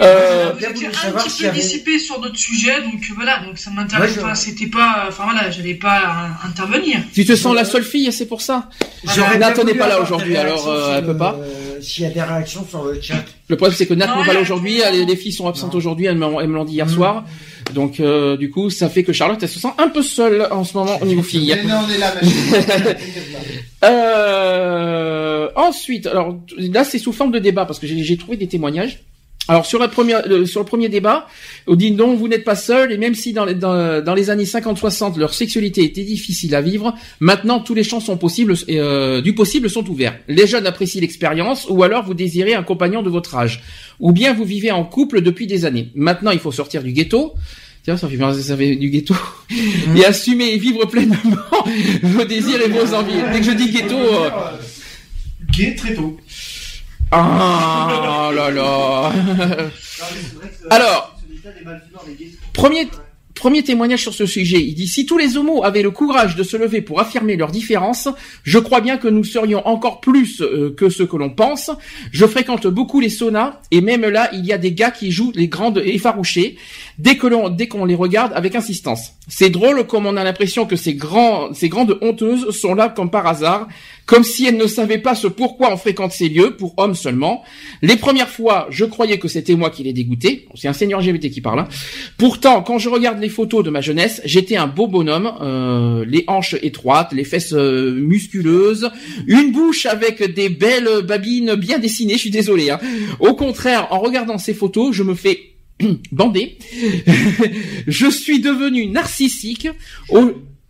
Euh, étiez voulu un petit peu dissipé sur d'autres sujets, donc voilà, donc ça m'intéresse Ouais, je- pas. C'était pas, enfin voilà, j'allais pas euh, intervenir. tu te sens la seule fille, c'est pour ça? J'aurais Nat bien n'est pas là aujourd'hui, alors, euh, elle peut pas. S'il y a des réactions sur le chat. Le problème, c'est que Nat Non, n'est pas là elle- aujourd'hui. Les, les filles sont absentes aujourd'hui. Elles me l'ont dit hier Mhm. soir. Donc, euh, du coup, ça fait que Charlotte, elle se sent un peu seule en ce moment au niveau fille. Mais non, on est là, machine. [laughs] Euh, ensuite, alors là c'est sous forme de débat parce que j'ai j'ai trouvé des témoignages. Alors sur la première, le- sur le premier débat, on dit non, vous n'êtes pas seul et même si dans les, dans, dans les années 50-60 leur sexualité était difficile à vivre, maintenant tous les champs sont possibles, et, euh, du possible sont ouverts. Les jeunes apprécient l'expérience ou alors vous désirez un compagnon de votre âge, ou bien vous vivez en couple depuis des années. Maintenant il faut sortir du ghetto. Tiens, ça fait, ça fait du ghetto. Et assumer et vivre pleinement [laughs] vos désirs et vos envies. Dès que je dis ghetto, euh, Gay très tôt. Ah là. Alors, premier, premier témoignage sur ce sujet. Il dit, si tous les homos avaient le courage de se lever pour affirmer leurs différences, je crois bien que nous serions encore plus euh, que ce que l'on pense. Je fréquente beaucoup les saunas, et même là, il y a des gars qui jouent les grandes effarouchées dès que l'on, dès qu'on les regarde avec insistance. C'est drôle comme on a l'impression que ces grands, ces grandes honteuses sont là comme par hasard, comme si elles ne savaient pas ce pourquoi on fréquente ces lieux, pour hommes seulement. Les premières fois, je croyais que c'était moi qui les dégoûtais. C'est un seigneur LGBT qui parle. hein. Pourtant, quand je regarde les photos de ma jeunesse, j'étais un beau bonhomme, euh, les hanches étroites, les fesses euh, musculeuses, une bouche avec des belles babines bien dessinées. Je suis désolé. hein. Au contraire, en regardant ces photos, je me fais [clears throat] bander. [laughs] je suis devenu narcissique.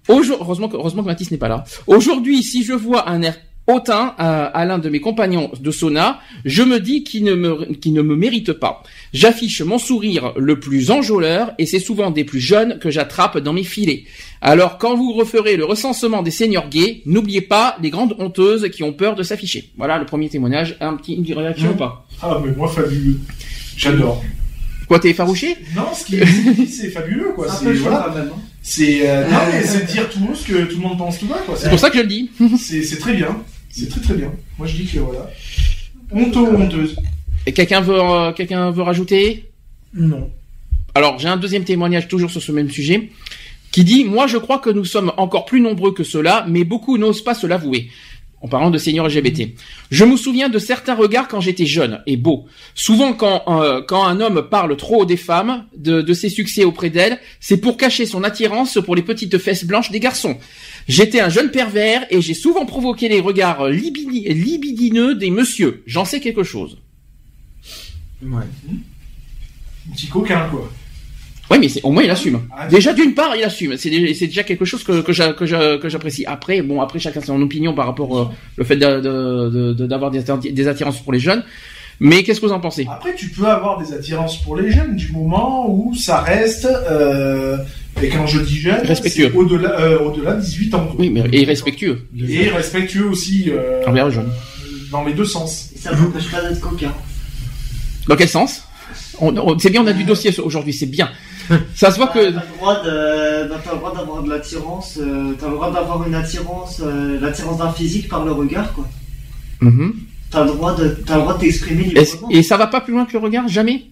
Heureusement que, heureusement que Mathis n'est pas là. Aujourd'hui, si je vois un air hautain à, à l'un de mes compagnons de sauna, je me dis qu'il ne me, qu'il ne me mérite pas. J'affiche mon sourire le plus enjôleur et c'est souvent des plus jeunes que j'attrape dans mes filets. Alors quand vous referez le recensement des seniors gays, n'oubliez pas les grandes honteuses qui ont peur de s'afficher. Voilà le premier témoignage. Un petit, une réaction ou pas? Ah, mais moi, fabuleux. J'adore. Quoi, t'es effarouché? Non, ce qu'il dit, c'est fabuleux, quoi. C'est chaud voilà. C'est euh, non, mais c'est dire tout ce que tout le monde pense tout bas, quoi. C'est pour ça que je le dis. C'est c'est très bien. C'est très très bien. Moi, je dis que voilà. Honteux ou honteuse. Et quelqu'un veut, euh, quelqu'un veut rajouter? Non. Alors, j'ai un deuxième témoignage toujours sur ce même sujet qui dit Moi, je crois que nous sommes encore plus nombreux que cela, mais beaucoup n'osent pas se l'avouer. En parlant de seigneurs LGBT. Je me souviens de certains regards quand j'étais jeune et beau. Souvent, quand, euh, un homme parle trop des femmes, de, ses succès auprès d'elles, c'est pour cacher son attirance pour les petites fesses blanches des garçons. J'étais un jeune pervers et j'ai souvent provoqué les regards libidi- libidineux des messieurs. J'en sais quelque chose. Ouais. Un petit coquin, quoi. Oui, mais c'est- au moins il assume. Ah, Déjà d'une part, il assume. C'est déjà, quelque chose que que j'a- que j'a- que j'apprécie. Après, bon, après chacun son opinion par rapport au le fait de- de- de- de- d'avoir des, attir- des attirances pour les jeunes. Mais qu'est-ce que vous en pensez? Après, tu peux avoir des attirances pour les jeunes du moment où ça reste. Euh, et quand je dis jeune, Respectueux. au-delà, euh, au-delà de 18 ans. Oui, mais et respectueux. Et respectueux aussi. Euh, Envers les jeunes. Dans les deux sens. Et ça m'empêche pas d'être coquin. Dans quel sens? C'est bien, on a du dossier aujourd'hui, c'est bien. [laughs] Ça se voit que. T'as le droit de- bah, t'as le droit d'avoir de l'attirance, euh, t'as le droit d'avoir une attirance, euh, l'attirance d'un physique par le regard, quoi. Mhm. T'as le droit de, t'as le droit de t'exprimer Et, librement. et ça va pas plus loin que le regard Jamais?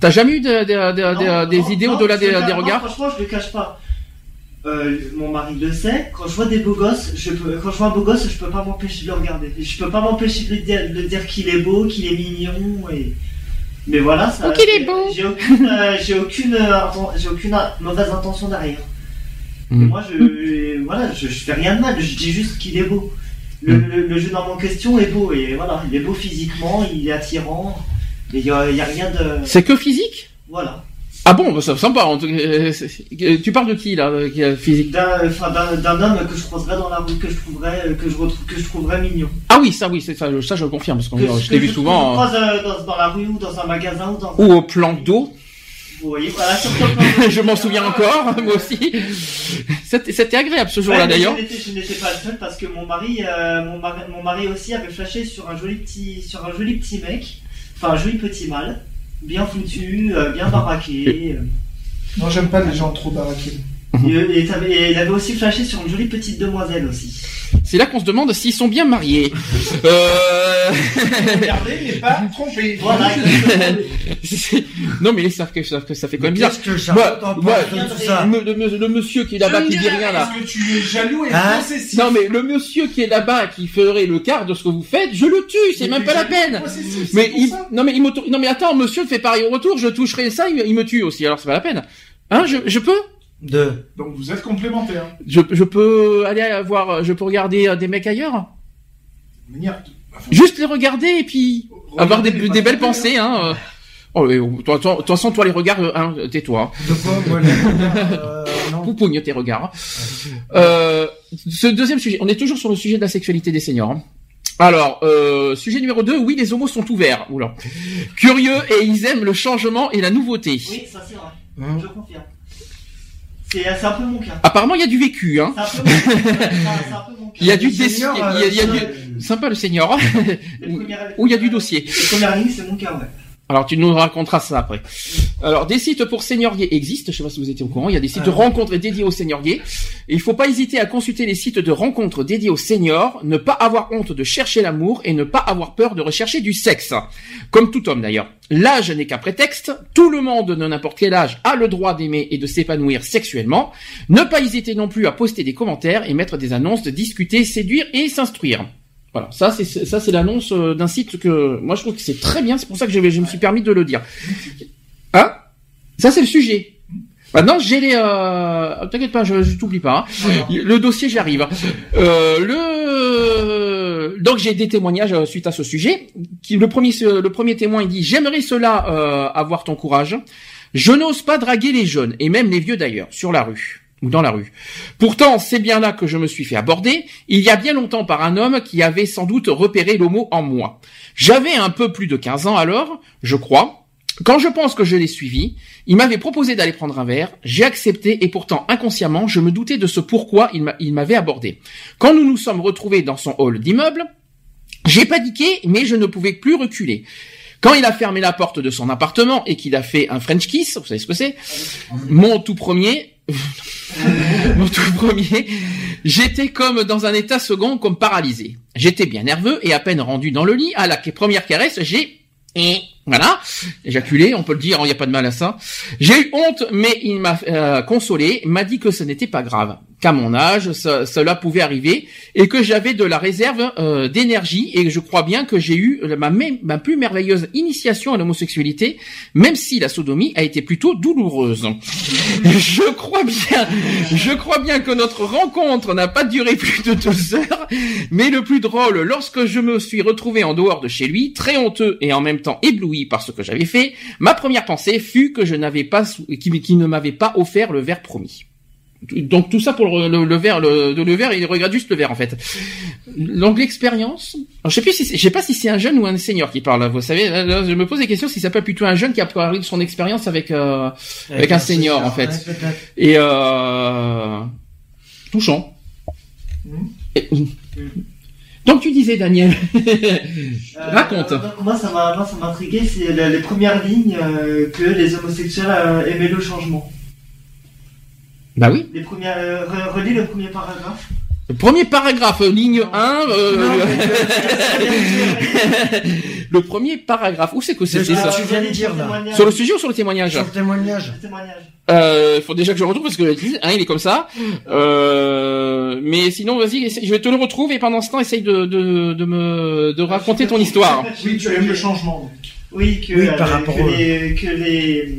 T'as jamais eu de- de- Non, des non, idées non, au-delà des, des non, regards Franchement, je le cache pas. Euh, mon mari le sait. Quand je vois des beaux gosses, je peux, quand je vois un beau gosse, je peux pas m'empêcher de le regarder. Je peux pas m'empêcher de de dire qu'il est beau, qu'il est mignon et. Mais voilà, ça. Oh, qu'il est beau. J'ai aucune, euh, [laughs] j'ai aucune, euh, j'ai aucune mauvaise intention derrière. Et Moi, je, voilà, je, je fais rien de mal. Je dis juste qu'il est beau. Le, Mm. le, le jeune homme en question est beau et voilà, il est beau physiquement, il est attirant. Et il y a, il y a rien de, C'est que physique? Voilà. Ah bon, bah, ça sympa. en tout cas, euh, c'est- euh, Tu parles de qui là, euh, qui est physique d'un homme que je croiserais dans la rue, que je trouverais, euh, que je retrouve, que je trouverais mignon. Ah oui, ça oui, ça, je- ça je le confirme parce que Que, euh, je t'ai que vu que souvent. je euh, croise euh, dans, dans la rue ou dans un magasin ou dans. Ou au plan d'eau, Vous voyez, voilà, [laughs] je m'en souviens encore, [laughs] moi aussi. C'était agréable ce jour-là d'ailleurs. Je n'étais- je n'étais pas le seul parce que mon mari, euh, mon mari, mon mari aussi avait flashé sur un joli petit, sur un joli petit mec, enfin un joli petit mâle, bien foutu, euh, bien baraqué. Non, j'aime pas les gens trop baraqués. Et, et t'avais- et il avait aussi flashé sur une jolie petite demoiselle aussi. C'est là qu'on se demande s'ils sont bien mariés. [laughs] euh... Regardez, mais pas trompé. Voilà. [laughs] non mais ils savent que, savent que ça fait quand même bizarre. Qu'est-ce que ça Moi- t'en moi, penses de tout ça Le, le- le monsieur qui est là-bas qui dit rien là. Est-ce que tu es jaloux et Hein possessif Non mais le monsieur qui est là-bas qui ferait le quart de ce que vous faites, je le tue, c'est même pas la peine. Mais il, non mais il m'auto- non mais attends, monsieur fait pareil au retour, je toucherai ça, il, il me tue aussi, alors c'est pas la peine. Hein, je, je peux De. Donc vous êtes complémentaires. je, je peux aller voir, je peux regarder euh, des mecs ailleurs De manière- enfin, Juste les regarder et puis avoir des, belles pensées, hein. euh. Oh, mais, oh, toi, toi- de toute façon, toi les regards, euh, hein, tais-toi. Regards, euh. Poupogne tes regards. Euh, ce deuxième sujet, on est toujours sur le sujet de la sexualité des seniors. hein. Alors, euh, sujet numéro 2, oui, les homos sont ouverts. Oula. Curieux et ils aiment le changement et la nouveauté. Oui, ça c'est vrai. Hein Je confirme. C'est un peu mon cas. Apparemment, il y a du vécu. Hein. C'est un peu mon cas. C'est un- c'est un peu mon cas. Il y a du il y a- a euh, du- Sympa le premières- Où il y a du dossier. Les premières lignes, c'est mon cas, ouais. Alors tu nous raconteras ça après. Alors des sites pour seniors gays existent, je sais pas si vous étiez au courant, il y a des sites de rencontres dédiés aux seniors gays. Et il faut pas hésiter à consulter les sites de rencontres dédiés aux seniors, ne pas avoir honte de chercher l'amour et ne pas avoir peur de rechercher du sexe. Comme tout homme d'ailleurs. L'âge n'est qu'un prétexte, tout le monde de n'importe quel âge a le droit d'aimer et de s'épanouir sexuellement. Ne pas hésiter non plus à poster des commentaires et mettre des annonces de discuter, séduire et s'instruire. Voilà, ça c'est ça c'est l'annonce euh, d'un site que moi je trouve que c'est très bien, c'est pour ça que je, je me suis permis de le dire. Hein? Ça c'est le sujet. Maintenant j'ai les euh... t'inquiète pas, je, je t'oublie pas. hein. Le dossier j'y arrive. Euh, le donc j'ai des témoignages euh, suite à ce sujet. Qui le premier le premier témoin il dit j'aimerais cela euh, avoir ton courage. Je n'ose pas draguer les jeunes et même les vieux d'ailleurs sur la rue ou dans la rue. Pourtant, c'est bien là que je me suis fait aborder, il y a bien longtemps par un homme qui avait sans doute repéré l'homo en moi. J'avais un peu plus de 15 ans alors, je crois. Quand je pense que je l'ai suivi, il m'avait proposé d'aller prendre un verre, j'ai accepté et pourtant inconsciemment, je me doutais de ce pourquoi il m'a- il m'avait abordé. Quand nous nous sommes retrouvés dans son hall d'immeuble, j'ai paniqué, mais je ne pouvais plus reculer. Quand il a fermé la porte de son appartement et qu'il a fait un French kiss, vous savez ce que c'est? Mon tout premier, [laughs] mon tout premier, j'étais comme dans un état second, comme paralysé. J'étais bien nerveux et à peine rendu dans le lit, à la première caresse, j'ai voilà, éjaculé, on peut le dire, il n'y a pas de mal à ça. J'ai eu honte, mais il m'a euh, consolé, m'a dit que ce n'était pas grave, qu'à mon âge, cela pouvait arriver, et que j'avais de la réserve euh, d'énergie, et je crois bien que j'ai eu ma, ma plus merveilleuse initiation à l'homosexualité, même si la sodomie a été plutôt douloureuse. [laughs] je crois bien, je crois bien que notre rencontre n'a pas duré plus de deux heures, mais le plus drôle, lorsque je me suis retrouvé en dehors de chez lui, très honteux et en même temps ébloui par ce que j'avais fait, ma première pensée fut que je n'avais pas, qu'il qu'il ne m'avait pas offert le verre promis. Donc tout ça pour le, le, le verre, le, le verre, il regarde juste le verre en fait. Donc l'expérience. alors, Je sais plus si, c'est- je sais pas si c'est un jeune ou un senior qui parle. Vous savez, là, là, je me pose des questions si ça peut être plutôt un jeune qui a parlé de son expérience avec euh, avec un senior en fait. Ouais. Et euh, touchant. Mhm. Et- donc tu disais Daniel. [laughs] Euh, Raconte. donc, moi, ça m'a, intrigué, c'est les premières lignes euh, que les homosexuels euh, aimaient le changement. bah oui. Les premières, re- relis le premier paragraphe. Le premier paragraphe, ligne 1. euh, Non, [laughs] le premier paragraphe. Où c'est que c'est C'est ça ça. tu viens de dire, là. Témoignage. Sur le sujet ou sur le témoignage Sur le témoignage. Le témoignage. Euh, faut déjà que je le retrouve parce que hein, il est comme ça. Euh, mais sinon, vas-y, je vais te le retrouver et pendant ce temps, essaye de, de, de me de raconter ton histoire. [laughs] Oui, tu aimes le changement. Oui, que, Oui, euh, par rapport que, les, que les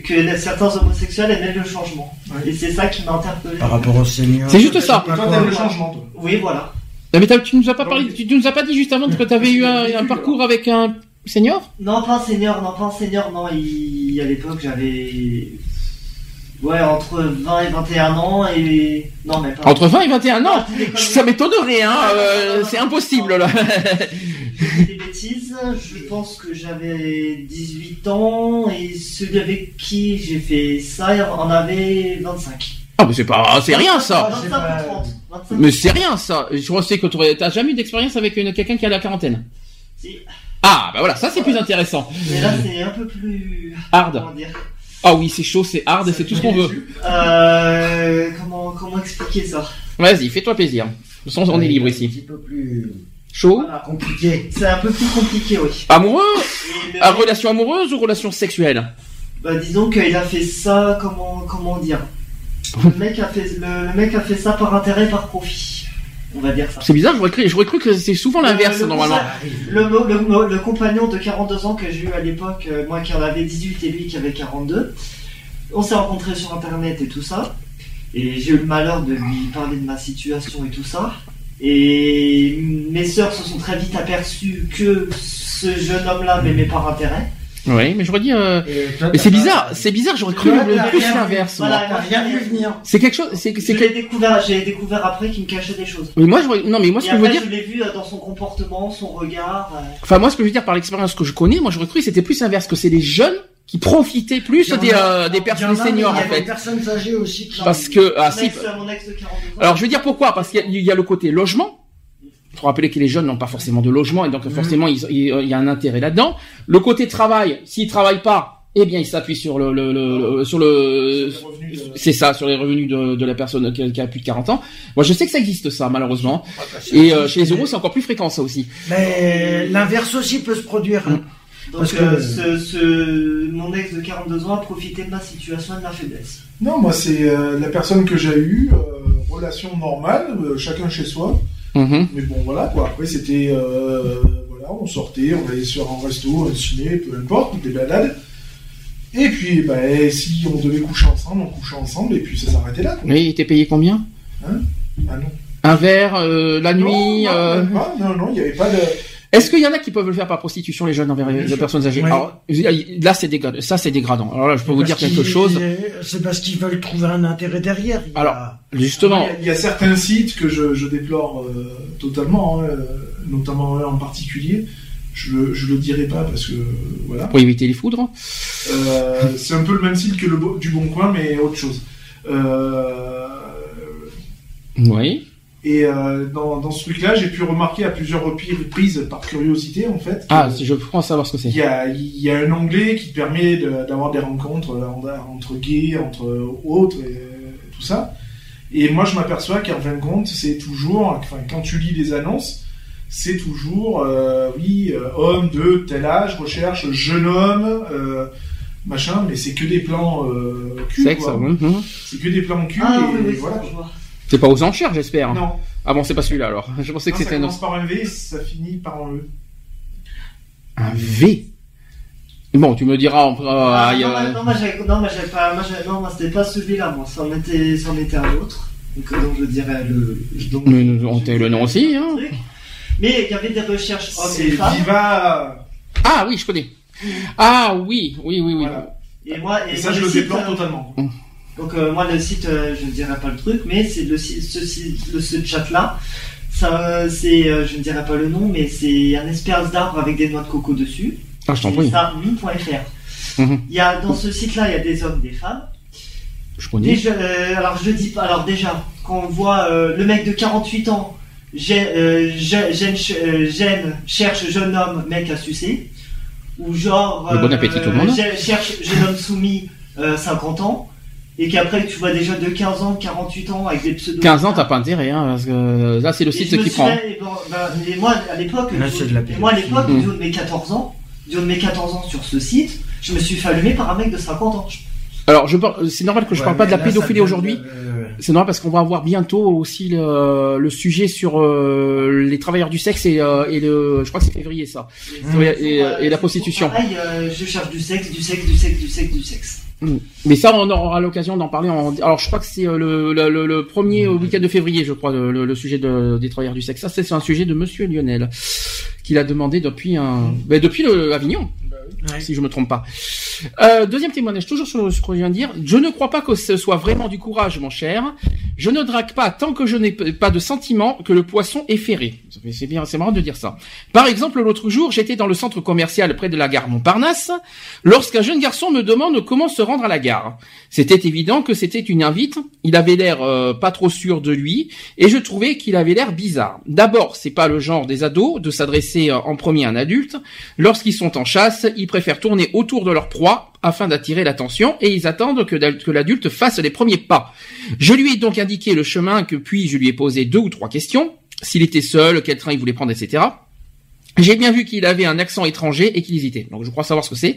que certains homosexuels aimaient le changement. Ouais. Et c'est ça qui m'a interpellé. Par rapport au senior. C'est juste ça. Toi, t'aimes le changement, toi. Oui, voilà. Non, mais t'as- tu nous as pas parlé, tu nous as pas dit juste avant que tu avais eu un, un parcours avec un senior Non, pas un senior, non, pas un senior, non. Il, à l'époque, j'avais. Ouais, entre 20 et 21 ans et. Non, mais pas. Entre 20 et 21 ans. Ah, conneries. Ça m'étonnerait, hein. euh, c'est impossible là. [laughs] Dis des bêtises. Je pense que j'avais 18 ans et celui avec qui j'ai fait ça en avait 25. Ah mais c'est pas, c'est rien ça. 25 c'est pas- ou 30. 25. Mais c'est rien ça. Je sais que t'aurais- t'as jamais eu d'expérience avec quelqu'un qui a la quarantaine. Si. Ah bah voilà, ça c'est plus intéressant. Mais là, c'est un peu plus. Hard. Comment dire Ah oui, c'est chaud, c'est hard, c'est tout ce qu'on veut. Euh, comment, comment expliquer ça? Vas-y, fais-toi plaisir. De toute façon, on est libre Un ici. petit peu plus Chaud. Voilà. compliqué. C'est un peu plus compliqué, oui. Amoureux le- Ah, relation amoureuse ou relation sexuelle bah, disons qu'il a fait ça, comment, comment dire [laughs] le mec, a fait, le, le mec a fait ça par intérêt, par profit. On va dire ça. C'est bizarre, j'aurais cru, j'aurais cru que c'est souvent l'inverse Le- le normalement. Le, le, le compagnon de 42 ans que j'ai eu à l'époque, euh, moi qui en avais 18 et lui qui avait 42, on s'est rencontrés sur internet et tout ça. Et j'ai eu le malheur de lui parler de ma situation et tout ça. Et mes sœurs se sont très vite aperçues que ce jeune homme-là m'aimait par intérêt. Oui, mais j'aurais dit. euh, Mais c'est bizarre, c'est bizarre, j'aurais cru le plus l'inverse. Voilà. Rien vu venir. C'est quelque chose, c'est c'est l'ai découvert, j'ai découvert après qu'il me cachait des choses. Mais moi, je non, mais moi, ce et que je veux dire, je l'ai vu euh, dans son comportement, son regard. euh, enfin, moi, ce que je veux dire par l'expérience que je connais, moi, j'aurais cru que c'était plus l'inverse, que c'est les jeunes qui profitaient plus des, a- euh, des personnes a, seniors, en Il y a des fait. personnes âgées aussi. qui Parce que, ah, si. ex, mon ex de 42 ans. Alors, je veux dire pourquoi, parce qu'il y a- il y a le côté logement. Il faut rappeler que les jeunes n'ont pas forcément de logement et donc forcément ils- il il y a un intérêt là-dedans. Le côté travail, s'ils travaillent pas, eh bien ils s'appuient sur le, le, le- sur le c'est ça sur les revenus de, de la personne qui a, qui a plus de 40 ans. Moi je sais que ça existe ça malheureusement et euh, chez les euros c'est encore plus fréquent ça aussi. Mais l'inverse aussi peut se produire. Mm. Donc, Parce euh, que- ce, ce- mon ex de 42 ans a profité de ma situation et de ma faiblesse. Non, moi, c'est euh, la personne que j'ai eue, euh, relation normale, euh, chacun chez soi. Mhm. Mais bon, voilà, quoi. Après, c'était, euh, voilà, on sortait, on allait sur un resto, un ciné, peu importe, des balades. Et puis, bah, si on devait coucher ensemble, on couchait ensemble, et puis ça s'arrêtait là, quoi. Oui, il était payé combien? Ah non. Un verre euh, la nuit. Non, non, euh, même pas. non, non, il n'y avait pas de. Est-ce qu'il y en a qui peuvent le faire par prostitution les jeunes envers les personnes âgées Oui. Alors là c'est dégradant. Ça c'est dégradant. Alors là je peux vous dire quelque chose. C'est parce qu'ils veulent trouver un intérêt derrière. Il y a- Alors, Justement. Il y a- il y, a certains sites que je, je déplore euh, totalement, hein, euh, notamment un en particulier. Je, le- je le dirai pas parce que voilà. Pour éviter les foudres. Euh, c'est un peu le même site que le du Bon Coin, mais autre chose. Euh, Oui. Et euh, dans, dans ce truc-là, j'ai pu remarquer à plusieurs reprises, par curiosité en fait, Ah, si je prends à savoir ce que c'est. il y a, il y a un onglet qui te permet de- d'avoir des rencontres euh, entre gays, entre autres, et euh, tout ça. Et moi, je m'aperçois qu'en fin de compte, c'est toujours, enfin, quand tu lis les annonces, c'est toujours, euh, oui, euh, homme de tel âge, recherche jeune homme, euh, machin, mais c'est que des plans euh, cul, Sexe. quoi. mhm. C'est que des plans cul, Ah et oui, oui, voilà. Ça. C'est pas aux enchères, j'espère. Non, Ah bon, c'est pas celui-là alors. Je pensais non, que ça c'était un commence autre. par un V, ça finit par un E. Un V. Bon, tu me diras. on- Ah, non, a- non, moi, j'avais- non, moi, j'avais pas, moi, j'avais- non, moi, c'était pas celui-là, moi, ça en était, ça en était un autre. Donc, euh, donc, je dirais le, donc, Mais nous- on le nom aussi, hein. Mais il y avait des recherches hommes C'est et femmes. Viva. Ah oui, je connais. Ah oui, oui, oui, oui. Voilà. Et moi, et Et ça, moi, je le déplore totalement. Donc euh, moi le site, euh, je ne dirai pas le truc, mais c'est le site, ce, le- ce chat là, ça euh, c'est, euh, je ne dirai pas le nom, mais c'est un espèce d'arbre avec des noix de coco dessus. Ah, je t'en prie. ça. Mhm. Il y a dans ce site là, il y a des hommes, des femmes. Je connais. Déjà, alors je dis pas. Alors déjà, quand on voit le mec de 48 ans, gêne, ch- gêne, cherche jeune homme, mec à sucer, ou genre bon appétit tout le monde. cherche jeune homme soumis, euh, 50 ans, et qu'après tu vois des jeunes de 15 ans, 48 ans avec des pseudos. 15 ans, t'as pas intérêt, hein, parce que euh, là, c'est le Et site qui prend. fait, bon, ben, moi à l'époque, moi à l'époque, pédophilie. du haut de mes 14 ans, du haut de mes 14 ans sur ce site, je me suis fait allumer par un mec de 50 ans. Alors, je par- c'est normal que je Ouais, parle pas de la là, pédophilie aujourd'hui. euh, C'est normal parce qu'on va avoir bientôt aussi le, le sujet sur euh, les travailleurs du sexe et, euh, et le, je crois que c'est février ça. Et, Et- et- et la prostitution. Pareil, euh, je cherche du sexe, du sexe, du sexe, du sexe, du sexe. Mais ça, on aura l'occasion d'en parler. En... Alors, je crois que c'est le, le, le- le premier euh, week-end de février, je crois, le, sujet de, des travailleurs du sexe. Ça, c'est un sujet de Monsieur Lionel, qu'il a demandé depuis un, ben, depuis le Avignon, si je me trompe pas. Euh, deuxième témoignage, toujours sur ce que je viens de dire. Je ne crois pas que ce soit vraiment du courage, mon cher. Je ne drague pas tant que je n'ai pas de sentiment que le poisson est ferré. C'est bien, c'est marrant de dire ça. Par exemple, l'autre jour, j'étais dans le centre commercial près de la gare Montparnasse, lorsqu'un jeune garçon me demande comment se rendre à la gare. C'était évident que c'était une invite. Il avait l'air euh, pas trop sûr de lui, et je trouvais qu'il avait l'air bizarre. D'abord, c'est pas le genre des ados de s'adresser euh, en premier à un adulte. Lorsqu'ils sont en chasse, ils préfèrent tourner autour de leur proie afin d'attirer l'attention et ils attendent que que l'adulte fasse les premiers pas. Je lui ai donc indiqué le chemin que puis je lui ai posé deux ou trois questions. S'il était seul, quel train il voulait prendre, etc. J'ai bien vu qu'il avait un accent étranger et qu'il hésitait. Donc je crois savoir ce que c'est.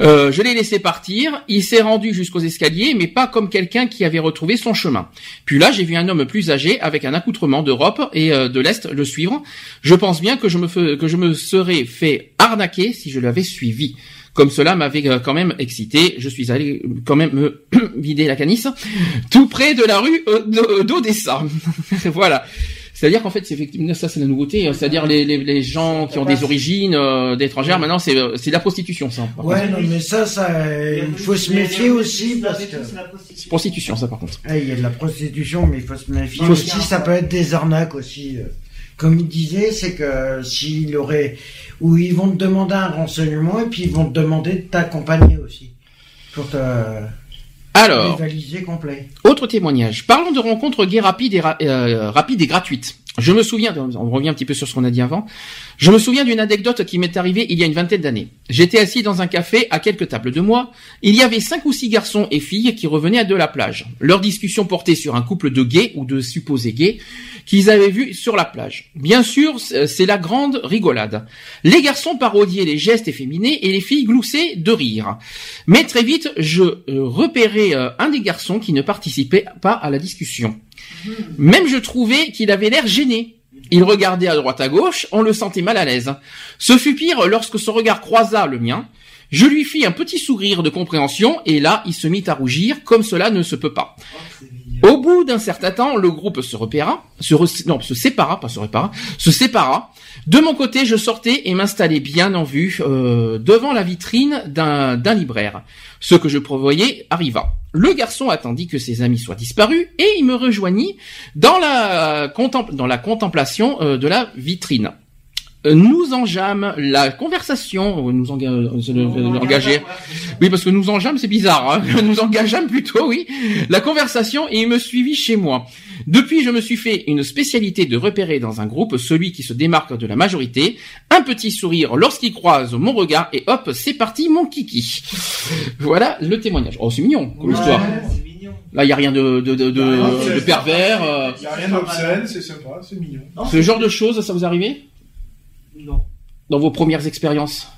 Euh, je l'ai laissé partir. Il s'est rendu jusqu'aux escaliers, mais pas comme quelqu'un qui avait retrouvé son chemin. Puis là, j'ai vu un homme plus âgé avec un accoutrement d'Europe et euh, de l'Est le suivre. Je pense bien que je me que je me serais fait arnaquer si je l'avais suivi. Comme cela m'avait euh, quand même excité, je suis allé quand même me [clears throat] vider la canisse, tout près de la rue d'O- d'Odessa. [laughs] voilà. C'est-à-dire qu'en fait, c'est effectivement ça, c'est la nouveauté. hein. C'est-à-dire les, les, les gens qui ont des origines euh, d'étrangères, maintenant, c'est euh, c'est de la prostitution, ça. Ouais, contre. non, mais ça, ça, euh, il faut se méfier aussi parce que. C'est la prostitution. Prostitution, ça, par contre. Ah, il y a de la prostitution, mais il faut se méfier Faut aussi. Ça peut être des arnaques aussi. euh. Comme il disait, c'est que s'il aurait, ou ils vont te demander un renseignement et puis ils vont te demander de t'accompagner aussi pour te Alors. Autre témoignage. Parlons de rencontres gays rapides et, ra- euh, rapides et gratuites. Je me souviens, on revient un petit peu sur ce qu'on a dit avant. Je me souviens d'une anecdote qui m'est arrivée il y a une vingtaine d'années. J'étais assis dans un café à quelques tables de moi. Il y avait cinq ou six garçons et filles qui revenaient de la plage. Leur discussion portait sur un couple de gays ou de supposés gays qu'ils avaient vus sur la plage. Bien sûr, c'est c'est la grande rigolade. Les garçons parodiaient les gestes efféminés et les filles gloussaient de rire. Mais très vite, je euh, repérais euh, un des garçons qui ne participait pas à la discussion. Même je trouvais qu'il avait l'air gêné. Il regardait à droite à gauche, on le sentait mal à l'aise. Ce fut pire lorsque son regard croisa le mien. Je lui fis un petit sourire de compréhension et là, il se mit à rougir comme cela ne se peut pas. Au bout d'un certain temps, le groupe se repéra, se re- non, se sépara, pas se répara, se sépara. De mon côté, je sortais et m'installais bien en vue euh, devant la vitrine d'un libraire. Ce que je prévoyais arriva. Le garçon attendit que ses amis soient disparus et il me rejoignit dans la, contemplation euh, de la vitrine. Nous enjâmes la conversation, euh, nous enga- euh, engager. Oui, parce que nous enjâmes, c'est bizarre. Hein [laughs] nous engageâmes plutôt, oui. La conversation et il me suivit chez moi. Depuis, je me suis fait une spécialité de repérer dans un groupe celui qui se démarque de la majorité. Un petit sourire lorsqu'il croise mon regard et hop, c'est parti, mon kiki. Voilà le témoignage. Oh, c'est mignon comme Ouais, histoire. Mignon. Là, il y a rien de, de, de, de, Ah, de pervers. euh. Il n'y a rien d'obscène, c'est sympa, c'est mignon. Non, Ce genre de choses, ça vous arrivé? Non. dans vos premières expériences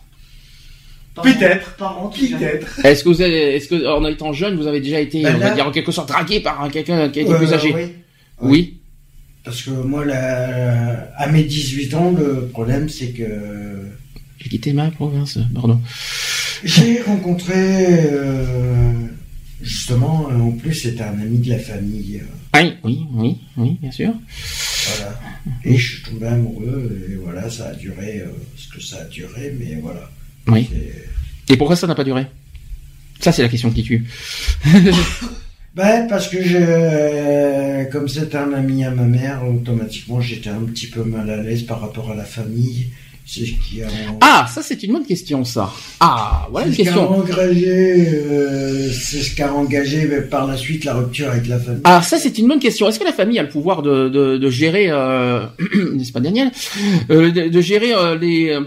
Peut-être. Peut-être. Est-ce que vous avez, est-ce que en étant jeune, vous avez déjà été, Ben on va dire en quelque sorte, dragué par un- quelqu'un qui a été Euh, plus âgé? oui. Oui. Parce que moi, là, à mes 18 ans, le problème, c'est que J'ai quitté ma province, pardon. j'ai rencontré, euh, justement, en plus, c'était un ami de la famille. euh, Ah Oui, oui, oui, oui, bien sûr. Voilà. Et je suis tombé amoureux, et voilà, ça a duré euh, ce que ça a duré, mais voilà. Oui. Et pourquoi ça n'a pas duré? Ça, c'est la question qui tue. [laughs] Bah, parce que je, euh, comme c'est un ami à ma mère, automatiquement j'étais un petit peu mal à l'aise par rapport à la famille. C'est ce qui a. Ah, ça c'est une bonne question, ça. Ah, voilà une c'est ce qui a question. engagé, euh, c'est ce qui a engagé mais par la suite la rupture avec la famille. Ah, ça c'est une bonne question. Est-ce que la famille a le pouvoir de, de, de gérer, euh, [clears throat] n'est-ce pas Daniel, euh, de, de gérer euh, les euh,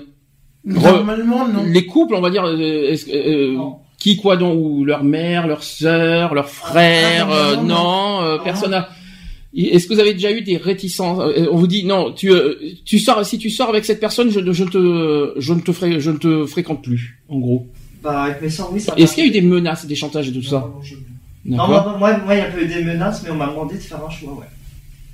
Normalement, non. les couples, on va dire, euh, euh, qui quoi donc, ou leur mère, leur sœur, leur frère, Ah, euh, non, non, non. euh, Non. personne a. Est-ce que vous avez déjà eu des réticences? Euh, On vous dit non, tu euh, tu sors si tu sors avec cette personne, je, je te je ne te ferai je ne te fréquente plus, en gros. Bah, avec mes sœurs, oui, ça Est-ce qu'il y a eu des menaces, des chantages et tout ça Non, je- Non, moi, moi, moi, il y a pas eu des menaces, mais on m'a demandé de faire un choix, ouais.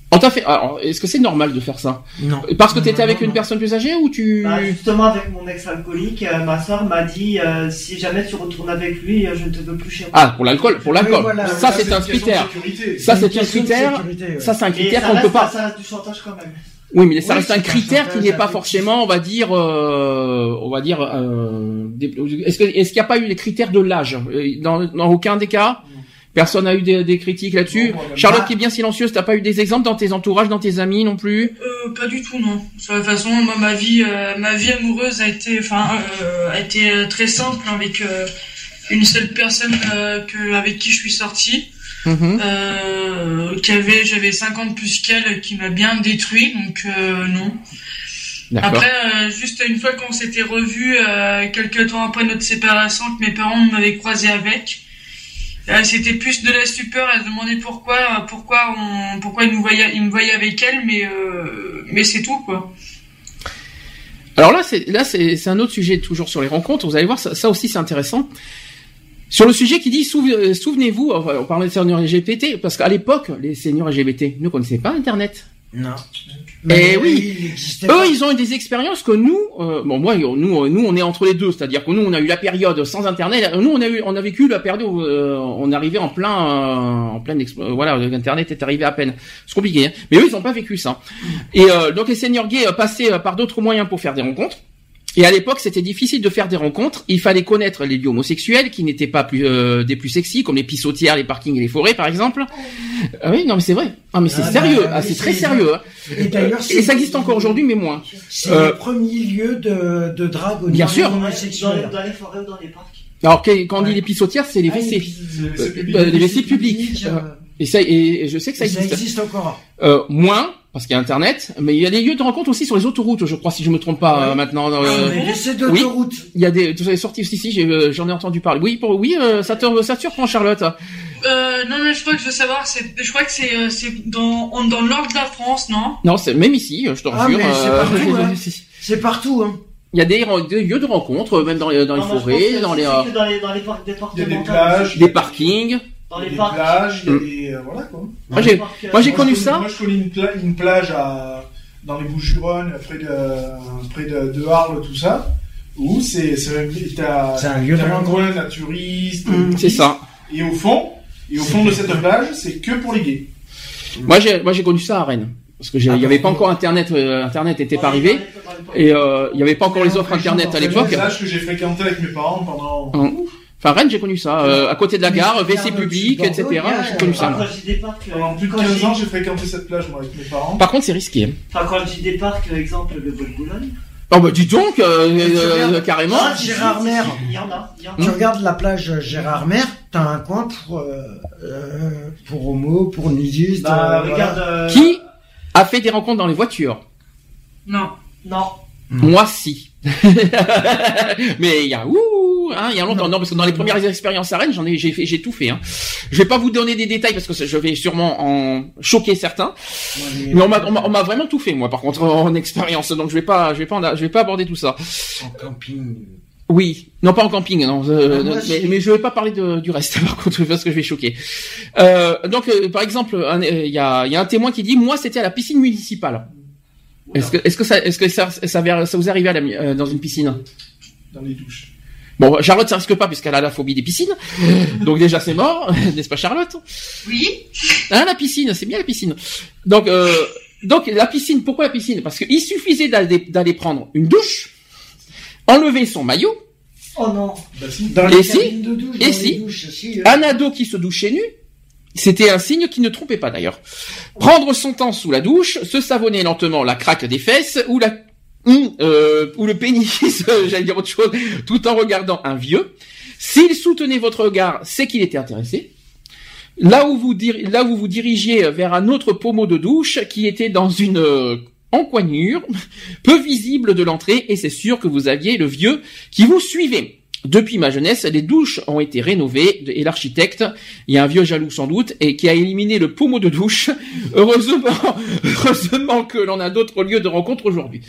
On t'a fait. alors, Est-ce que c'est normal de faire ça Non. Parce que t'étais Non, avec non, une non. personne plus âgée ou tu Bah, justement, avec mon ex-alcoolique, euh, ma soeur m'a dit euh, si jamais tu retournes avec lui, euh, je ne te veux plus chez moi. Ah, pour l'alcool, pour l'alcool. Voilà. ça, c'est un critère. Ça, c'est un critère. ouais. Ça, c'est un critère ça qu'on ne peut pas. Ça reste du chantage quand même. Oui, mais ça Oui, reste un c'est un critère qui n'est pas forcément, on va dire, euh, on va dire. euh, est-ce qu'il n'y a pas eu les critères de l'âge? Dans, dans aucun des cas? Personne n'a eu des, des critiques là-dessus. Charlotte pas. qui est bien silencieuse, t'as pas eu des exemples dans tes entourages, dans tes amis non plus? Euh, pas du tout, non. De toute façon, moi, ma vie, euh, ma vie amoureuse a été, enfin, euh, a été très simple avec une seule personne que, avec qui je suis sortie, Mhm. qui avait, j'avais 50 plus qu'elle, qui m'a bien détruit, donc non. Après, euh, juste une fois qu'on s'était revus, euh, quelques temps après notre séparation, que mes parents m'avaient croisé avec, euh, c'était plus de la stupeur. Elle se demandait pourquoi, pourquoi on, pourquoi ils nous voyaient, ils me voyaient avec elle, mais euh, mais c'est tout quoi. Alors là, c'est là c'est c'est un autre sujet toujours sur les rencontres. Vous allez voir, ça, ça aussi c'est intéressant. Sur le sujet qui dit euh, souvenez-vous, enfin, on parlait de seniors LGBT parce qu'à l'époque, les seniors LGBT ne connaissaient pas Internet. Non. Eh oui. il existait Eux, ils ont eu des expériences que nous, euh, bon moi, nous, nous, on est entre les deux, c'est-à-dire que nous, on a eu la période sans Internet. Nous, on a eu, on a vécu la période où euh, on arrivait en plein, euh, en euh, voilà, Internet est arrivé à peine. C'est compliqué, hein. mais eux, ils n'ont pas vécu ça. Et euh, donc les seniors gays euh, passaient par d'autres moyens pour faire des rencontres. Et à l'époque, c'était difficile de faire des rencontres. Il fallait connaître les lieux homosexuels qui n'étaient pas plus, euh, des plus sexy, comme les pissotières, les parkings et les forêts, par exemple. Ah oui, non, mais c'est vrai. Ah, mais c'est Ah, sérieux. bah, Ah, c'est très sérieux. hein. Et d'ailleurs, Et ça existe encore aujourd'hui, mais moins. C'est Euh, le premier lieu de, de drague au Bien sûr. Dans les, dans les forêts ou dans les parcs. Alors quand on dit Ouais. les pissotières, c'est les Ah, WC. Euh, les WC publics. euh, Et ça, et, et je sais que ça ça existe. existe encore. Euh, moins parce qu'il y a Internet, mais il y a des lieux de rencontre aussi sur les autoroutes, je crois, si je me trompe pas Ouais. euh, maintenant. Ah, euh, mais laissez d'autoroute. il y a des, tu es sorti aussi, si, j'ai, euh, j'en ai entendu parler. Oui, pour, oui, euh, ça te, ça te surprend, Charlotte. Euh, non mais je crois que je veux savoir, c'est, je crois que c'est, euh, c'est dans, dans le nord de la France, non? Non, c'est même ici, je te Ah, rassure. mais c'est euh, partout, [laughs] hein. C'est partout, hein. Il y a des, des lieux de rencontre, même dans les, dans les Non, forêts, dans les, euh, dans les, dans les parcs a des départementaux. plages, des parkings. Dans les des parcs. plages, il y a Mm. des euh, voilà quoi. Moi, j'ai, euh, moi, j'ai Moi, connu je ça. Moi, je connais une, pla- une plage à, dans les Bouches-du-Rhône, près de, près de, de Arles, tout ça, où c'est, c'est, t'as, C'est un lieu de t'as un coin naturiste, C'est ça. Et au fond, et au fond de cette plage, c'est que pour les gays. Moi, j'ai, moi, j'ai connu ça à Rennes. Parce que j'ai- il y avait pas encore Internet, euh, Internet était pas arrivé. Et, euh, il y avait pas encore les offres Internet à C'est l'époque. une plage que j'ai fréquenté avec mes parents pendant. Hum. Enfin, Rennes, j'ai connu ça. Euh, à côté de la gare, WC public, etc. J'ai connu ça. Enfin, moi. quand je dis des parcs, euh, Pendant plus de quand 15 je ans, j'ai fréquenté cette plage, moi, avec mes parents. Par contre, c'est risqué. hein. Enfin, quand je dis des parcs, euh, exemple, le Bois de Boulogne. Oh bah dis donc, euh, euh, carrément. Ah, Gérard si, Il y en a, il y en a. Tu regardes la plage Gérard Mer, t'as un coin pour, euh, euh, pour homo, pour nudiste. Bah, euh, regarde. voilà. euh, Qui a fait des rencontres dans les voitures? Non. Non. Moi, si. [laughs] Mais il y a ouh, hein, il y a longtemps. Non, parce que dans les premières expériences à Rennes, j'en ai, j'ai fait, j'ai tout fait. Hein. Je vais pas vous donner des détails parce que je vais sûrement en choquer certains. Moi, j'ai- Mais on m'a, on m'a- vraiment tout fait, moi, par contre, en expérience. Donc je vais pas, je vais pas, en- je vais pas aborder tout ça. En camping. Oui, non pas en camping, non. euh, Ah, mais, mais je vais pas parler de- du reste, [laughs] par contre, parce que je vais choquer. Euh, donc, euh, par exemple, euh, il y, a, il y a un témoin qui dit, moi, c'était à la piscine municipale. Est-ce que, est-ce que ça, est-ce que ça, ça, ça, ça vous est arrivé à la euh, dans une piscine? Dans les douches. Bon, Charlotte, ça risque pas puisqu'elle a la phobie des piscines. [laughs] Donc déjà, c'est mort, [laughs] n'est-ce pas, Charlotte? Oui. Hein, la piscine, c'est bien la piscine. Donc, euh, donc la piscine, pourquoi la piscine? Parce qu'il suffisait d'aller, prendre une douche, enlever son maillot, Oh non. Bah si. Dans Et les si cabines de douche, Et dans si les douches, si, euh, un ado qui se douchait nu, C'était un signe qui ne trompait pas d'ailleurs. Prendre son temps sous la douche, se savonner lentement la craque des fesses ou la ou, euh, le pénis, [laughs] j'allais dire autre chose, tout en regardant un vieux. S'il soutenait votre regard, c'est qu'il était intéressé. Là où vous vous dirigiez vers un autre pommeau de douche qui était dans une euh, encoignure [laughs] peu visible de l'entrée et c'est sûr que vous aviez le vieux qui vous suivait. Depuis ma jeunesse, les douches ont été rénovées et l'architecte, il y a un vieux jaloux sans doute, et qui a éliminé le pommeau de douche. [laughs] Heureusement, [laughs] heureusement que l'on a d'autres lieux de rencontre aujourd'hui.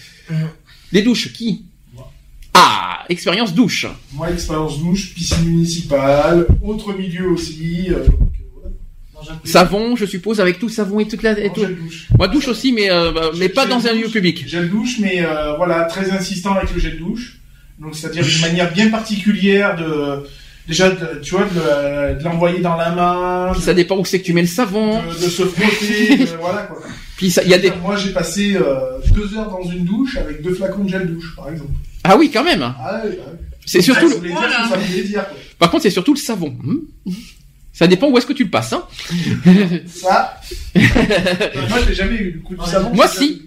Les douches, qui? Ah, expérience douche. Moi, expérience douche, piscine municipale, autre milieu aussi. euh, donc, euh, voilà. Savon, je suppose, avec tout savon et toute la... Et tout. douche. Moi, douche aussi, mais, euh, mais pas dans un lieu public. Gel douche, mais euh, voilà, très insistant avec le gel douche. Donc, c'est-à-dire une manière bien particulière de. Déjà, de- tu vois, de, de l'envoyer dans la main, Puis ça dépend où c'est que tu mets le savon. de, de se frotter, de- [laughs] voilà quoi. Puis ça- il y a des... Moi, j'ai passé euh, deux heures dans une douche avec deux flacons de gel douche, par exemple. Ah oui, quand même. Ah, bah. C'est surtout... Ça le- ça dire, quoi. Par contre, c'est surtout le savon. Hmm Ça dépend où est-ce que tu le passes. Hein. Ça. [laughs] Moi, je l'ai jamais eu, le coup du savon. Moi, si.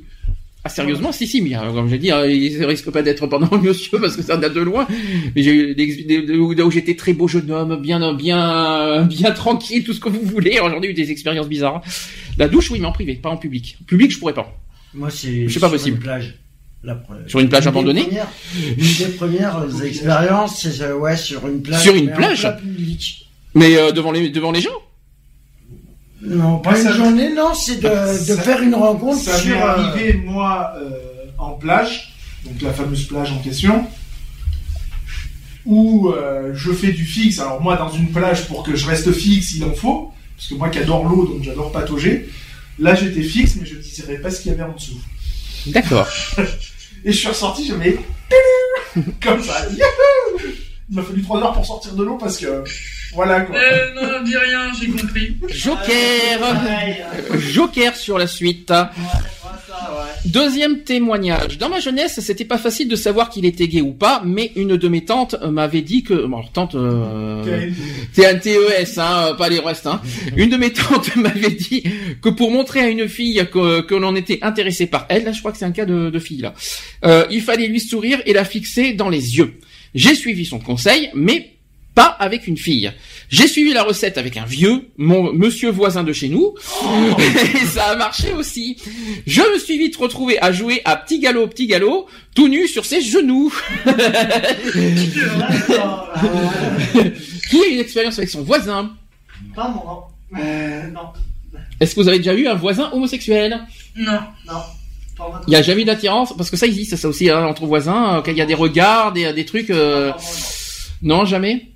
Ah, sérieusement, si, si, mais euh, comme j'ai dit, hein, il risque pas d'être pendant le monsieur parce que ça date de loin. Mais j'ai eu des, où j'étais très beau jeune homme, bien, bien, bien tranquille, tout ce que vous voulez. J'en ai eu des expériences bizarres. La douche, oui, mais en privé, pas en public. En public, je pourrais pas. Moi, c'est pas sur possible. Une plage. La Sur une plage abandonnée premières- Une des premières [laughs] expériences, c'est euh, ouais, sur une plage. Sur une plage. Mais euh, devant les, devant les gens. Non, pas une ça- journée, non, c'est de, de Ça- faire une rencontre Ça sur. m'est euh, arrivé, moi, euh, en plage, donc la fameuse plage en question, où euh, je fais du fixe. Alors moi, dans une plage, pour que je reste fixe, il en faut, parce que moi qui adore l'eau, donc j'adore patauger. Là, j'étais fixe, mais je ne dirais pas ce qu'il y avait en dessous. D'accord. [laughs] Et je suis ressorti, j'avais [laughs] comme ça. Youhou Il m'a fallu trois heures pour sortir de l'eau parce que voilà quoi. Euh, non, dis rien, j'ai compris. Joker. Joker sur la suite. Ouais, ouais, ça, ouais. Deuxième témoignage. Dans ma jeunesse, c'était pas facile de savoir qu'il était gay ou pas, mais une de mes tantes euh, m'avait dit que, bon, alors, tante, euh, c'est un TES, hein, euh, pas les restes, hein. [laughs] Une de mes tantes [laughs] m'avait dit que pour montrer à une fille que, que l'on était intéressé par elle, là, je crois que c'est un cas de, de fille, là, euh, il fallait lui sourire et la fixer dans les yeux. J'ai suivi son conseil, mais pas avec une fille. J'ai suivi la recette avec un vieux, mon monsieur voisin de chez nous, [laughs] et ça a marché aussi. Je me suis vite retrouvé à jouer à petit galop, petit galop, tout nu sur ses genoux. Qui a une expérience avec son voisin? Pas moi. Euh, non, Est-ce que vous avez déjà eu un voisin homosexuel? Non. non. Il y a jamais d'attirance parce que ça existe ça aussi hein, entre voisins euh, quand il y a des regards, des, des trucs. euh, non. Jamais.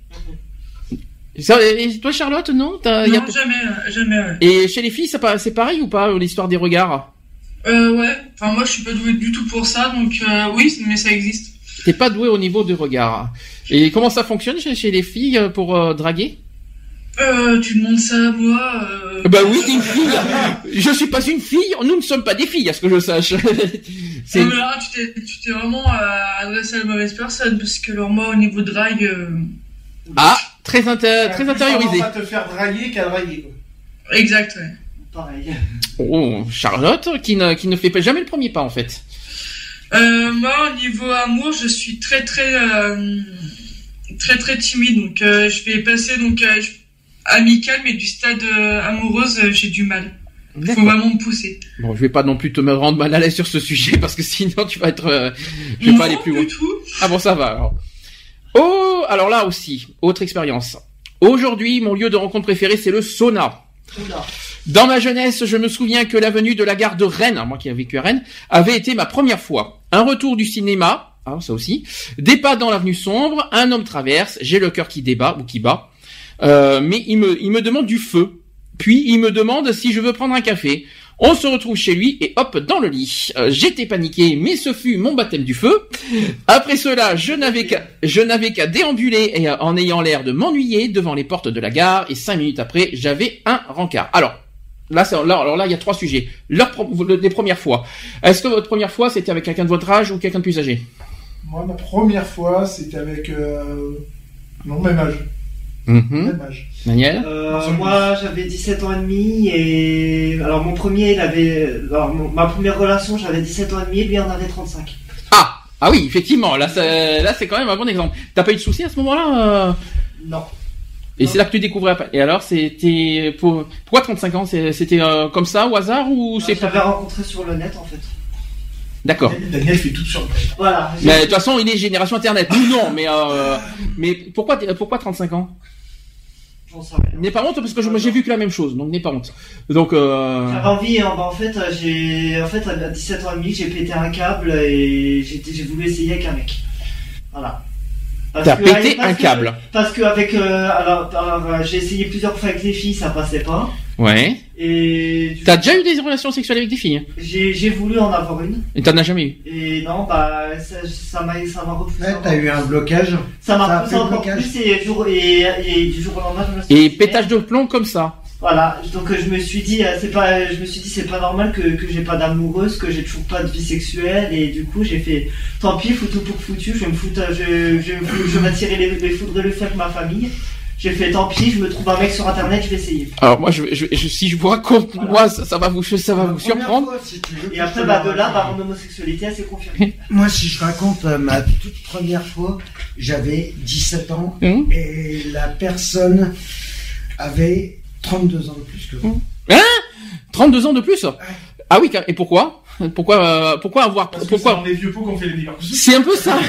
Ça, et toi Charlotte, non, y a- Non, jamais, euh, jamais. ouais. Et chez les filles, c'est pareil ou pas l'histoire des regards? Euh, ouais. Enfin, moi, je suis pas douée du tout pour ça, donc euh, oui, mais ça existe. T'es pas doué au niveau de regard. Et comment ça fonctionne chez, chez les filles euh, pour euh, draguer? Euh, tu demandes ça à moi. Euh... Bah oui, t'es une fille. Je suis pas une fille. Nous ne sommes pas des filles, à ce que je sache. [laughs] C'est Non, mais là, tu t'es, vraiment euh, adressé à la mauvaise personne, parce que alors moi, au niveau drague, euh, ah très inter- très Plus intériorisé. à te faire draguer qu'à draguer exact, ouais. Pareil. Oh, Charlotte, qui ne qui ne fait pas jamais le premier pas en fait. Euh, moi, au niveau amour, je suis très, très, euh, très, très timide, donc euh, je vais passer donc euh, je- amical, mais du stade euh, amoureuse, euh, j'ai du mal. Faut D'accord. vraiment me pousser. Bon, je vais pas non plus te me rendre mal à l'aise sur ce sujet parce que [laughs] sinon tu vas être. euh, je vais Non, pas aller plus loin. Ah bon, ça va alors. Oh, alors là aussi, autre expérience. Aujourd'hui, mon lieu de rencontre préféré, c'est le sauna. Oula. Dans ma jeunesse, je me souviens que l'avenue de la gare de Rennes, moi qui ai vécu à Rennes, avait été ma première fois. Un retour du cinéma, ah, ça aussi, des pas dans l'avenue sombre, un homme traverse, j'ai le cœur qui débat ou qui bat, euh, mais il me, demande du feu. Puis il me demande si je veux prendre un café. On se retrouve chez lui et hop dans le lit. Euh, J'étais paniqué, mais ce fut mon baptême du feu. Après cela, je n'avais qu'à, déambuler et, euh, en ayant l'air de m'ennuyer devant les portes de la gare. Et cinq minutes après, j'avais un rencard. Alors là, il y a trois sujets. Leur, les premières fois. Est-ce que votre première fois c'était avec quelqu'un de votre âge ou quelqu'un de plus âgé? Moi, ma première fois, c'était avec. Euh... Non, même âge. Même âge. Daniel Euh, moi, j'avais 17 ans et demi et alors mon premier, il avait, alors mon- ma première relation, j'avais 17 ans et demi, lui en avait 35. Ah Ah oui, effectivement, là, c'est, là, c'est quand même un bon exemple. T'as pas eu de soucis à ce moment-là euh? Non. Et Non. c'est là que tu découvrais. après. Et alors, c'était pour pourquoi 35 ans? C'était euh, comme ça au hasard ou c'est J'avais rencontré sur le net en fait. D'accord. Daniel fait tout sur le net. Voilà. Mais de toute façon, il est génération internet. Nous non, mais euh, mais pourquoi pourquoi 35 ans? J'en sais rien. N'aie pas honte parce que je- moi, j'ai vu que la même chose, donc n'aie pas honte. Donc euh, J'avais envie, hein, bah, en fait, euh, j'ai, en fait, à 17 ans et demi, j'ai pété un câble et j'ai, j'ai voulu essayer avec un mec. Voilà. Parce t'as que- pété parce un que- câble. Parce que avec, euh, alors, alors, euh, j'ai essayé plusieurs fois avec les filles, ça passait pas. Ouais. Et T'as déjà eu des relations sexuelles avec des filles hein? J'ai, j'ai voulu en avoir une. Et t'en as jamais eu? Et non, bah, ça, ça m'a, ça m'a repoussé. Ouais, encore. t'as eu un blocage. Ça m'a repoussé encore blocage. plus et, jour, et, et du jour au lendemain, je me suis Et dit, pétage de plomb comme ça. Voilà, donc je me suis dit, euh, c'est pas, je me suis dit, c'est pas normal que, que j'ai pas d'amoureuse, que j'ai toujours pas de vie sexuelle, et du coup j'ai fait, tant pis, foutu pour foutu, je vais me foutre, je, je, je vais attirer les, les foudres et le feu avec ma famille. J'ai fait, tant pis, je me trouve un mec sur internet, je vais essayer. Alors moi, je, je, je- si je vous raconte, moi, ça, ça va vous, ça va vous surprendre. Fois, si veux Et après, bah, de là, bah, raconte. mon homosexualité, elle s'est confirmée. Moi, si je raconte euh, ma toute première fois, j'avais 17 ans Hum. et la personne avait 32 ans de plus que moi. 32 ans de plus? Ah oui, et pourquoi? Pourquoi euh, pourquoi avoir Parce que c'est pourquoi les vieux pots qu'on fait les. C'est un peu ça. [laughs]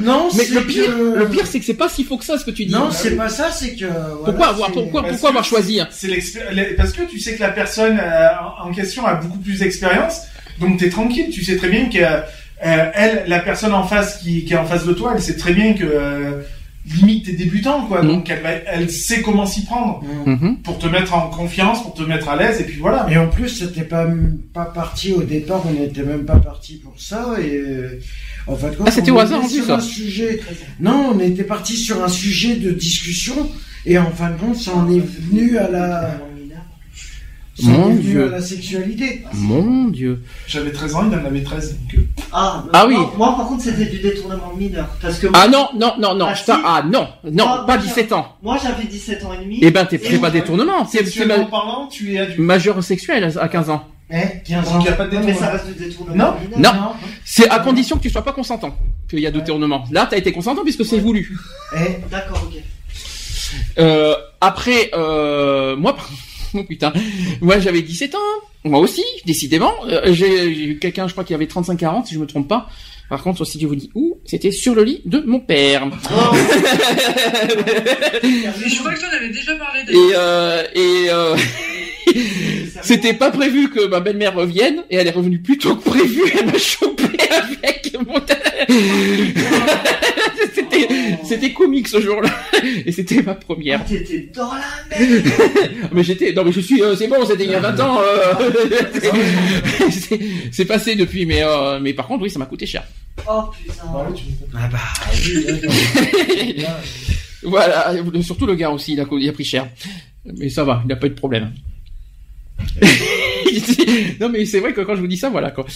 Non, Mais c'est le pire, que- le pire c'est que c'est pas si faux que ça ce que tu dis. Non, c'est pas ça, c'est que. pourquoi avoir c'est- pourquoi Parce pourquoi avoir choisi C'est l'expé- les- parce que tu sais que la personne euh, en question a beaucoup plus d'expérience, donc t'es tranquille. Tu sais très bien que euh, elle, la personne en face qui, qui est en face de toi, elle sait très bien que euh, limite t'es débutant, quoi. Mhm. Donc elle, elle sait comment s'y prendre Mm. Mhm. pour te mettre en confiance, pour te mettre à l'aise, et puis voilà. Et en plus, c'était pas pas parti au départ, on n'était même pas parti pour ça. Et euh, en fait, Ah, c'était au hasard, en plus, sur ça. un sujet. Non, on était parti sur un sujet de discussion. Et en fin de compte, ça en est venu à la, ça Mon est venu Dieu. à la sexualité. Mon dieu. J'avais 13 ans, il en avait 13. Donc, euh, Ah, Ah moi, oui. Moi, par contre, c'était du détournement mineur. Parce que Ah non non non non, Ah, si. ah non non Ah, pas moi, 17 ans. moi, j'avais 17 ans et demi. Eh ben t'es pas moi, détournement, c'est ma- parlant, tu es adulte. majeur sexuel à 15 ans. Eh, 15 Donc ans. il n'y a pas de Ouais, mais ça détournement. reste du détournement Non. mineur. Non. C'est à condition que tu sois pas consentant qu'il y a détournement. Là t'as été consentant puisque c'est voulu. Eh, D'accord, ok. Euh, après, euh, moi, oh putain, moi j'avais 17 ans, moi aussi, décidément. Euh, j'ai eu quelqu'un, je crois, qui avait 35-40, si je me trompe pas. Par contre, si je vous dis où, c'était sur le lit de mon père. Oh, [laughs] Mais je crois que tu en avais déjà parlé Et, euh, et euh, [laughs] c'était pas prévu que ma belle-mère revienne, et elle est revenue plus tôt que prévu. Elle m'a chopé avec mon. [laughs] [laughs] c'était, c'était comique ce jour-là, et c'était ma première. Ah, T'étais dans la merde. [laughs] Mais j'étais, non mais je suis, euh, c'est bon, c'était il y a 20 ans. euh, [laughs] c'est- c'est passé depuis, mais euh, mais par contre oui, ça m'a coûté cher. Oh putain. Tu m'étonnes. ah bah, oui, Voilà, surtout le gars aussi, il a, il a pris cher. Mais ça va, il n'a pas eu de problème. non mais c'est vrai que quand je vous dis ça, voilà quoi.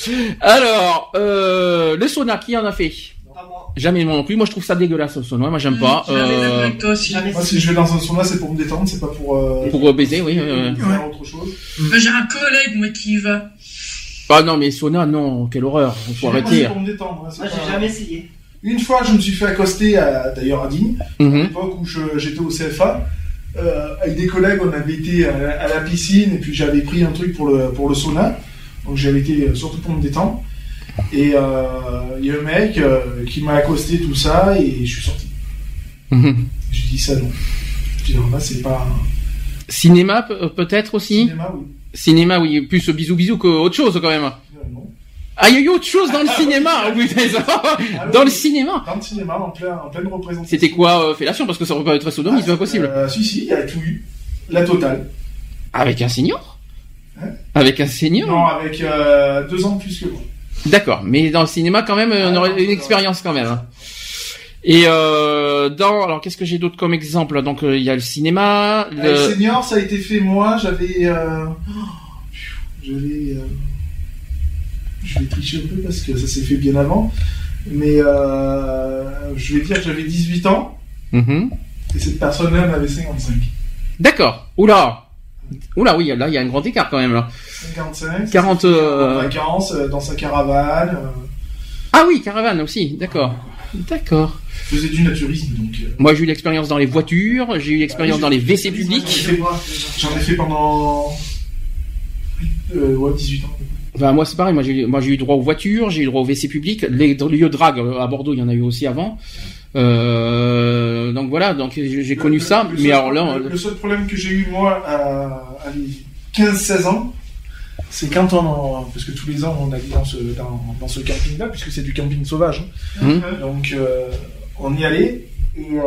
Alors, euh, le sauna, qui en a fait? Jamais moi non plus. Moi je trouve ça dégueulasse le sauna. Moi j'aime pas. Jamais d'accord Euh, toi aussi. Moi, si je vais dans un sauna, c'est pour me détendre, c'est pas pour, euh, pour baiser, oui. euh. faire autre chose. Moi, J'ai un collègue, moi, qui y va. Ah non mais sauna, non, quelle horreur. Faut Moi, arrêter. c'est pour me détendre. hein, Moi, pas- j'ai jamais essayé. Une fois, je me suis fait accoster, à- d'ailleurs à Digne, à Mhm. l'époque où je- j'étais au CFA. Euh, avec des collègues, on avait été à, la- à la piscine et puis j'avais pris un truc pour le, pour le sauna. Donc j'avais été surtout pour me détendre. Et euh, il y a un mec euh, qui m'a accosté tout ça et je suis sorti. Mhm. J'ai dit ça non. Je dis non, là c'est pas Cinéma pe- peut-être aussi. cinéma, oui. Cinéma, oui, plus bisous bisous qu'autre chose quand même. Euh, non. Ah, il y a eu autre chose dans le cinéma. oui, Ah, [laughs] dans oui. le cinéma. Dans le cinéma, en, plein, en pleine représentation. C'était quoi euh, fellation? Parce que ça aurait pas être sodomie, c'est pas possible. Euh, si, si, il y a tout eu. La totale. Avec un senior? Hein? Avec un senior? Non, avec euh, deux ans de plus que moi. D'accord, mais dans le cinéma quand même, euh, on aurait une expérience quand même. hein. Et euh, dans, alors qu'est-ce que j'ai d'autre comme exemple Donc euh, il y a le cinéma, Euh, le... senior, ça a été fait moi, j'avais. Euh... J'avais. Euh... Je vais tricher un peu parce que ça s'est fait bien avant. Mais euh... je vais dire que j'avais 18 ans. Mhm. Et cette personne-là en avait 55. D'accord. Oula. Oula, oui, là, il y a un grand écart quand même. Là. 55. 40, euh, En vacances, dans sa caravane. euh, Ah oui, caravane aussi. D'accord. D'accord. faisait du naturisme, donc. euh, Moi, j'ai eu l'expérience dans les voitures, j'ai eu l'expérience dans les WC publics. J'en ai fait pendant. Euh, ouais, 18 ans. Enfin, moi, c'est pareil. Moi, j'ai, eu droit aux voitures, j'ai eu droit aux WC publics. Les lieux de drague euh, à Bordeaux, il y en a eu aussi avant. Euh, donc voilà. Donc j'ai connu Le- ça. le mais seul- alors là, le, le seul problème que j'ai eu, moi, à, à mes 15-16 ans, c'est quand on. en- Parce que tous les ans, on allait dans ce, dans, dans ce camping-là, puisque c'est du camping sauvage. hein. hum, Donc, euh, on y allait. Et euh,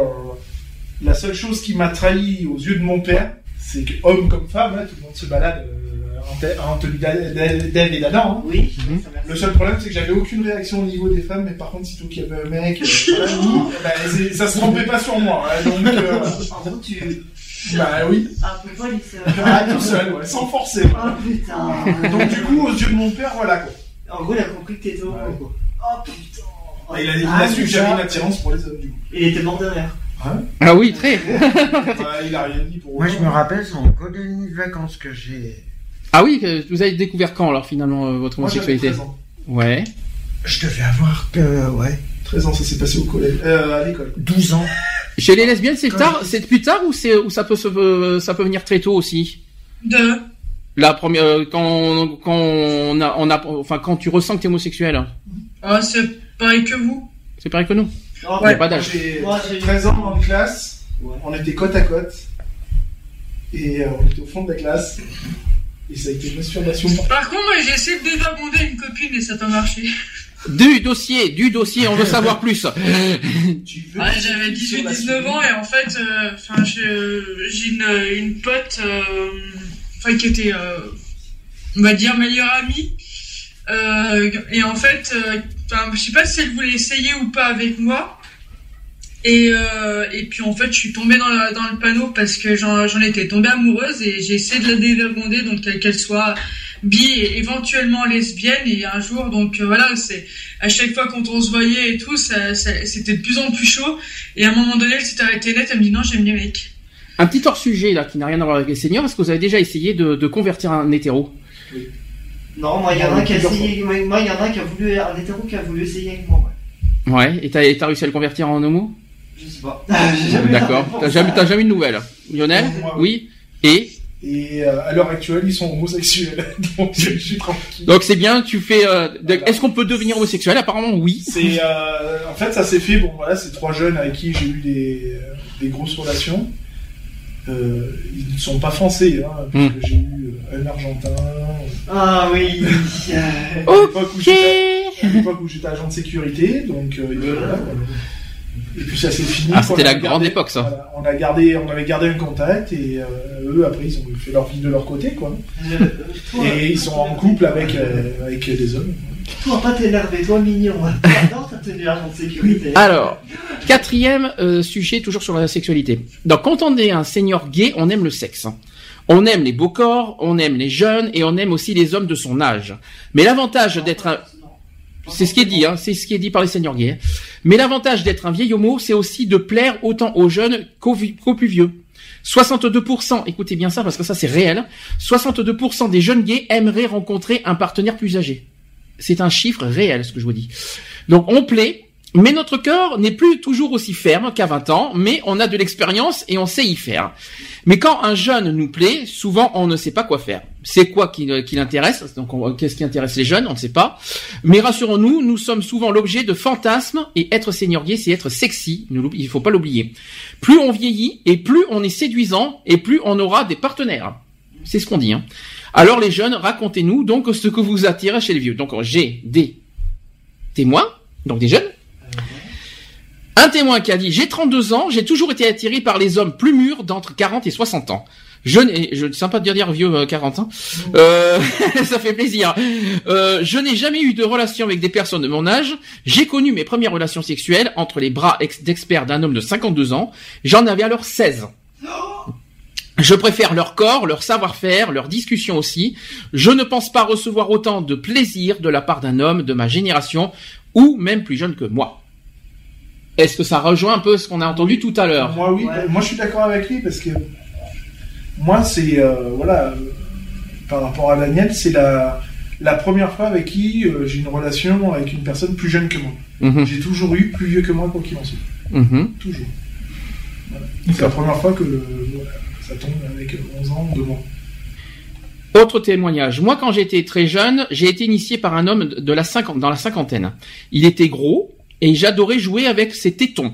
la seule chose qui m'a trahi aux yeux de mon père, c'est que, homme comme femme, hein, tout le monde se balade euh, en, te- en tenue d'Ève et d'Adam. hein. Oui. Merci. Le seul problème, c'est que j'avais aucune réaction au niveau des femmes, mais par contre, sitôt qu'il y avait un mec, euh, voilà, eh [laughs] ben, c'est- ça se trompait pas sur moi. hein, donc, euh, En gros, tu. Bah oui, Un peu police. ah, tout seul, ouais, sans forcer. Oh putain. Donc, du coup, aux yeux de mon père, voilà quoi. En gros, il a compris que t'étais homo, Ouais. quoi. Oh putain. Et il a, il Ah, su que j'avais une attirance pour les hommes, du coup. Il était mort de rire. ah oui, très. Bah, il a rien dit pour Moi, je me rappelle, c'est en colonie de vacances que j'ai. Ah oui, vous avez découvert quand alors finalement euh, votre Moi, j'avais homosexualité 13 ans. Ouais. Je devais avoir que, ouais, 13 ans, ça s'est passé au collège, euh, à l'école. 12 ans. Chez les lesbiennes, c'est tard, c'est plus tard ou c'est ou ça peut se euh, ça peut venir très tôt aussi? De. La première euh, quand quand on a on a enfin quand tu ressens que t'es homosexuel, Ah, c'est pareil que vous. c'est pareil que nous. Il y a pas Moi, d'âge. j'ai Moi, j'ai- 13 ans en classe, Ouais. on était côte à côte, et euh, on était au fond de la classe, et ça a été une masturbation. Par contre, moi, j'ai essayé de désabonder une copine et ça n'a pas marché. Du dossier, du dossier, on veut savoir plus. Ah, j'avais sur la 18-19 ans et en fait, euh, j'ai une, une pote, euh, qui était, euh, on va dire, meilleure amie. Et en fait, je sais pas si elle voulait essayer ou pas avec moi. Et, et puis en fait, je suis tombée dans, la- dans le panneau parce que j'en étais tombée amoureuse et j'ai essayé de la dévergonder, donc qu'elle soit bi et éventuellement lesbienne. Et un jour, donc euh, voilà, c'est à chaque fois quand on se voyait et tout, ça, ça- c'était de plus en plus chaud. Et à un moment donné, elle s'est arrêtée net, elle me dit non, j'aime les mecs. Un petit hors sujet là qui n'a rien à voir avec les seniors. Est-ce que vous avez déjà essayé de, de convertir un hétéro Non, moi, il y en a un qui a essayé. Moi, il y en a un qui a voulu. Un hétéro qui a voulu essayer avec moi, ouais. Ouais. Et t'as et t'as réussi à le convertir en homo? Je sais pas. J'ai jamais D'accord. T'as jamais t'as jamais eu de nouvelles. Lionel? Oui? Et? Et euh, à l'heure actuelle, ils sont homosexuels, [laughs] donc je suis tranquille. donc c'est bien. Tu fais. euh, de- Est-ce qu'on peut devenir homosexuel? Apparemment oui. C'est, euh, en fait, ça s'est fait. Bon, voilà, c'est trois jeunes avec qui j'ai eu des, des grosses relations. Euh, ils ne sont pas français, hein, parce Hmm. que j'ai eu un Argentin. Ah oui. À l'époque où j'étais- à l'époque où j'étais agent de sécurité, donc euh, voilà. Et puis ça s'est fini. Ah, c'était la grande époque, ça. voilà, on a gardé, on avait gardé un contact et euh, eux après ils ont fait leur vie de leur côté, quoi. Et ils sont en couple avec euh, avec des hommes. Toi, pas t'énerver, toi, mignon. J'adore ta tenue de sécurité. Alors, quatrième euh, sujet, toujours sur la sexualité. Donc, quand on est un senior gay, on aime le sexe. On aime les beaux corps, on aime les jeunes et on aime aussi les hommes de son âge. Mais l'avantage d'être un... C'est ce qui est dit, hein, c'est ce qui est dit par les seniors gays. Mais l'avantage d'être un vieil homo, c'est aussi de plaire autant aux jeunes qu'aux plus vieux. 62%, écoutez bien ça parce que ça c'est réel, 62% des jeunes gays aimeraient rencontrer un partenaire plus âgé. C'est un chiffre réel ce que je vous dis. Donc on plaît, mais notre cœur n'est plus toujours aussi ferme qu'à 20 ans, mais on a de l'expérience et on sait y faire. Mais quand un jeune nous plaît, souvent on ne sait pas quoi faire. C'est quoi qui, qui l'intéresse? Donc on- qu'est-ce qui intéresse les jeunes? On ne sait pas. Mais rassurons-nous, nous sommes souvent l'objet de fantasmes et être gay, c'est être sexy. Ne Il faut pas l'oublier. Plus on vieillit et plus on est séduisant et plus on aura des partenaires. C'est ce qu'on dit. Hein. Alors les jeunes, racontez-nous donc ce que vous attire chez les vieux. Donc j'ai des témoins, donc des jeunes. Un témoin qui a dit j'ai 32 ans, j'ai toujours été attiré par les hommes plus mûrs d'entre 40 et 60 ans. Je n'ai, je sympa de dire, dire vieux euh, 40 ans. Euh, [laughs] ça fait plaisir. Euh, je n'ai jamais eu de relation avec des personnes de mon âge. J'ai connu mes premières relations sexuelles entre les bras ex- d'experts d'un homme de 52 ans. J'en avais alors 16. Je préfère leur corps, leur savoir-faire, leur discussion aussi. Je ne pense pas recevoir autant de plaisir de la part d'un homme de ma génération ou même plus jeune que moi. Est-ce que ça rejoint un peu ce qu'on a entendu tout à l'heure Moi, oui. Ouais. Moi, je suis d'accord avec lui parce que moi, c'est euh, voilà, par rapport à Daniel, c'est la la première fois avec qui euh, j'ai une relation avec une personne plus jeune que moi. Mhm, J'ai toujours eu plus vieux que moi, quoi qu'il en soit. mhm. Toujours. Voilà. C'est la première fois que euh, voilà, ça tombe avec 11 ans de moi. Autre témoignage. Moi, quand j'étais très jeune, j'ai été initié par un homme de la cinquante, dans la cinquantaine. Il était gros et j'adorais jouer avec ses tétons.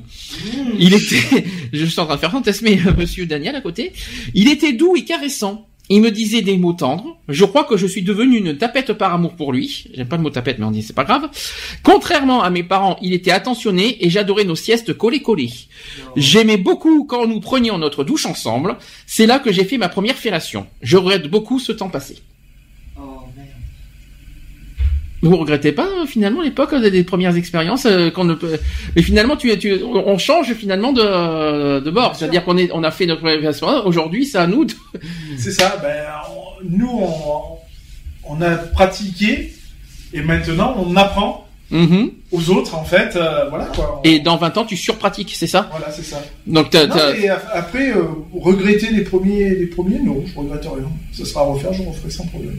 Il était, [laughs] je suis en train de faire fantasmer euh, Monsieur Daniel à côté. Il était doux et caressant. Il me disait des mots tendres. Je crois que je suis devenu une tapette par amour pour lui. J'aime pas le mot tapette, mais on dit c'est pas grave. Contrairement à mes parents, il était attentionné et j'adorais nos siestes collées-collées. J'aimais beaucoup quand nous prenions notre douche ensemble. C'est là que j'ai fait ma première fellation. Je regrette beaucoup ce temps passé. Vous regrettez pas euh, finalement l'époque euh, des, premières expériences euh, qu'on ne peut... Mais finalement, tu, tu, on change finalement de, de bord. C'est-à-dire qu'on est, on a fait notre première expérience. Aujourd'hui, c'est à nous. De... [laughs] C'est ça. Ben, on- nous, on, on a pratiqué et maintenant on apprend Mhm. aux autres en fait. euh, voilà quoi. On- Et dans 20 ans, tu surpratiques, c'est ça? Voilà, c'est ça. Donc, Non, mais après, euh, regretter les premiers, les premiers, non, je regrette rien. Ça sera à refaire, je referai sans problème.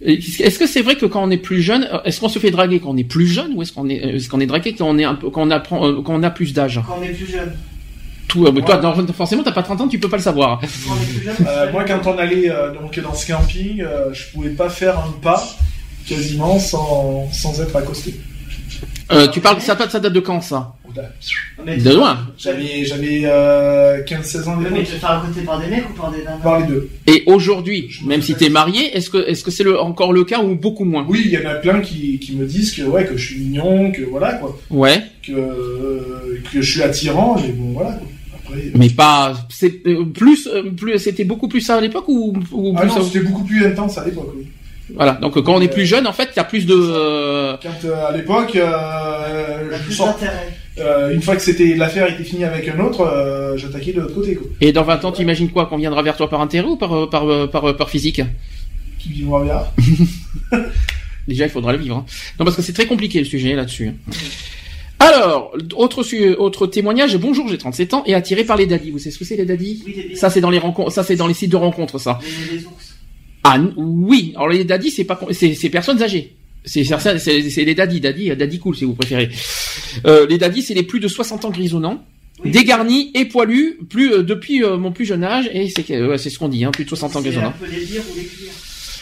Est-ce que c'est vrai que quand on est plus jeune, euh, est-ce qu'on se fait draguer quand on est plus jeune ou est-ce qu'on est, est-ce qu'on est dragué quand on est un peu, quand on apprend, euh, quand on a plus d'âge? Quand on est plus jeune. Tout, euh, toi, forcément, t'as pas 30 ans, tu peux pas le savoir. Quand on est plus jeune. Euh, moi, quand on allait euh, donc dans ce camping, euh, je pouvais pas faire un pas quasiment sans, sans être accosté. Euh, tu parles, ça, date- ça date de quand ça? De loin. J'avais j'avais euh, 15-16 ans Ouais, mais tu te fais raconter par des mecs ou par des nanas Par les deux. Et aujourd'hui, même si t'es marié, est-ce que, est-ce que c'est le, encore le cas ou beaucoup moins? Oui, il y en a plein qui, qui me disent que ouais que je suis mignon, que voilà quoi, Ouais, que euh, que je suis attirant, mais bon voilà quoi. Après. euh, mais pas, c'est euh, plus, euh, plus, c'était beaucoup plus ça à l'époque ou, ou Ah plus non, ça- c'était beaucoup plus intense à l'époque. Oui. Voilà. Donc euh, quand on est plus jeune, en fait, il y a plus de. euh, Quand euh, à l'époque, euh, Il y a je d'intérêt. Euh, une fois que c'était l'affaire était finie avec un autre, euh, j'attaquais de l'autre côté quoi. Et dans 20 ans, t'imagines quoi? Qu'on viendra vers toi par intérêt ou par euh, par euh, par, euh, par physique? Qui vivra bien. [laughs] Déjà, il faudra le vivre. hein. Non, parce que c'est très compliqué le sujet là-dessus. Alors, autre autre témoignage. Bonjour, j'ai 37 ans et attiré par les daddies. Vous savez ce que c'est les daddies? Oui, Ça, c'est dans les rencontres. Ça, c'est dans les sites de rencontres, ça. Les, les ours. Ah oui. Alors les daddies, c'est pas c'est personnes âgées. C'est c'est ça, c'est c'est les daddies, daddy, euh, daddy cool si vous préférez. Euh, les daddies, c'est les plus de 60 ans grisonnants, dégarnis et poilus, plus euh, depuis euh, mon plus jeune âge et c'est que- ouais, c'est ce qu'on dit, hein, plus de 60 ans grisonnants.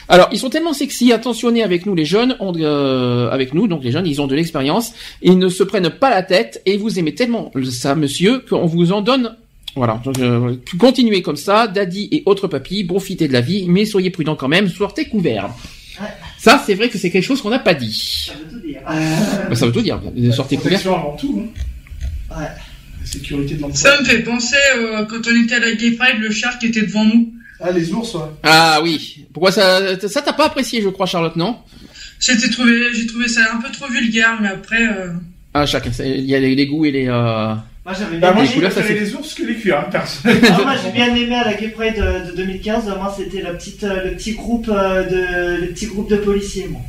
Alors, ils sont tellement sexy, attentionnés avec nous les jeunes, on- euh, avec nous, donc les jeunes, ils ont de l'expérience, ils ne se prennent pas la tête et vous aimez tellement ça, monsieur, qu'on vous en donne. Voilà, donc euh, continuez comme ça, daddy et autres papis, profitez de la vie, mais soyez prudents quand même, sortez couverts. Ouais. Ça, c'est vrai que c'est quelque chose qu'on n'a pas dit. Ça veut tout dire. Bah, ça veut tout dire, sortez couverts. Protection avant tout. Hein. Ouais. La sécurité de l'emploi. Ça me fait penser euh, quand on était à la Gay Pride, le char qui était devant nous. Ah les ours. Ouais. Ah oui, pourquoi ça, ça t'as pas apprécié, je crois, Charlotte, non? J'étais trouvé, j'ai trouvé ça un peu trop vulgaire, mais après, euh, Ah, chacun, il y a les, les goûts et les... Euh... Moi j'avais Bah, bien moi je couleurs, ça, c'est- les ours que les cuirs, hein, personnellement. [laughs] Ah, moi j'ai bien aimé à la Gay Pride de, de 2015. Moi c'était la petite, euh, le petit groupe euh, de, le petit groupe de policiers. Moi.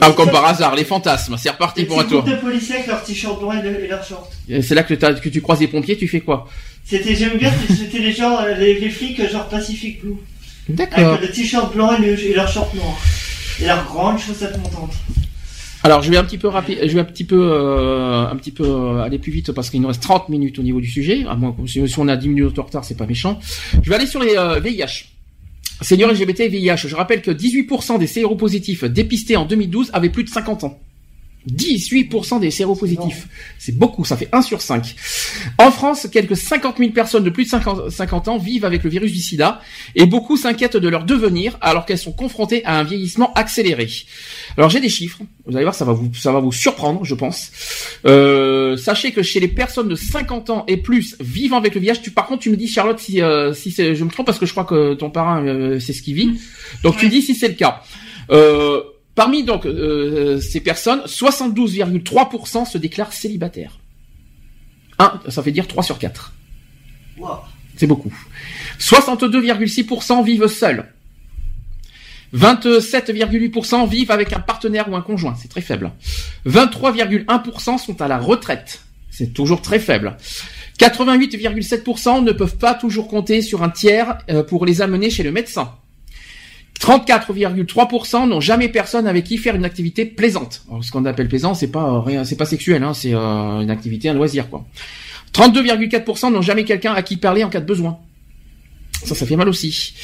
Ah, comme par hasard, les fantasmes, c'est reparti pour un petit tour. groupe de policiers avec leurs t-shirts blancs et, le- et leurs shorts. Et C'est là que, t'as- que tu croises les pompiers, tu fais quoi? C'était, j'aime bien, c'était les gens, euh, les, les flics euh, genre Pacific Blue. D'accord. Avec le t-shirt blanc et, le- et leurs shorts noirs. Et leurs grandes chaussettes montantes. Alors je vais un petit peu rapide, je vais un petit peu, euh, un petit peu euh, aller plus vite parce qu'il nous reste 30 minutes au niveau du sujet. À moins que si si on a 10 minutes de retard, c'est pas méchant. Je vais aller sur les euh, VIH. Seniors LGBT et VIH. Je rappelle que 18% des séropositifs dépistés en 2012 avaient plus de 50 ans. 18% des séropositifs. C'est beaucoup, ça fait 1 sur 5. En France, quelques 50 000 personnes de plus de 50, 50 ans vivent avec le virus du sida et beaucoup s'inquiètent de leur devenir alors qu'elles sont confrontées à un vieillissement accéléré. Alors j'ai des chiffres, vous allez voir, ça va vous, ça va vous surprendre, je pense. Euh, sachez que chez les personnes de 50 ans et plus vivant avec le VIH, tu, par contre tu me dis Charlotte si, euh, si c'est- je me trompe parce que je crois que ton parrain euh, c'est ce qu'il vit. Donc tu dis si c'est le cas. Euh, Parmi donc euh, ces personnes, 72,3% se déclarent célibataires. Un, ça fait dire 3 sur 4. Waouh. C'est beaucoup. 62,6% vivent seuls. 27,8% vivent avec un partenaire ou un conjoint. C'est très faible. 23,1% sont à la retraite. C'est toujours très faible. 88,7% ne peuvent pas toujours compter sur un tiers euh, pour les amener chez le médecin. 34,3% n'ont jamais personne avec qui faire une activité plaisante. Alors, ce qu'on appelle plaisant, c'est pas euh, c'est pas sexuel, hein, c'est euh, une activité, un loisir, quoi. 32,4% n'ont jamais quelqu'un à qui parler en cas de besoin. Ça, ça fait mal aussi.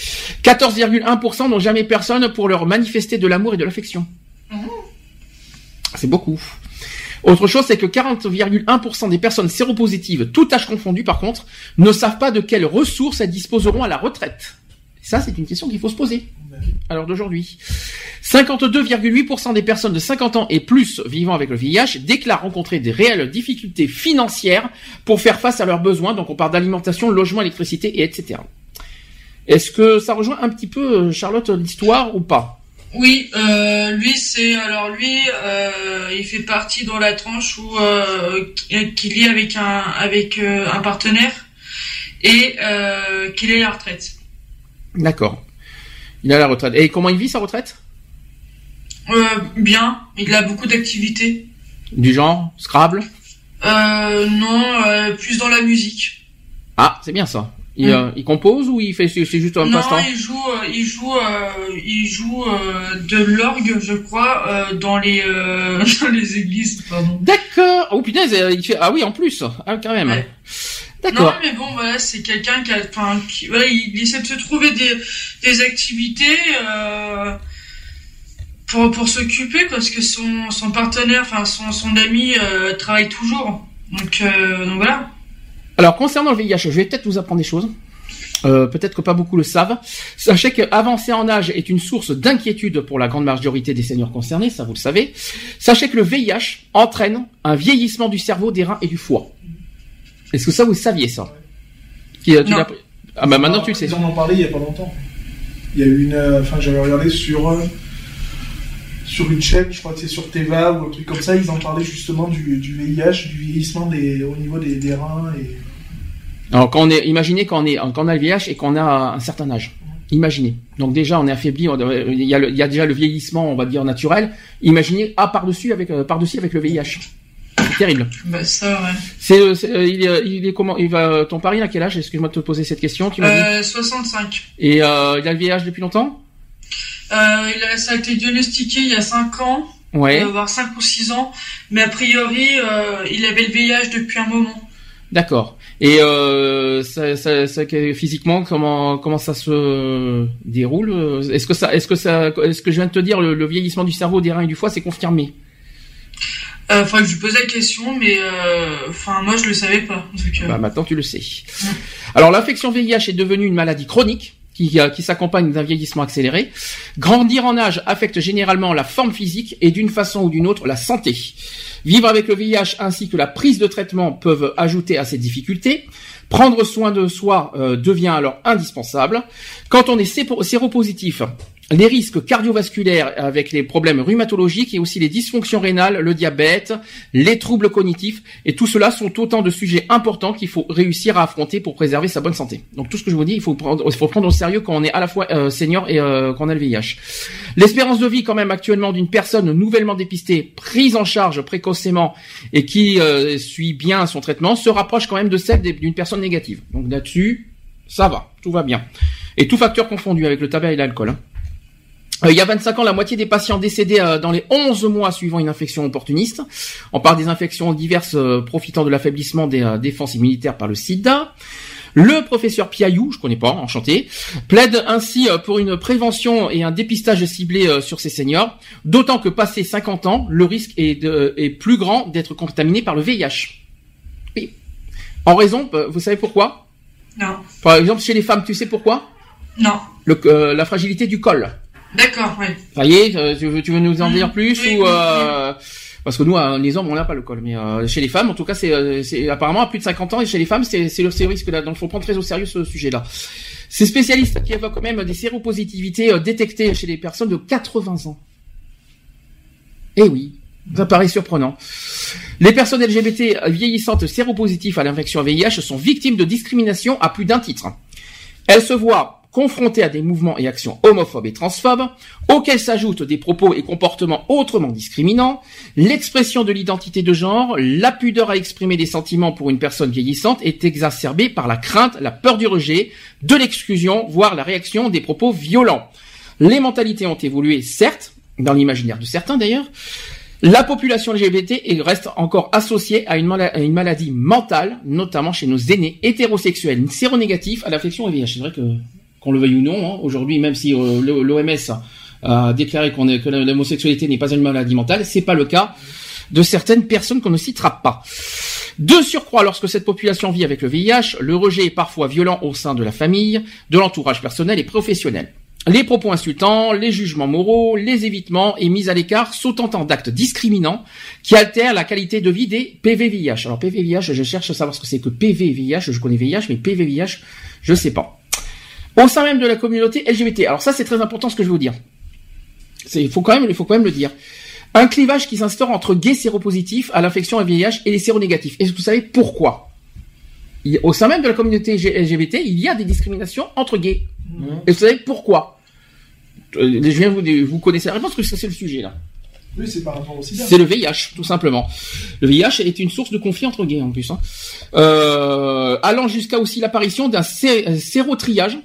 14,1% n'ont jamais personne pour leur manifester de l'amour et de l'affection. C'est beaucoup. Autre chose, c'est que 40,1% des personnes séropositives, tout âge confondu par contre, ne savent pas de quelles ressources elles disposeront à la retraite. Ça, c'est une question qu'il faut se poser à l'heure d'aujourd'hui. 52,8% des personnes de 50 ans et plus vivant avec le VIH déclarent rencontrer des réelles difficultés financières pour faire face à leurs besoins. Donc on parle d'alimentation, logement, électricité et etc. Est-ce que ça rejoint un petit peu, euh, Charlotte, l'histoire ou pas? Oui, euh, lui c'est alors lui, euh, il fait partie dans la tranche où euh, qu'il est avec un avec un partenaire et qu'il est à la retraite. D'accord. Il à la retraite. Et comment il vit sa retraite? Euh, bien, il a beaucoup d'activités. Du genre? Scrabble? Euh, non, euh, plus dans la musique. Ah, c'est bien ça. Il, Mm. il compose ou il fait c'est juste un non, passe-temps? il joue, il joue, il joue de l'orgue, je crois, dans les [laughs] dans les églises. D'accord. Oh putain, il fait ah oui en plus. Ah quand même. Ouais. Non, D'accord. mais bon, voilà, c'est quelqu'un qui a, enfin, qui, voilà, il essaie de se trouver des, des activités euh, pour pour s'occuper parce que son son partenaire, enfin son son ami euh, travaille toujours. Donc euh, donc voilà. Alors concernant le VIH, je vais peut-être vous apprendre des choses. Euh, peut-être que pas beaucoup le savent. Sachez qu'avancer en âge est une source d'inquiétude pour la grande majorité des seniors concernés, ça vous le savez. Sachez que le VIH entraîne un vieillissement du cerveau, des reins et du foie. Est-ce que ça vous saviez ça Qui, tu Non. l'as- Ah bah maintenant tu le sais. Ils en ont parlé il y a pas longtemps. Il y a eu une. euh, Enfin, j'avais regardé sur. euh, sur une chaîne, je crois que c'est sur Teva ou un truc comme ça, ils en parlaient justement du, du VIH, du vieillissement des, au niveau des, des reins et. Alors quand on est, imaginez quand on est, quand on a le VIH et qu'on a un certain âge. Imaginez. Donc déjà on est affaibli, on- euh, il y a, le- il y a déjà le vieillissement, on va dire naturel. Imaginez ah par dessus avec euh, par dessus avec le VIH. C'est terrible. Bah ça, ouais. C'est, euh, euh, il, est, il est comment Il va ton pari à quel âge? Excuse-moi de te poser cette question. Tu m'as dit. Euh, 65. Et euh, il a le VIH depuis longtemps? Euh, il a, ça a été diagnostiqué il y a 5 ans, Ouais. euh, voire 5 ou 6 ans, mais a priori, euh, il avait le VIH depuis un moment. D'accord. Et euh, ça, ça, ça- que- physiquement, comment comment ça se déroule? Euh, Est-ce que ça, est-ce que ça, est-ce que je viens de te dire le, le vieillissement du cerveau, des reins et du foie, c'est confirmé? Euh, Enfin, je lui posais la question, mais euh, enfin, moi, je le savais pas. Donc, euh, Bah, maintenant tu le sais. Alors l'infection VIH est devenue une maladie chronique qui, qui s'accompagne d'un vieillissement accéléré. Grandir en âge affecte généralement la forme physique et d'une façon ou d'une autre la santé. Vivre avec le VIH ainsi que la prise de traitement peuvent ajouter à ces difficultés. Prendre soin de soi euh, devient alors indispensable. Quand on est séropositif, les risques cardiovasculaires avec les problèmes rhumatologiques et aussi les dysfonctions rénales, le diabète, les troubles cognitifs et tout cela sont autant de sujets importants qu'il faut réussir à affronter pour préserver sa bonne santé. Donc tout ce que je vous dis, il faut prendre, il faut prendre au sérieux quand on est à la fois euh, senior et euh, quand a le VIH. L'espérance de vie quand même actuellement d'une personne nouvellement dépistée, prise en charge précocement et qui euh, suit bien son traitement se rapproche quand même de celle d'une personne négative. Donc là-dessus, ça va, tout va bien. Et tout facteur confondu avec le tabac et l'alcool. hein. Euh, il y a 25 ans, la moitié des patients décédés euh, dans les 11 mois suivant une infection opportuniste. On parle des infections diverses euh, profitant de l'affaiblissement des défenses immunitaires par le sida. Le professeur Piaillou, je connais pas, enchanté, plaide ainsi pour une prévention et un dépistage ciblé sur ces seniors, d'autant que passé 50 ans, le risque est, de- est plus grand d'être contaminé par le VIH. Oui. En raison, vous savez pourquoi? Non, Par exemple, chez les femmes, tu sais pourquoi? Non. Le- euh, La fragilité du col. D'accord. Ça y est, euh, tu veux, tu veux nous en dire plus Oui, ou oui, euh, parce que nous, euh, les hommes, on n'a pas le col, mais euh, chez les femmes, en tout cas, c'est, euh, apparemment à plus de 50 ans et chez les femmes, c'est, le risque là. Donc, il faut prendre très au sérieux ce sujet-là. Ces spécialistes qui évoquent quand même des séropositivités détectées chez les personnes de 80 ans. Eh oui, ça paraît surprenant. Les personnes LGBT vieillissantes séropositives à l'infection VIH sont victimes de discrimination à plus d'un titre. Elles se voient confrontés à des mouvements et actions homophobes et transphobes, auxquels s'ajoutent des propos et comportements autrement discriminants, l'expression de l'identité de genre, la pudeur à exprimer des sentiments pour une personne vieillissante est exacerbée par la crainte, la peur du rejet, de l'exclusion, voire la réaction des propos violents. Les mentalités ont évolué, certes, dans l'imaginaire de certains d'ailleurs, la population LGBT est- reste encore associée à une, maladie mentale, notamment chez nos aînés hétérosexuels séronégatifs à l'affection VIH. C'est vrai que, qu'on le veuille ou non, hein, aujourd'hui, même si euh, l'OMS a déclaré qu'on est, que l'homosexualité n'est pas une maladie mentale, c'est pas le cas de certaines personnes qu'on ne citera pas. De surcroît, lorsque cette population vit avec le VIH, le rejet est parfois violent au sein de la famille, de l'entourage personnel et professionnel. Les propos insultants, les jugements moraux, les évitements et mises à l'écart sont autant d'actes discriminants qui altèrent la qualité de vie des PVVIH. Alors PVVIH, je cherche à savoir ce que c'est que PVVIH, je connais VIH, mais PVVIH, je sais pas. Au sein même de la communauté LGBT. Alors ça, c'est très important ce que je vais vous dire. Il faut quand même, il faut quand même le dire. Un clivage qui s'instaure entre gays séropositifs à l'infection à VIH et les séronégatifs. Est-ce que vous savez pourquoi? Au sein même de la communauté LGBT, il y a des discriminations entre gays. Et vous savez pourquoi? Euh, Je viens vous, vous connaissez la réponse, parce que c'est le sujet là. Oui, c'est par rapport au sida. C'est le VIH, tout simplement. Le VIH est une source de conflit entre gays en plus, hein. Euh, allant jusqu'à aussi l'apparition d'un sé- euh, sérotriage.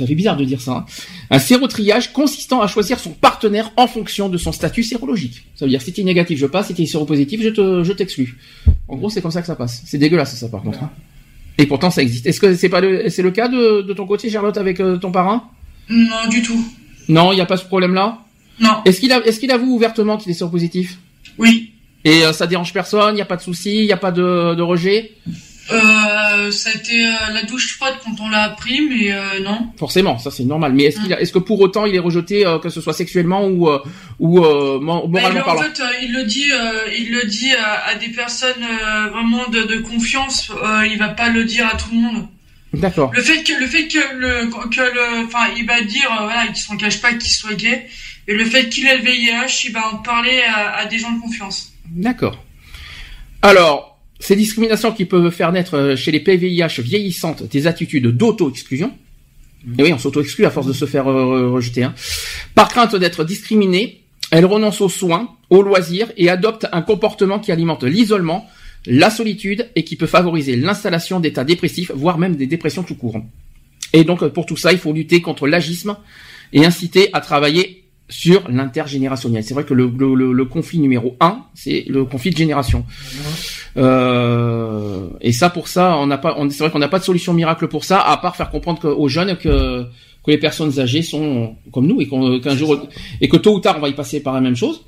Ça fait bizarre de dire ça. hein. Un sérotriage consistant à choisir son partenaire en fonction de son statut sérologique. Ça veut dire si t'es négatif, je passe, si t'es séropositif, je te, je t'exclus. En gros, c'est comme ça que ça passe. C'est dégueulasse ça, par contre. hein. Et pourtant, ça existe. Est-ce que c'est pas le, c'est le cas de, de ton côté, Charlotte, avec euh, ton parrain? Non, du tout. Non, il n'y a pas ce problème-là? Non. Est-ce qu'il a, est-ce qu'il avoue ouvertement qu'il est séropositif? Oui. Et euh, ça dérange personne, il n'y a pas de souci, il n'y a pas de, de rejet? Euh, ça a été euh, la douche froide quand on l'a appris, mais euh, non. Forcément, ça c'est normal. Mais est-ce qu'il a- est-ce que pour autant il est rejeté, euh, que ce soit sexuellement ou euh, ou euh, Bah, moralement il- en parlant? fait, il le dit, euh, il le dit à, à des personnes euh, vraiment de, de confiance. Euh, il va pas le dire à tout le monde. D'accord. Le fait que le fait que le que le, enfin, il va dire voilà, qu'il s'en cache pas qu'il soit gay. Et le fait qu'il ait le VIH, il va en parler à, à des gens de confiance. D'accord. Alors, ces discriminations qui peuvent faire naître euh, chez les PVIH vieillissantes des attitudes d'auto-exclusion. Et oui, on s'auto-exclut à force de se faire euh, rejeter. hein. Par crainte d'être discriminé, elles renoncent aux soins, aux loisirs et adoptent un comportement qui alimente l'isolement, la solitude et qui peut favoriser l'installation d'états dépressifs, voire même des dépressions tout court. Et donc, pour tout ça, il faut lutter contre l'agisme et inciter à travailler sur l'intergénérationnel. C'est vrai que le, le- le- le conflit numéro un, c'est le conflit de génération. Euh, et ça, pour ça, on n'a pas, on- c'est vrai qu'on n'a pas de solution miracle pour ça, à part faire comprendre que- aux jeunes que que les personnes âgées sont comme nous et qu'un jour et que tôt ou tard on va y passer par la même chose.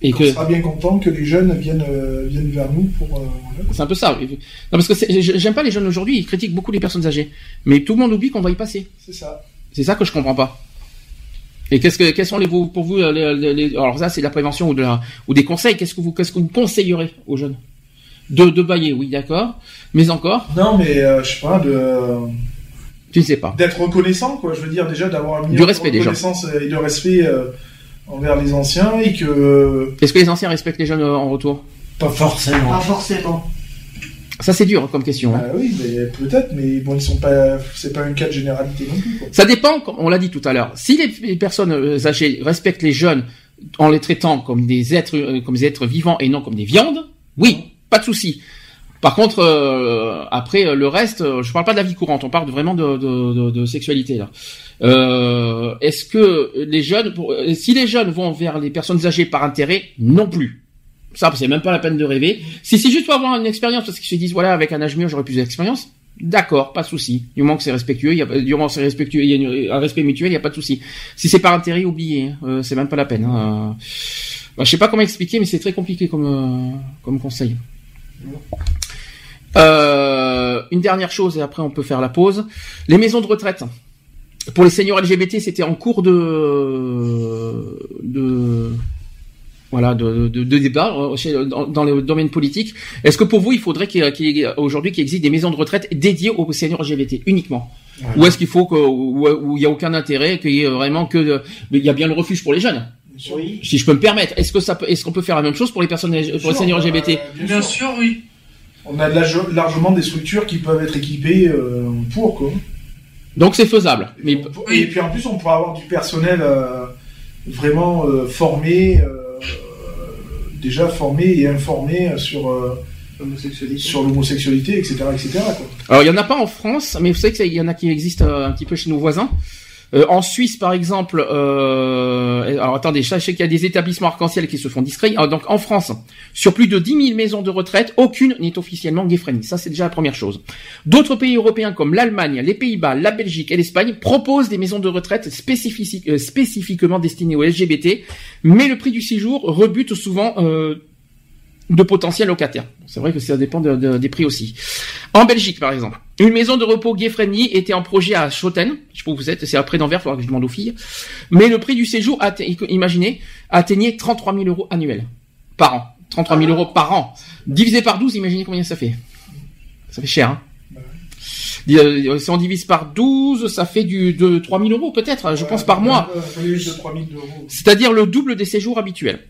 Et On que sera bien content que les jeunes viennent, euh, viennent vers nous pour. euh, voilà. c'est un peu ça. Non parce que j'aime pas les jeunes aujourd'hui, ils critiquent beaucoup les personnes âgées, mais tout le monde oublie qu'on va y passer. C'est ça. C'est ça que je comprends pas. Et qu'est-ce que quels sont les vous- pour vous euh, les, les- les- alors ça c'est de la prévention ou de la ou des conseils qu'est-ce que vous qu'est-ce que vous conseillerez aux jeunes? De de bailler oui d'accord mais encore? Non, mais euh, je sais pas, de tu ne sais pas d'être reconnaissant, quoi. Je veux dire déjà d'avoir un Du minimum de respect, déjà. reconnaissance et de respect euh, envers les anciens et que est-ce que les anciens respectent les jeunes euh, en retour? Pas forcément. Pas forcément. Ça c'est dur comme question hein. bah oui, mais peut-être, mais bon, ils sont pas, c'est pas un cas de généralité non plus. Quoi. ça dépend on l'a dit tout à l'heure si les, personnes euh, âgées respectent les jeunes en les traitant comme des êtres euh, comme des êtres vivants et non comme des viandes oui pas de souci par contre, euh, après euh, le reste, je parle pas de la vie courante, on parle vraiment de, de, de, de sexualité là. Euh, Est-ce que les jeunes, si les jeunes vont vers les personnes âgées par intérêt, non plus. Ça, c'est même pas la peine de rêver. Si c'est juste pour avoir une expérience, parce qu'ils se disent voilà, avec un âge mûr, j'aurais plus d'expérience. D'accord, pas de souci. Du moment que c'est respectueux, il y a, du moment c'est respectueux, il y a un respect mutuel, il y a pas de souci. Si c'est par intérêt, oubliez, hein. Euh, c'est même pas la peine. Hein. Euh, bah, je sais pas comment expliquer, mais c'est très compliqué comme euh, comme conseil. Euh, une dernière chose et après on peut faire la pause. Les maisons de retraite. Pour les seniors LGBT, c'était en cours de voilà de, de, de débat euh, chez- dans, dans le domaine politique. Est-ce que pour vous, il faudrait qu'il y ait- qu'il y ait aujourd'hui qu'il existe des maisons de retraite dédiées aux seniors LGBT uniquement? Ou est-ce qu'il faut que où il y a aucun intérêt qu'il y ait vraiment que de- mais il y a bien le refuge pour les jeunes? Oui. si je peux me permettre, est-ce que ça peut, est-ce qu'on peut faire la même chose pour les personnes, pour les seniors LGBT Euh, Bien sûr, oui. On a large- largement des structures qui peuvent être équipées euh, pour quoi. Donc c'est faisable. Mais Et, on- et puis en plus, on pourra avoir du personnel euh, vraiment euh, formé, euh, déjà formé et informé sur euh, sur l'homosexualité, etc., etc. Quoi. Alors il y en a pas en France, mais vous savez qu'il y en a qui existent euh, un petit peu chez nos voisins. Euh, en Suisse, par exemple, euh, alors attendez, sachez qu'il y a des établissements arc-en-ciel qui se font discrets. Alors, donc en France, sur plus de 10 000 maisons de retraite, aucune n'est officiellement gay-friendly. Ça, c'est déjà la première chose. D'autres pays européens comme l'Allemagne, les Pays-Bas, la Belgique et l'Espagne proposent des maisons de retraite euh, spécifiquement destinées aux LGBT, mais le prix du séjour rebute souvent euh, de potentiels locataires. C'est vrai que ça dépend de- de- des prix aussi. En Belgique, par exemple, une maison de repos gay-friendly était en projet à Schoten. Je sais pas où vous êtes, c'est après d'Anvers, il faudra que je demande aux filles. Mais le prix du séjour, imaginez, atteignait 33 000 euros annuels. Par an. 33 000 euros par an. Divisé par 12, imaginez combien ça fait. Ça fait cher, hein. Euh, Si on divise par 12, ça fait du, de 3 000 euros peut-être, je pense par mois. Plus de 3000 euros. C'est-à-dire le double des séjours habituels.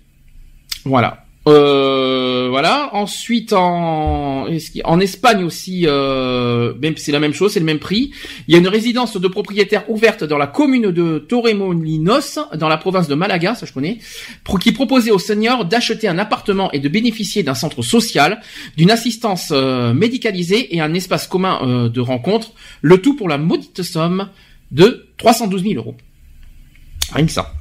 Voilà. Euh, voilà. Ensuite, en, en Espagne aussi, euh, c'est la même chose, c'est le même prix. Il y a une résidence de propriétaire ouverte dans la commune de Torremolinos, dans la province de Malaga, ça je connais, pro- qui proposait aux seniors d'acheter un appartement et de bénéficier d'un centre social, d'une assistance euh, médicalisée et un espace commun euh, de rencontre, le tout pour la maudite somme de 312 000 euros. Rien que ça.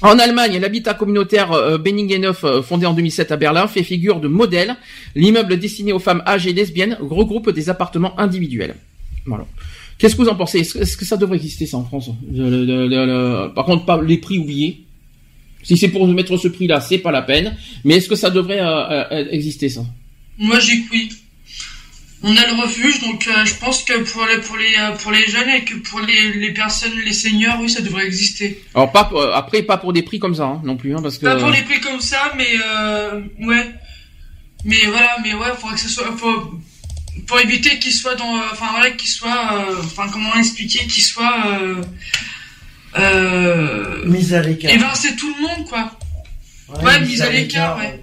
En Allemagne, l'habitat communautaire euh, Benningenhof, euh, fondé en 2007 à Berlin, fait figure de modèle. L'immeuble destiné aux femmes âgées et lesbiennes regroupe des appartements individuels. Qu'est-ce que vous en pensez? Est-ce que ça devrait exister ça en France? Par contre, pas les prix oubliés. Si c'est pour mettre ce prix-là, c'est pas la peine. Mais est-ce que ça devrait euh, exister ça? Moi, que oui. On a le refuge, donc euh, je pense que pour les, pour les, euh, pour les jeunes et que pour les, les personnes, les seniors, oui, ça devrait exister. Alors pas pour- euh, après pas pour des prix comme ça hein, non plus, hein, parce que. Pas pour les prix comme ça, mais euh, ouais. Mais voilà, mais ouais, faudrait que ce soit pour, pour éviter qu'il soit dans, euh, enfin voilà, qu'il soit, euh, enfin comment expliquer, qu'il soit, euh, euh, Mise à l'écart. évincer tout le monde quoi. Ouais, mise à l'écart, ouais.